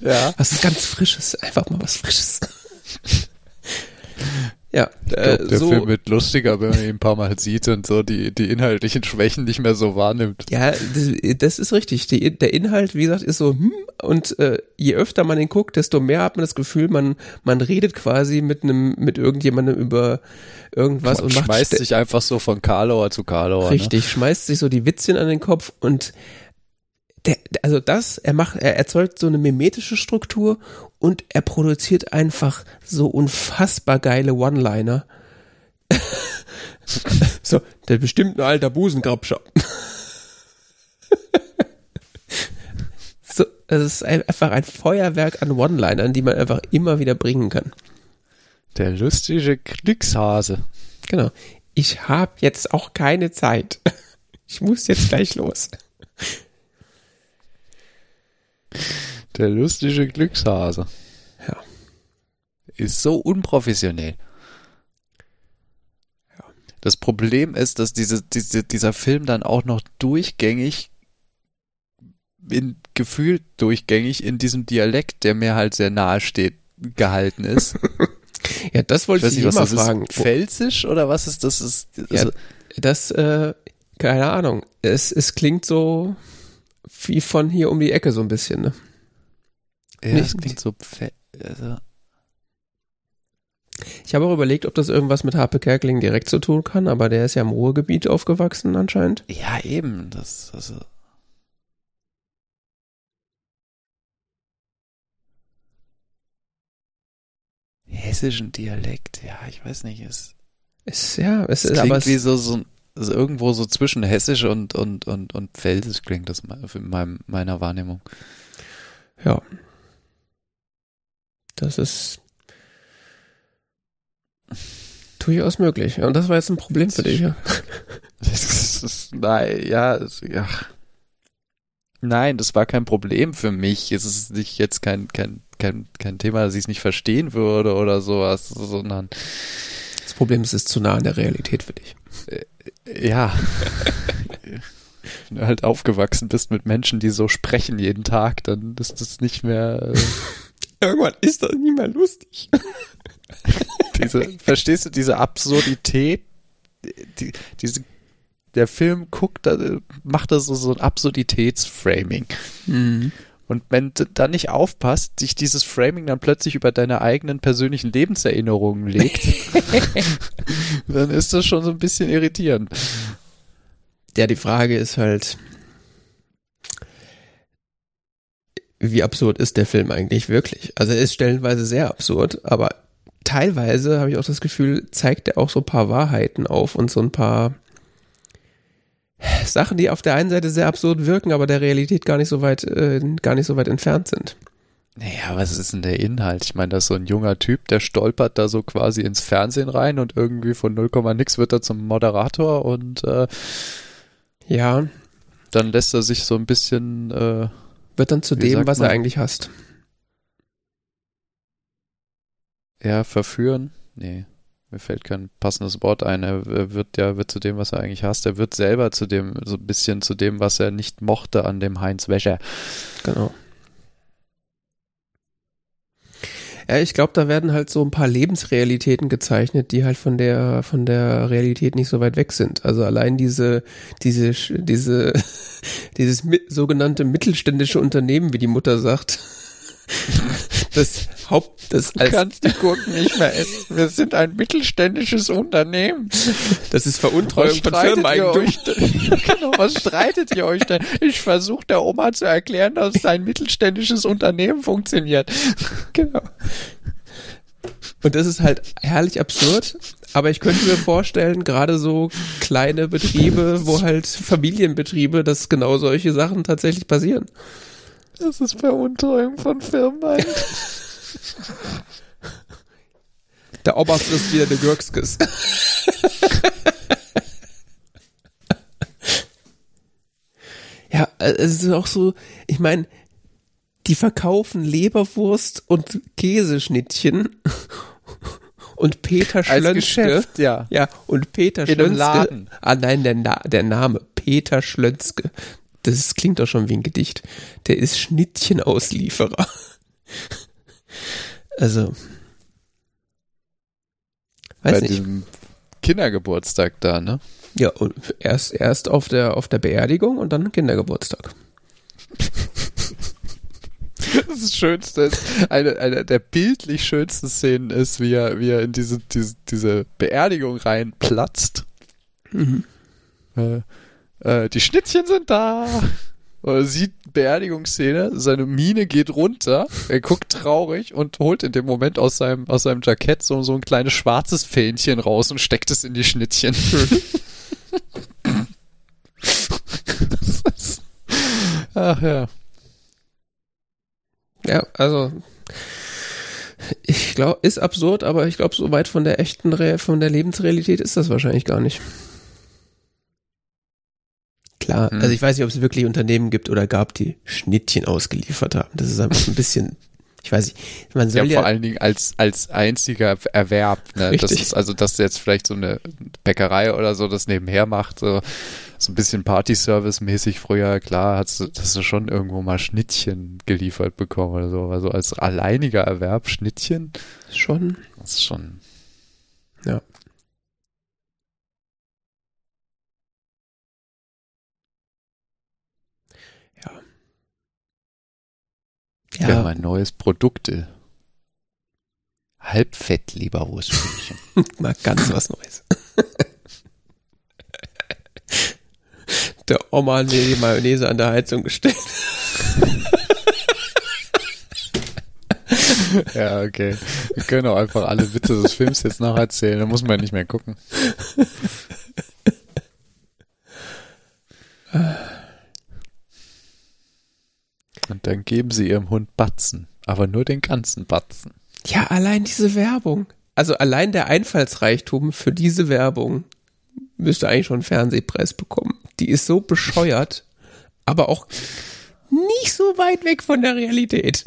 Ja. Was ist ganz Frisches. Einfach mal was Frisches. Ja, Ich äh, glaub, der so, Film wird lustiger, wenn man ihn ein paar Mal sieht und so die, die inhaltlichen Schwächen nicht mehr so wahrnimmt. ja, das, das ist richtig. Die, der Inhalt, wie gesagt, ist so, hm, und äh, je öfter man ihn guckt, desto mehr hat man das Gefühl, man, man redet quasi mit einem, mit irgendjemandem über irgendwas Man und macht schmeißt sich einfach so von Karlauer zu Karlauer. Richtig, schmeißt sich so die Witzchen an den Kopf und der, also das, er macht, er erzeugt so eine mimetische Struktur und er produziert einfach so unfassbar geile One-Liner. so, der bestimmt ein alter Busengrabscher. so, es ist ein- einfach ein Feuerwerk an One-Linern, die man einfach immer wieder bringen kann. Der lustige Glückshase. Genau. Ich habe jetzt auch keine Zeit. Ich muss jetzt gleich los. Der lustige Glückshase. Ja. Ist so unprofessionell. Das Problem ist, dass diese, diese, dieser Film dann auch noch durchgängig, in, gefühlt durchgängig in diesem Dialekt, der mir halt sehr nahe steht, gehalten ist. Ja, das Ich wollte weiß ich nicht, immer das fragen. ist. Pfälzisch oder was ist das? Ist, Ja, also, das, äh, keine Ahnung. Es, es klingt so wie von hier um die Ecke so ein bisschen, ne? ja, nicht- das klingt so also, Ich habe auch überlegt, ob das irgendwas mit Harpe Kerkeling direkt zu tun kann, aber der ist ja im Ruhrgebiet aufgewachsen anscheinend. Ja, eben. Das, das, hessischen Dialekt, ja, ich weiß nicht, es ist ja, es, ist aber wie so, so also irgendwo so zwischen hessisch und und und und pfälzisch klingt das in meinem, meiner Wahrnehmung. Ja. Das ist durchaus möglich. Und das war jetzt ein Problem für dich, ja. Das ist, nein, ja, ja. Nein, das war kein Problem für mich. Es ist nicht jetzt kein, kein, kein, kein Thema, dass ich es nicht verstehen würde oder sowas, sondern. Das Problem ist, es ist zu nah an der Realität für dich. Äh, ja. Wenn du halt aufgewachsen bist mit Menschen, die so sprechen jeden Tag, dann ist das nicht mehr. Äh Irgendwann ist das nicht mehr lustig. diese, verstehst du diese Absurdität? Die, diese der Film guckt, macht da so, so ein Absurditätsframing. Mhm. Und wenn du da nicht aufpasst, sich dieses Framing dann plötzlich über deine eigenen persönlichen Lebenserinnerungen legt, dann ist das schon so ein bisschen irritierend. Ja, die Frage ist halt, wie absurd ist der Film eigentlich wirklich? Also er ist stellenweise sehr absurd, aber teilweise habe ich auch das Gefühl, zeigt er auch so ein paar Wahrheiten auf und so ein paar Sachen, die auf der einen Seite sehr absurd wirken, aber der Realität gar nicht so weit, äh, gar nicht so weit entfernt sind. Naja, was ist denn der Inhalt? Ich meine, das ist so ein junger Typ, der stolpert da so quasi ins Fernsehen rein und irgendwie von 0, nix wird er zum Moderator und äh, ja, dann lässt er sich so ein bisschen äh, wird dann zu dem, was man? er eigentlich hasst. Ja, verführen? Nee. Mir fällt kein passendes Wort ein. Er wird ja wird zu dem, was er eigentlich hasst. Er wird selber zu dem, so ein bisschen zu dem, was er nicht mochte an dem Heinz Wäscher. Genau. Ja, ich glaube, da werden halt so ein paar Lebensrealitäten gezeichnet, die halt von der von der Realität nicht so weit weg sind. Also allein diese diese diese dieses sogenannte mittelständische Unternehmen, wie die Mutter sagt, das Haupt, das du kannst die Gurken nicht mehr essen. Wir sind ein mittelständisches Unternehmen. Das ist Veruntreuung von Firmeneigentum. genau, was streitet ihr euch denn? Ich versuche der Oma zu erklären, dass ein mittelständisches Unternehmen funktioniert. Genau. Und das ist halt herrlich absurd, aber ich könnte mir vorstellen, gerade so kleine Betriebe, wo halt Familienbetriebe, dass genau solche Sachen tatsächlich passieren. Das ist Veruntreuung von Firmen. Der Oberst ist wieder der Gürkskes. ja, es ist auch so, ich meine, die verkaufen Leberwurst und Käseschnittchen und Peter Schlönske. ja. Ja, und Peter In Schlönske. Ah nein, der, Na der Name. Peter Schlönske. Das klingt doch schon wie ein Gedicht. Der ist Schnittchenauslieferer. Also. Weiß Bei nicht. diesem Kindergeburtstag da, ne? Ja, und erst, erst auf der, auf der Beerdigung und dann Kindergeburtstag. Das Schönste ist, eine, eine der bildlich schönsten Szenen ist, wie er, wie er in diese, diese, diese Beerdigung reinplatzt. Mhm. Äh, äh, die Schnittchen sind da. Er sieht Beerdigungsszene, seine Miene geht runter, er guckt traurig und holt in dem Moment aus seinem, aus seinem Jackett so, so ein kleines schwarzes Fähnchen raus und steckt es in die Schnittchen. Ach ja. Ja, also ich glaube, ist absurd, aber ich glaube, so weit von der echten, Re von der Lebensrealität ist das wahrscheinlich gar nicht. Klar, hm. also ich weiß nicht, ob es wirklich Unternehmen gibt oder gab, die Schnittchen ausgeliefert haben. Das ist einfach ein bisschen, ich weiß nicht, man soll ja, ja vor allen Dingen als als einziger Erwerb. Ne? Richtig. Das ist also, dass jetzt vielleicht so eine Bäckerei oder so das nebenher macht, so, so ein bisschen Party-Service-mäßig früher, klar, hast du, hast du schon irgendwo mal Schnittchen geliefert bekommen oder so. Also als alleiniger Erwerb Schnittchen. Schon. Das ist schon. Ja. Ja. Wir haben ein neues Produkt. Halbfett-Leberwurststückchen. Mal ganz was Neues. Der Oma hat mir die Mayonnaise an der Heizung gestellt. ja, okay. Wir können auch einfach alle Witze des Films jetzt nacherzählen, da muss man nicht mehr gucken. Und dann geben sie ihrem Hund Batzen, aber nur den ganzen Batzen. Ja, allein diese Werbung. Also allein der Einfallsreichtum für diese Werbung müsste eigentlich schon einen Fernsehpreis bekommen. Die ist so bescheuert, aber auch nicht so weit weg von der Realität.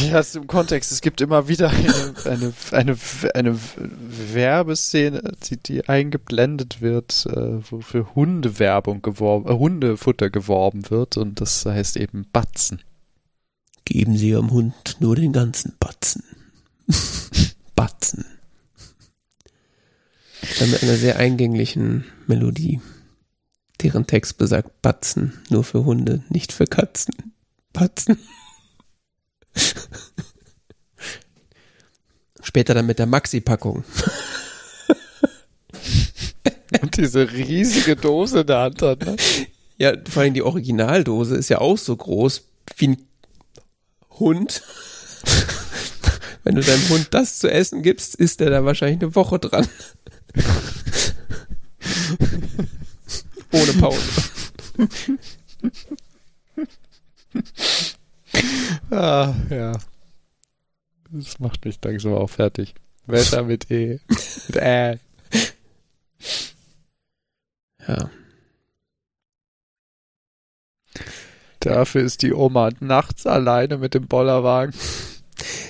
Ja, ist im Kontext. Es gibt immer wieder eine, eine, eine, eine Werbeszene, die, die eingeblendet wird, äh, wo für Hundewerbung geworben, äh, Hundefutter geworben wird und das heißt eben Batzen. Geben Sie Ihrem Hund nur den ganzen Batzen. Batzen. Dann mit einer sehr eingänglichen Melodie. Deren Text besagt Batzen, nur für Hunde, nicht für Katzen. Batzen. Später dann mit der Maxi-Packung. Und diese riesige Dose in der Hand hat, ne? Ja, vor allem die Originaldose ist ja auch so groß wie ein Hund. Wenn du deinem Hund das zu essen gibst, ist der da wahrscheinlich eine Woche dran. Ohne Pause. Ah, ja. Das macht mich langsam auch fertig. Wetter mit E. mit Ä. Ja. Dafür ist die Oma nachts alleine mit dem Bollerwagen.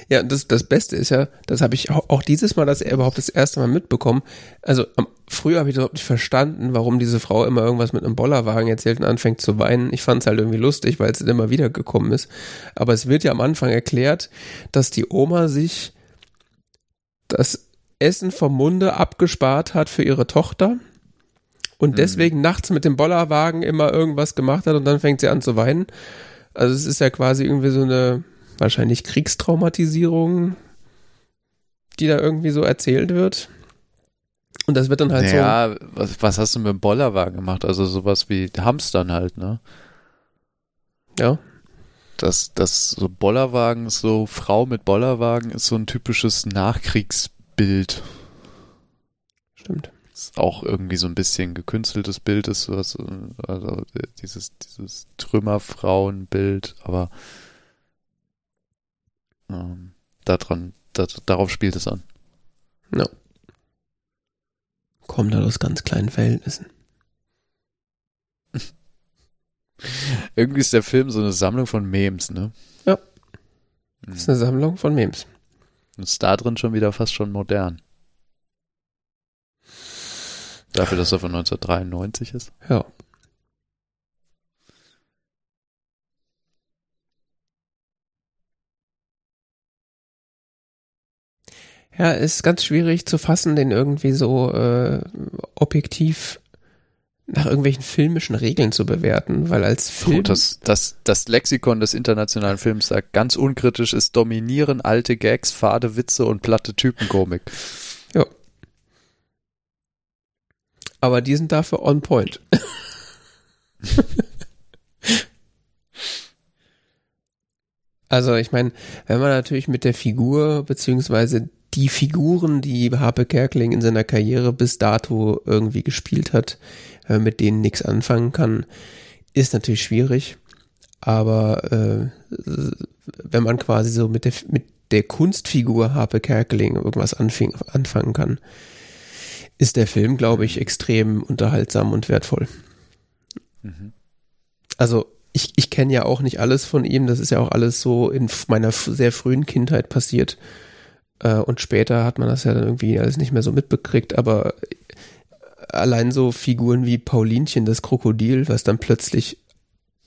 Ja, das, das Beste ist ja, das habe ich auch, dieses Mal, dass er überhaupt das erste Mal mitbekommen. Also am, früher habe ich überhaupt nicht verstanden, warum diese Frau immer irgendwas mit einem Bollerwagen erzählt und anfängt zu weinen. Ich fand es halt irgendwie lustig, weil es immer wieder gekommen ist. Aber es wird ja am Anfang erklärt, dass die Oma sich das Essen vom Munde abgespart hat für ihre Tochter und deswegen nachts mit dem Bollerwagen immer irgendwas gemacht hat und dann fängt sie an zu weinen. Also es ist ja quasi irgendwie so eine wahrscheinlich Kriegstraumatisierung, die da irgendwie so erzählt wird. Und das wird dann halt naja, was, was hast du mit dem Bollerwagen gemacht? Also sowas wie Hamstern halt, ne? so. Ja. Das, das so Bollerwagen, so Frau mit Bollerwagen ist so ein typisches Nachkriegsbild. Stimmt. Ist auch irgendwie so ein bisschen gekünsteltes Bild ist, was, also dieses, dieses Trümmerfrauenbild, aber ähm, daran, da, darauf spielt es an. No. Kommt halt aus ganz kleinen Verhältnissen. Irgendwie ist der Film so eine Sammlung von Memes, ne? Ja. Das ist eine Sammlung von Memes. Und ist da drin schon wieder fast schon modern. Dafür, dass er von 1993 ist. Ja. Ja, ist ganz schwierig zu fassen, den irgendwie so äh, objektiv nach irgendwelchen filmischen Regeln zu bewerten, weil als Film. Oh, das, das, das Lexikon des internationalen Films sagt ganz unkritisch, es dominieren alte Gags, fade Witze und platte Typenkomik. Ja. Aber die sind dafür on point. also ich meine, wenn man natürlich mit der Figur beziehungsweise die Figuren, die Harpe Kerkeling in seiner Karriere bis dato irgendwie gespielt hat, äh, mit denen nichts anfangen kann, ist natürlich schwierig. Aber äh, wenn man quasi so mit der, mit der Kunstfigur Harpe Kerkeling irgendwas anfing, anfangen kann, ist der Film, glaube ich, extrem unterhaltsam und wertvoll. Mhm. Also ich, ich kenne ja auch nicht alles von ihm, das ist ja auch alles so in meiner sehr frühen Kindheit passiert. Äh, und später hat man das ja dann irgendwie alles nicht mehr so mitbekriegt, aber allein so Figuren wie Paulinchen, das Krokodil, was dann plötzlich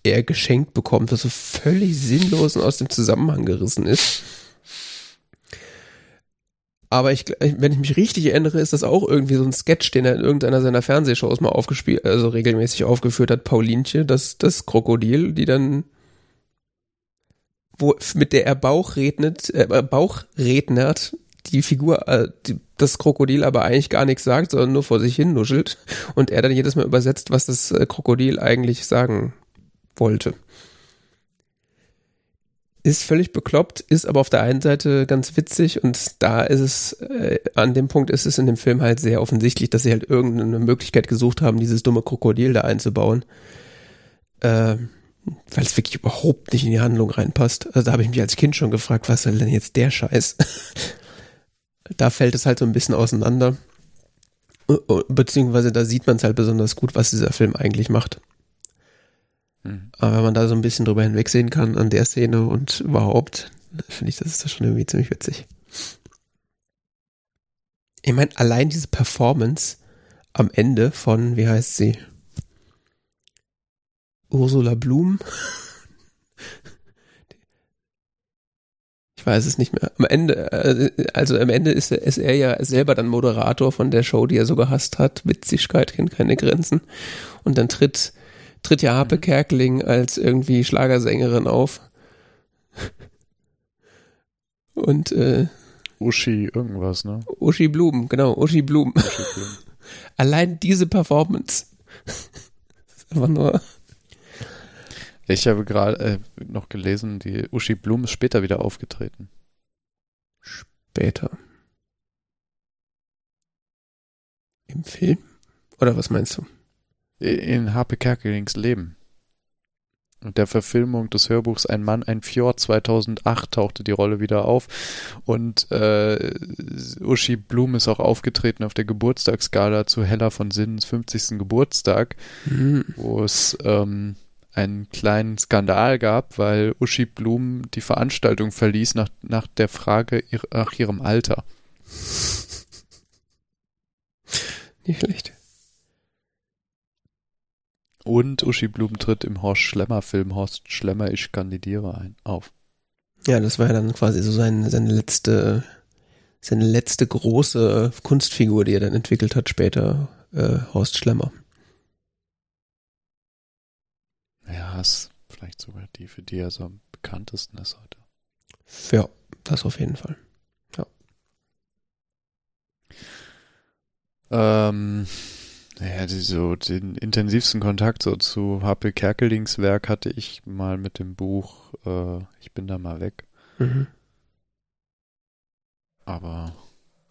er geschenkt bekommt, was so völlig sinnlos und aus dem Zusammenhang gerissen ist. Aber ich, wenn ich mich richtig erinnere, ist das auch irgendwie so ein Sketch, den er in irgendeiner seiner Fernsehshows mal aufgespielt, also regelmäßig aufgeführt hat. Paulinchen, das, das Krokodil, die dann wo, mit der er Bauch rednet, äh, Bauch rednert, die Figur, äh, die, das Krokodil aber eigentlich gar nichts sagt, sondern nur vor sich hin nuschelt und er dann jedes Mal übersetzt, was das äh, Krokodil eigentlich sagen wollte. Ist völlig bekloppt, ist aber auf der einen Seite ganz witzig und da ist es, äh, an dem Punkt ist es in dem Film halt sehr offensichtlich, dass sie halt irgendeine Möglichkeit gesucht haben, dieses dumme Krokodil da einzubauen. Äh, weil es wirklich überhaupt nicht in die Handlung reinpasst. Also da habe ich mich als Kind schon gefragt, was soll denn jetzt der Scheiß? da fällt es halt so ein bisschen auseinander. Beziehungsweise da sieht man es halt besonders gut, was dieser Film eigentlich macht. Mhm. Aber wenn man da so ein bisschen drüber hinwegsehen kann an der Szene und überhaupt, finde ich, das ist das schon irgendwie ziemlich witzig. Ich meine, allein diese Performance am Ende von, wie heißt sie? Ursula Blum. Ich weiß es nicht mehr. Am Ende, äh, also am Ende ist, ist er ja selber dann Moderator von der Show, die er so gehasst hat. Witzigkeit kennt keine Grenzen. Und dann tritt tritt ja Harpe mhm. Kerkeling als irgendwie Schlagersängerin auf. Und äh, Uschi irgendwas, ne? Uschi Blumen, genau, Uschi Blumen. Uschi Blumen. Allein diese Performance. ist einfach nur. Ich habe gerade äh, noch gelesen, die Uschi Blum ist später wieder aufgetreten. Später. Im Film? Oder was meinst du? In Harpe Kerkelings Leben. Und der Verfilmung des Hörbuchs Ein Mann, ein Fjord 2008 tauchte die Rolle wieder auf. Und äh, Uschi Blum ist auch aufgetreten auf der Geburtstagsgala zu Hella von Sinnens 50. Geburtstag, mhm. wo es ähm, einen kleinen Skandal gab, weil Uschi Blum die Veranstaltung verließ nach, nach der Frage nach ihrem Alter. Nicht schlecht. Und Uschi Blum tritt im Horst Schlemmer Film Horst Schlemmer, ich kandidiere ein, auf. Ja, das war ja dann quasi so sein, seine letzte, seine letzte große Kunstfigur, die er dann entwickelt hat später, äh, Horst Schlemmer. Ja, ist vielleicht sogar die, für die er so am bekanntesten ist heute. Ja, das auf jeden Fall. Ja. Ähm, naja, die, so den intensivsten Kontakt so zu HP Kerkelings Werk hatte ich mal mit dem Buch äh, Ich bin da mal weg. Mhm. Aber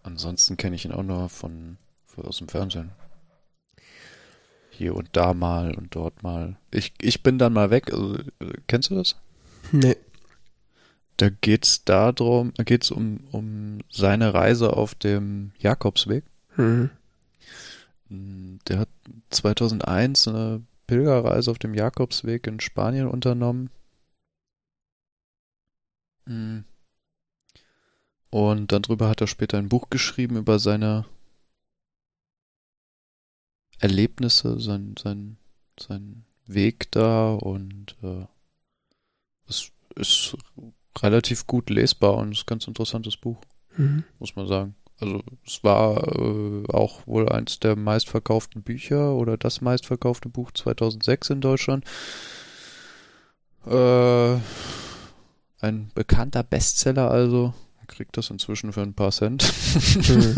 ansonsten kenne ich ihn auch nur von, von aus dem Fernsehen. Hier und da mal und dort mal. Ich, ich bin dann mal weg. Also, kennst du das? Nee. Da geht's darum, da geht's um, um seine Reise auf dem Jakobsweg. Mhm. Der hat 2001 eine Pilgerreise auf dem Jakobsweg in Spanien unternommen. Hm. Und darüber hat er später ein Buch geschrieben über seine Erlebnisse, sein, sein, sein Weg da und äh, es ist relativ gut lesbar und ist ein ganz interessantes Buch, mhm. muss man sagen. Also es war äh, auch wohl eins der meistverkauften Bücher oder das meistverkaufte Buch 2006 in Deutschland. Äh, ein bekannter Bestseller also. Man kriegt das inzwischen für ein paar Cent. Mhm.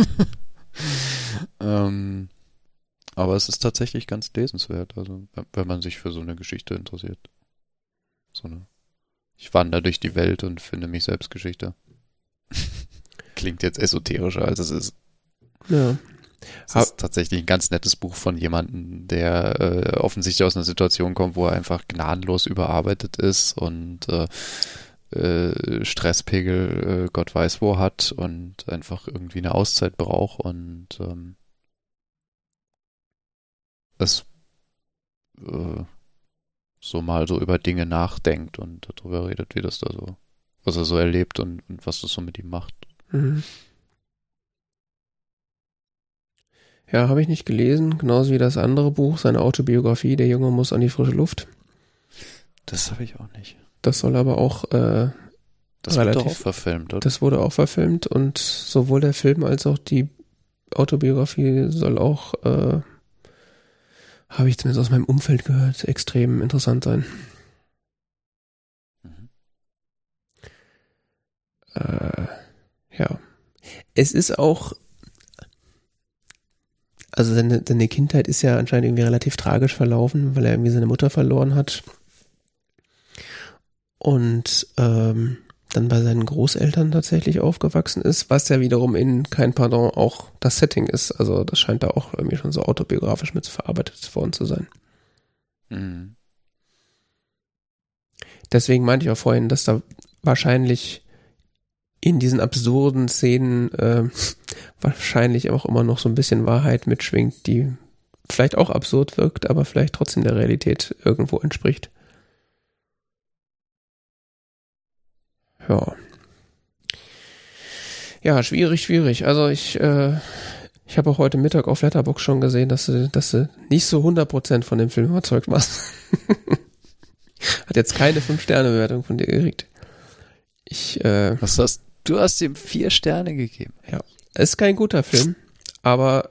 ähm, aber es ist tatsächlich ganz lesenswert, also wenn man sich für so eine Geschichte interessiert. So eine. Ich wandere durch die Welt und finde mich selbst Geschichte klingt jetzt esoterischer, als es ist. Ja. Es ist tatsächlich ein ganz nettes Buch von jemandem, der äh, offensichtlich aus einer Situation kommt, wo er einfach gnadenlos überarbeitet ist und äh, äh, Stresspegel äh, Gott weiß wo hat und einfach irgendwie eine Auszeit braucht und ähm, es äh, so mal so über Dinge nachdenkt und darüber redet, wie das da so, was er so erlebt und, und was das so mit ihm macht. Mhm. Ja, habe ich nicht gelesen, genauso wie das andere Buch, seine Autobiografie, Der Junge muss an die frische Luft. Das habe ich auch nicht. Das soll aber auch äh, das relativ, wurde auch verfilmt, oder? Das wurde auch verfilmt und sowohl der Film als auch die Autobiografie soll auch, äh, habe ich zumindest aus meinem Umfeld gehört, extrem interessant sein. Mhm. Äh, ja. es ist auch, also seine, seine Kindheit ist ja anscheinend irgendwie relativ tragisch verlaufen, weil er irgendwie seine Mutter verloren hat. Und ähm, dann bei seinen Großeltern tatsächlich aufgewachsen ist, was ja wiederum in kein Pardon auch das Setting ist. Also das scheint da auch irgendwie schon so autobiografisch mit verarbeitet worden zu sein. Mhm. Deswegen meinte ich auch vorhin, dass da wahrscheinlich in diesen absurden Szenen äh, wahrscheinlich auch immer noch so ein bisschen Wahrheit mitschwingt, die vielleicht auch absurd wirkt, aber vielleicht trotzdem der Realität irgendwo entspricht. Ja. Ja, schwierig, schwierig. Also ich, äh, ich habe auch heute Mittag auf Letterbox schon gesehen, dass du, dass du nicht so 100% von dem Film überzeugt warst. Hat jetzt keine 5-Sterne-Bewertung von dir gekriegt. Ich, äh, Was hast du? hast ihm vier Sterne gegeben. Ja. Es ist kein guter Film, aber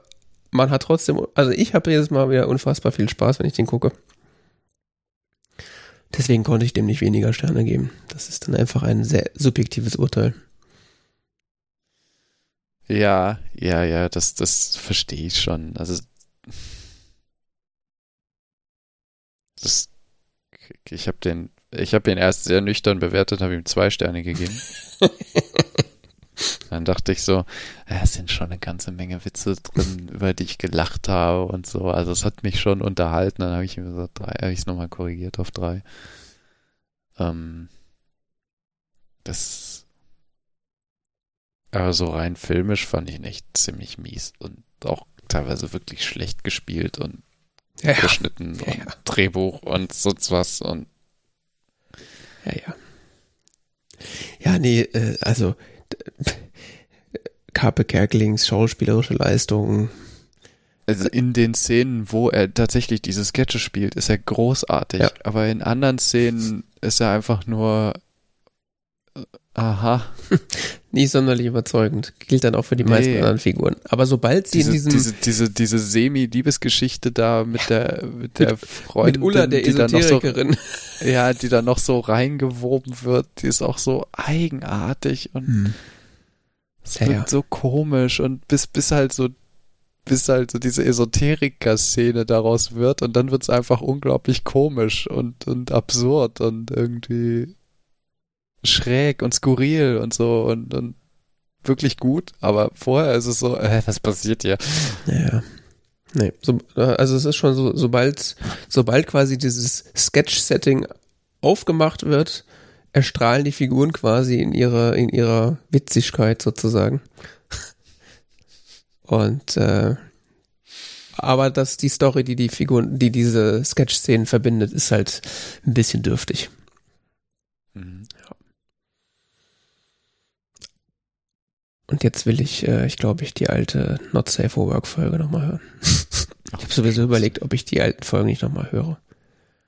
man hat trotzdem, also ich habe jedes Mal wieder unfassbar viel Spaß, wenn ich den gucke. Deswegen konnte ich dem nicht weniger Sterne geben. Das ist dann einfach ein sehr subjektives Urteil. Ja, ja, ja, das, das verstehe ich schon. Also, das, ich habe den, ich habe ihn erst sehr nüchtern bewertet, habe ihm zwei Sterne gegeben. Dann dachte ich so, ja, es sind schon eine ganze Menge Witze drin, über die ich gelacht habe und so. Also es hat mich schon unterhalten. Dann habe ich mir gesagt, drei, habe ich es nochmal korrigiert auf drei. Ähm, das, aber so rein filmisch fand ich ihn echt ziemlich mies und auch teilweise wirklich schlecht gespielt und ja, geschnitten ja, und ja. Drehbuch und sonst was und ja, ja. Ja, nee, äh, also Carpe Kerkelings schauspielerische Leistung. Also in den Szenen, wo er tatsächlich diese Sketche spielt, ist er großartig. Ja. Aber in anderen Szenen ist er einfach nur äh, aha. Nie sonderlich überzeugend. Gilt dann auch für die nee. meisten anderen Figuren. Aber sobald sie diese, in diesem. Diese, diese, diese Semi-Liebesgeschichte da mit der, mit der Freundin. Mit Ulla, der Esoterikerin. So, ja, die da noch so reingewoben wird, die ist auch so eigenartig und. Hm es wird ja. so komisch und bis, bis halt so, bis halt so diese Esoteriker-Szene daraus wird und dann wird es einfach unglaublich komisch und, und absurd und irgendwie schräg und skurril und so und, und wirklich gut, aber vorher ist es so, äh, was passiert hier? Ja. Nee, so, also es ist schon so, sobald, sobald quasi dieses Sketch-Setting aufgemacht wird, erstrahlen die Figuren quasi in ihrer, in ihrer Witzigkeit sozusagen. Und äh, aber dass die Story, die die Figuren, die diese Sketch-Szenen verbindet, ist halt ein bisschen dürftig. Mhm. Ja. Und jetzt will ich, äh, ich glaube, ich die alte Not Safe for Work Folge nochmal hören. ich habe sowieso überlegt, ob ich die alten Folgen nicht nochmal höre.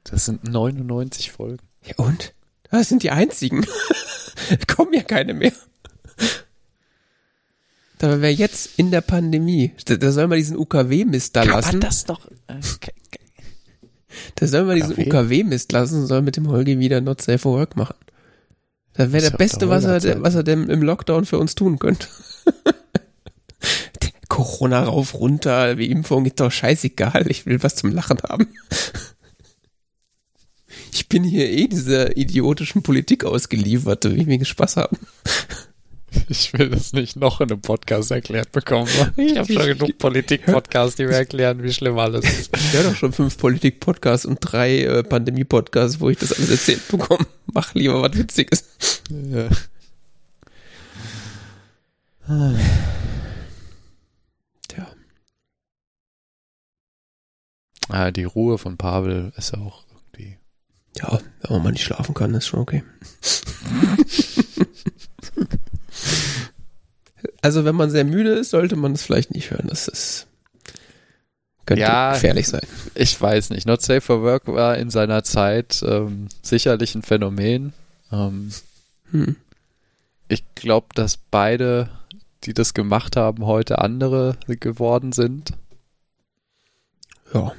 Das sind 99 Folgen. Ja und? Das sind die einzigen. Kommen ja keine mehr. Da wäre jetzt in der Pandemie. Da, da soll man diesen UKW-Mist da lassen. Kann das doch. Äh, da soll man diesen UKW-Mist lassen und soll mit dem Holgi wieder Not Safe for Work machen. Das wäre der Beste, was er, was er denn im Lockdown für uns tun könnte. Corona rauf, runter, wie Impfung, ist doch scheißegal. Ich will was zum Lachen haben ich bin hier eh dieser idiotischen Politik ausgeliefert, wie ich mir Spaß haben. Ich will das nicht noch in einem Podcast erklärt bekommen. Ich habe schon genug Politik-Podcasts, die mir erklären, wie schlimm alles ist. Ich höre doch schon fünf Politik-Podcasts und drei äh, Pandemie-Podcasts, wo ich das alles erzählt bekomme. Mach lieber was Witziges. Ja. Tja. Ah, die Ruhe von Pavel ist auch ja, wenn man mal nicht schlafen kann, ist schon okay. also wenn man sehr müde ist, sollte man es vielleicht nicht hören. Das ist könnte ja, gefährlich sein. Ich weiß nicht. Not Safe for Work war in seiner Zeit ähm, sicherlich ein Phänomen. Ähm, hm. Ich glaube, dass beide, die das gemacht haben, heute andere geworden sind. Ja.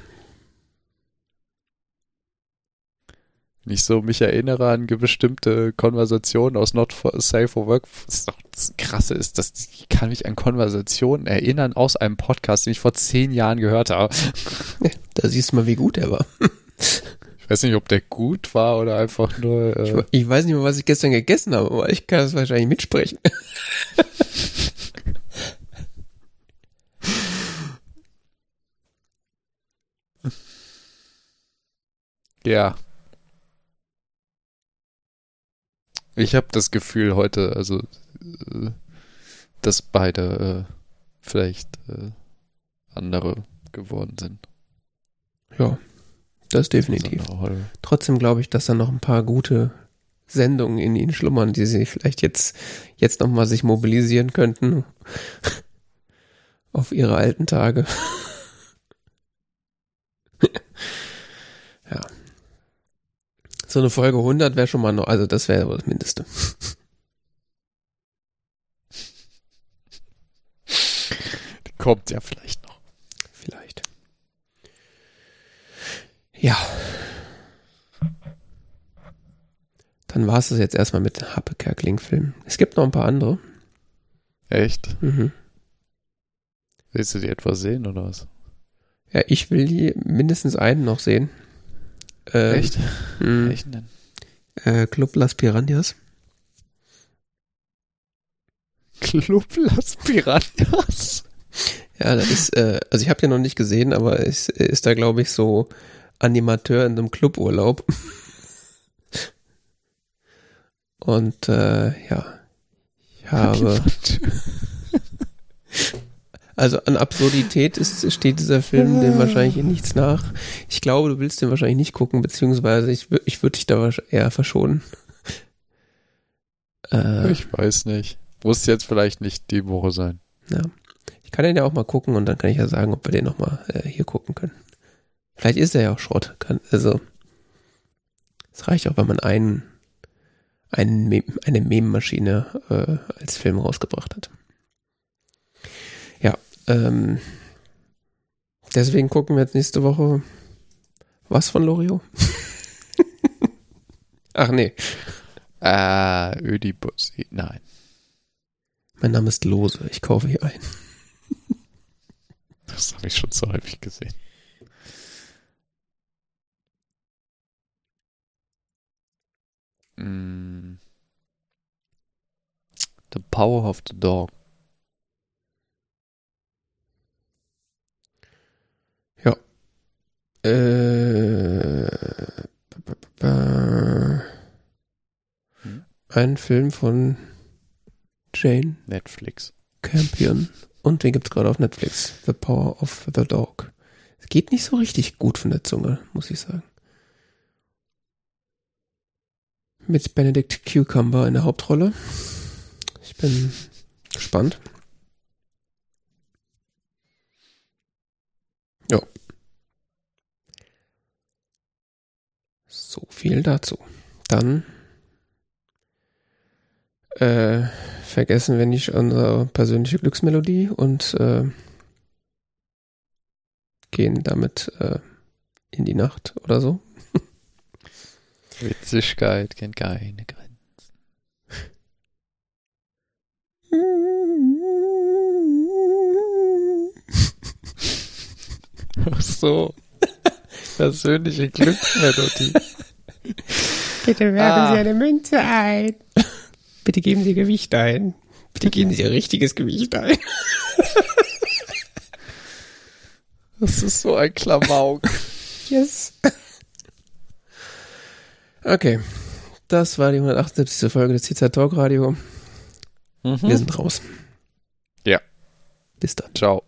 Wenn ich so mich erinnere an bestimmte Konversationen aus Not for, Safe for Work, das, doch, das Krasse ist, dass ich kann mich an Konversationen erinnern aus einem Podcast, den ich vor zehn Jahren gehört habe. Da siehst du mal, wie gut er war. Ich weiß nicht, ob der gut war oder einfach nur. Äh ich, ich, weiß nicht mehr, was ich gestern gegessen habe, aber ich kann das wahrscheinlich mitsprechen. ja, Ich habe das Gefühl heute, also, äh, dass beide äh, vielleicht äh, andere geworden sind. Ja, das definitiv. Trotzdem glaube ich, dass da noch ein paar gute Sendungen in ihnen schlummern, die sie vielleicht jetzt, jetzt nochmal sich mobilisieren könnten auf ihre alten Tage. So eine Folge 100 wäre schon mal noch, also das wäre das Mindeste. Die kommt ja vielleicht noch. Vielleicht. Ja. Dann war es das jetzt erstmal mit Happe Kerkling-Film. Es gibt noch ein paar andere. Echt? Mhm. Willst du die etwa sehen oder was? Ja, ich will die mindestens einen noch sehen. Ähm, Echt? Mh, Welchen denn? Äh, Club Las Piranhas. Club Las Piranhas? Ja, das ist, äh, also ich habe den noch nicht gesehen, aber es ist da, glaube ich, so Animateur in einem Cluburlaub. Und äh, ja, ich habe. Also an Absurdität ist, steht dieser Film dem wahrscheinlich in nichts nach. Ich glaube, du willst den wahrscheinlich nicht gucken, beziehungsweise ich, ich würde dich da eher verschonen. Äh, ich weiß nicht. Muss jetzt vielleicht nicht die Woche sein. Ja. Ich kann den ja auch mal gucken und dann kann ich ja sagen, ob wir den nochmal äh, hier gucken können. Vielleicht ist er ja auch Schrott. Kann, also, es reicht auch, wenn man einen, einen eine Meme-Maschine äh, als Film rausgebracht hat. Ähm, deswegen gucken wir jetzt nächste Woche was von Lorio? Ach nee. Ah, Ödipus. Nein. Mein Name ist Lose. Ich kaufe hier ein. Das habe ich schon so häufig gesehen. Mm. The Power of the Dog. Äh, ein Film von Jane. Netflix. Campion. Und den gibt's gerade auf Netflix. The Power of the Dog. Es geht nicht so richtig gut von der Zunge, muss ich sagen. Mit Benedict Cucumber in der Hauptrolle. Ich bin gespannt. Ja. So viel dazu. Dann äh, vergessen wir nicht unsere persönliche Glücksmelodie und äh, gehen damit äh, in die Nacht oder so. Witzigkeit kennt keine Grenzen. Ach so. Persönliche Glücksmelodie. Bitte werfen ah. Sie eine Münze ein. Bitte geben Sie Gewicht ein. Bitte geben Sie richtiges Gewicht ein. Das ist so ein Klamauk. Yes. Okay. Das war die 178. Folge des CZ Talk Radio. Mhm. Wir sind raus. Ja. Bis dann. Ciao.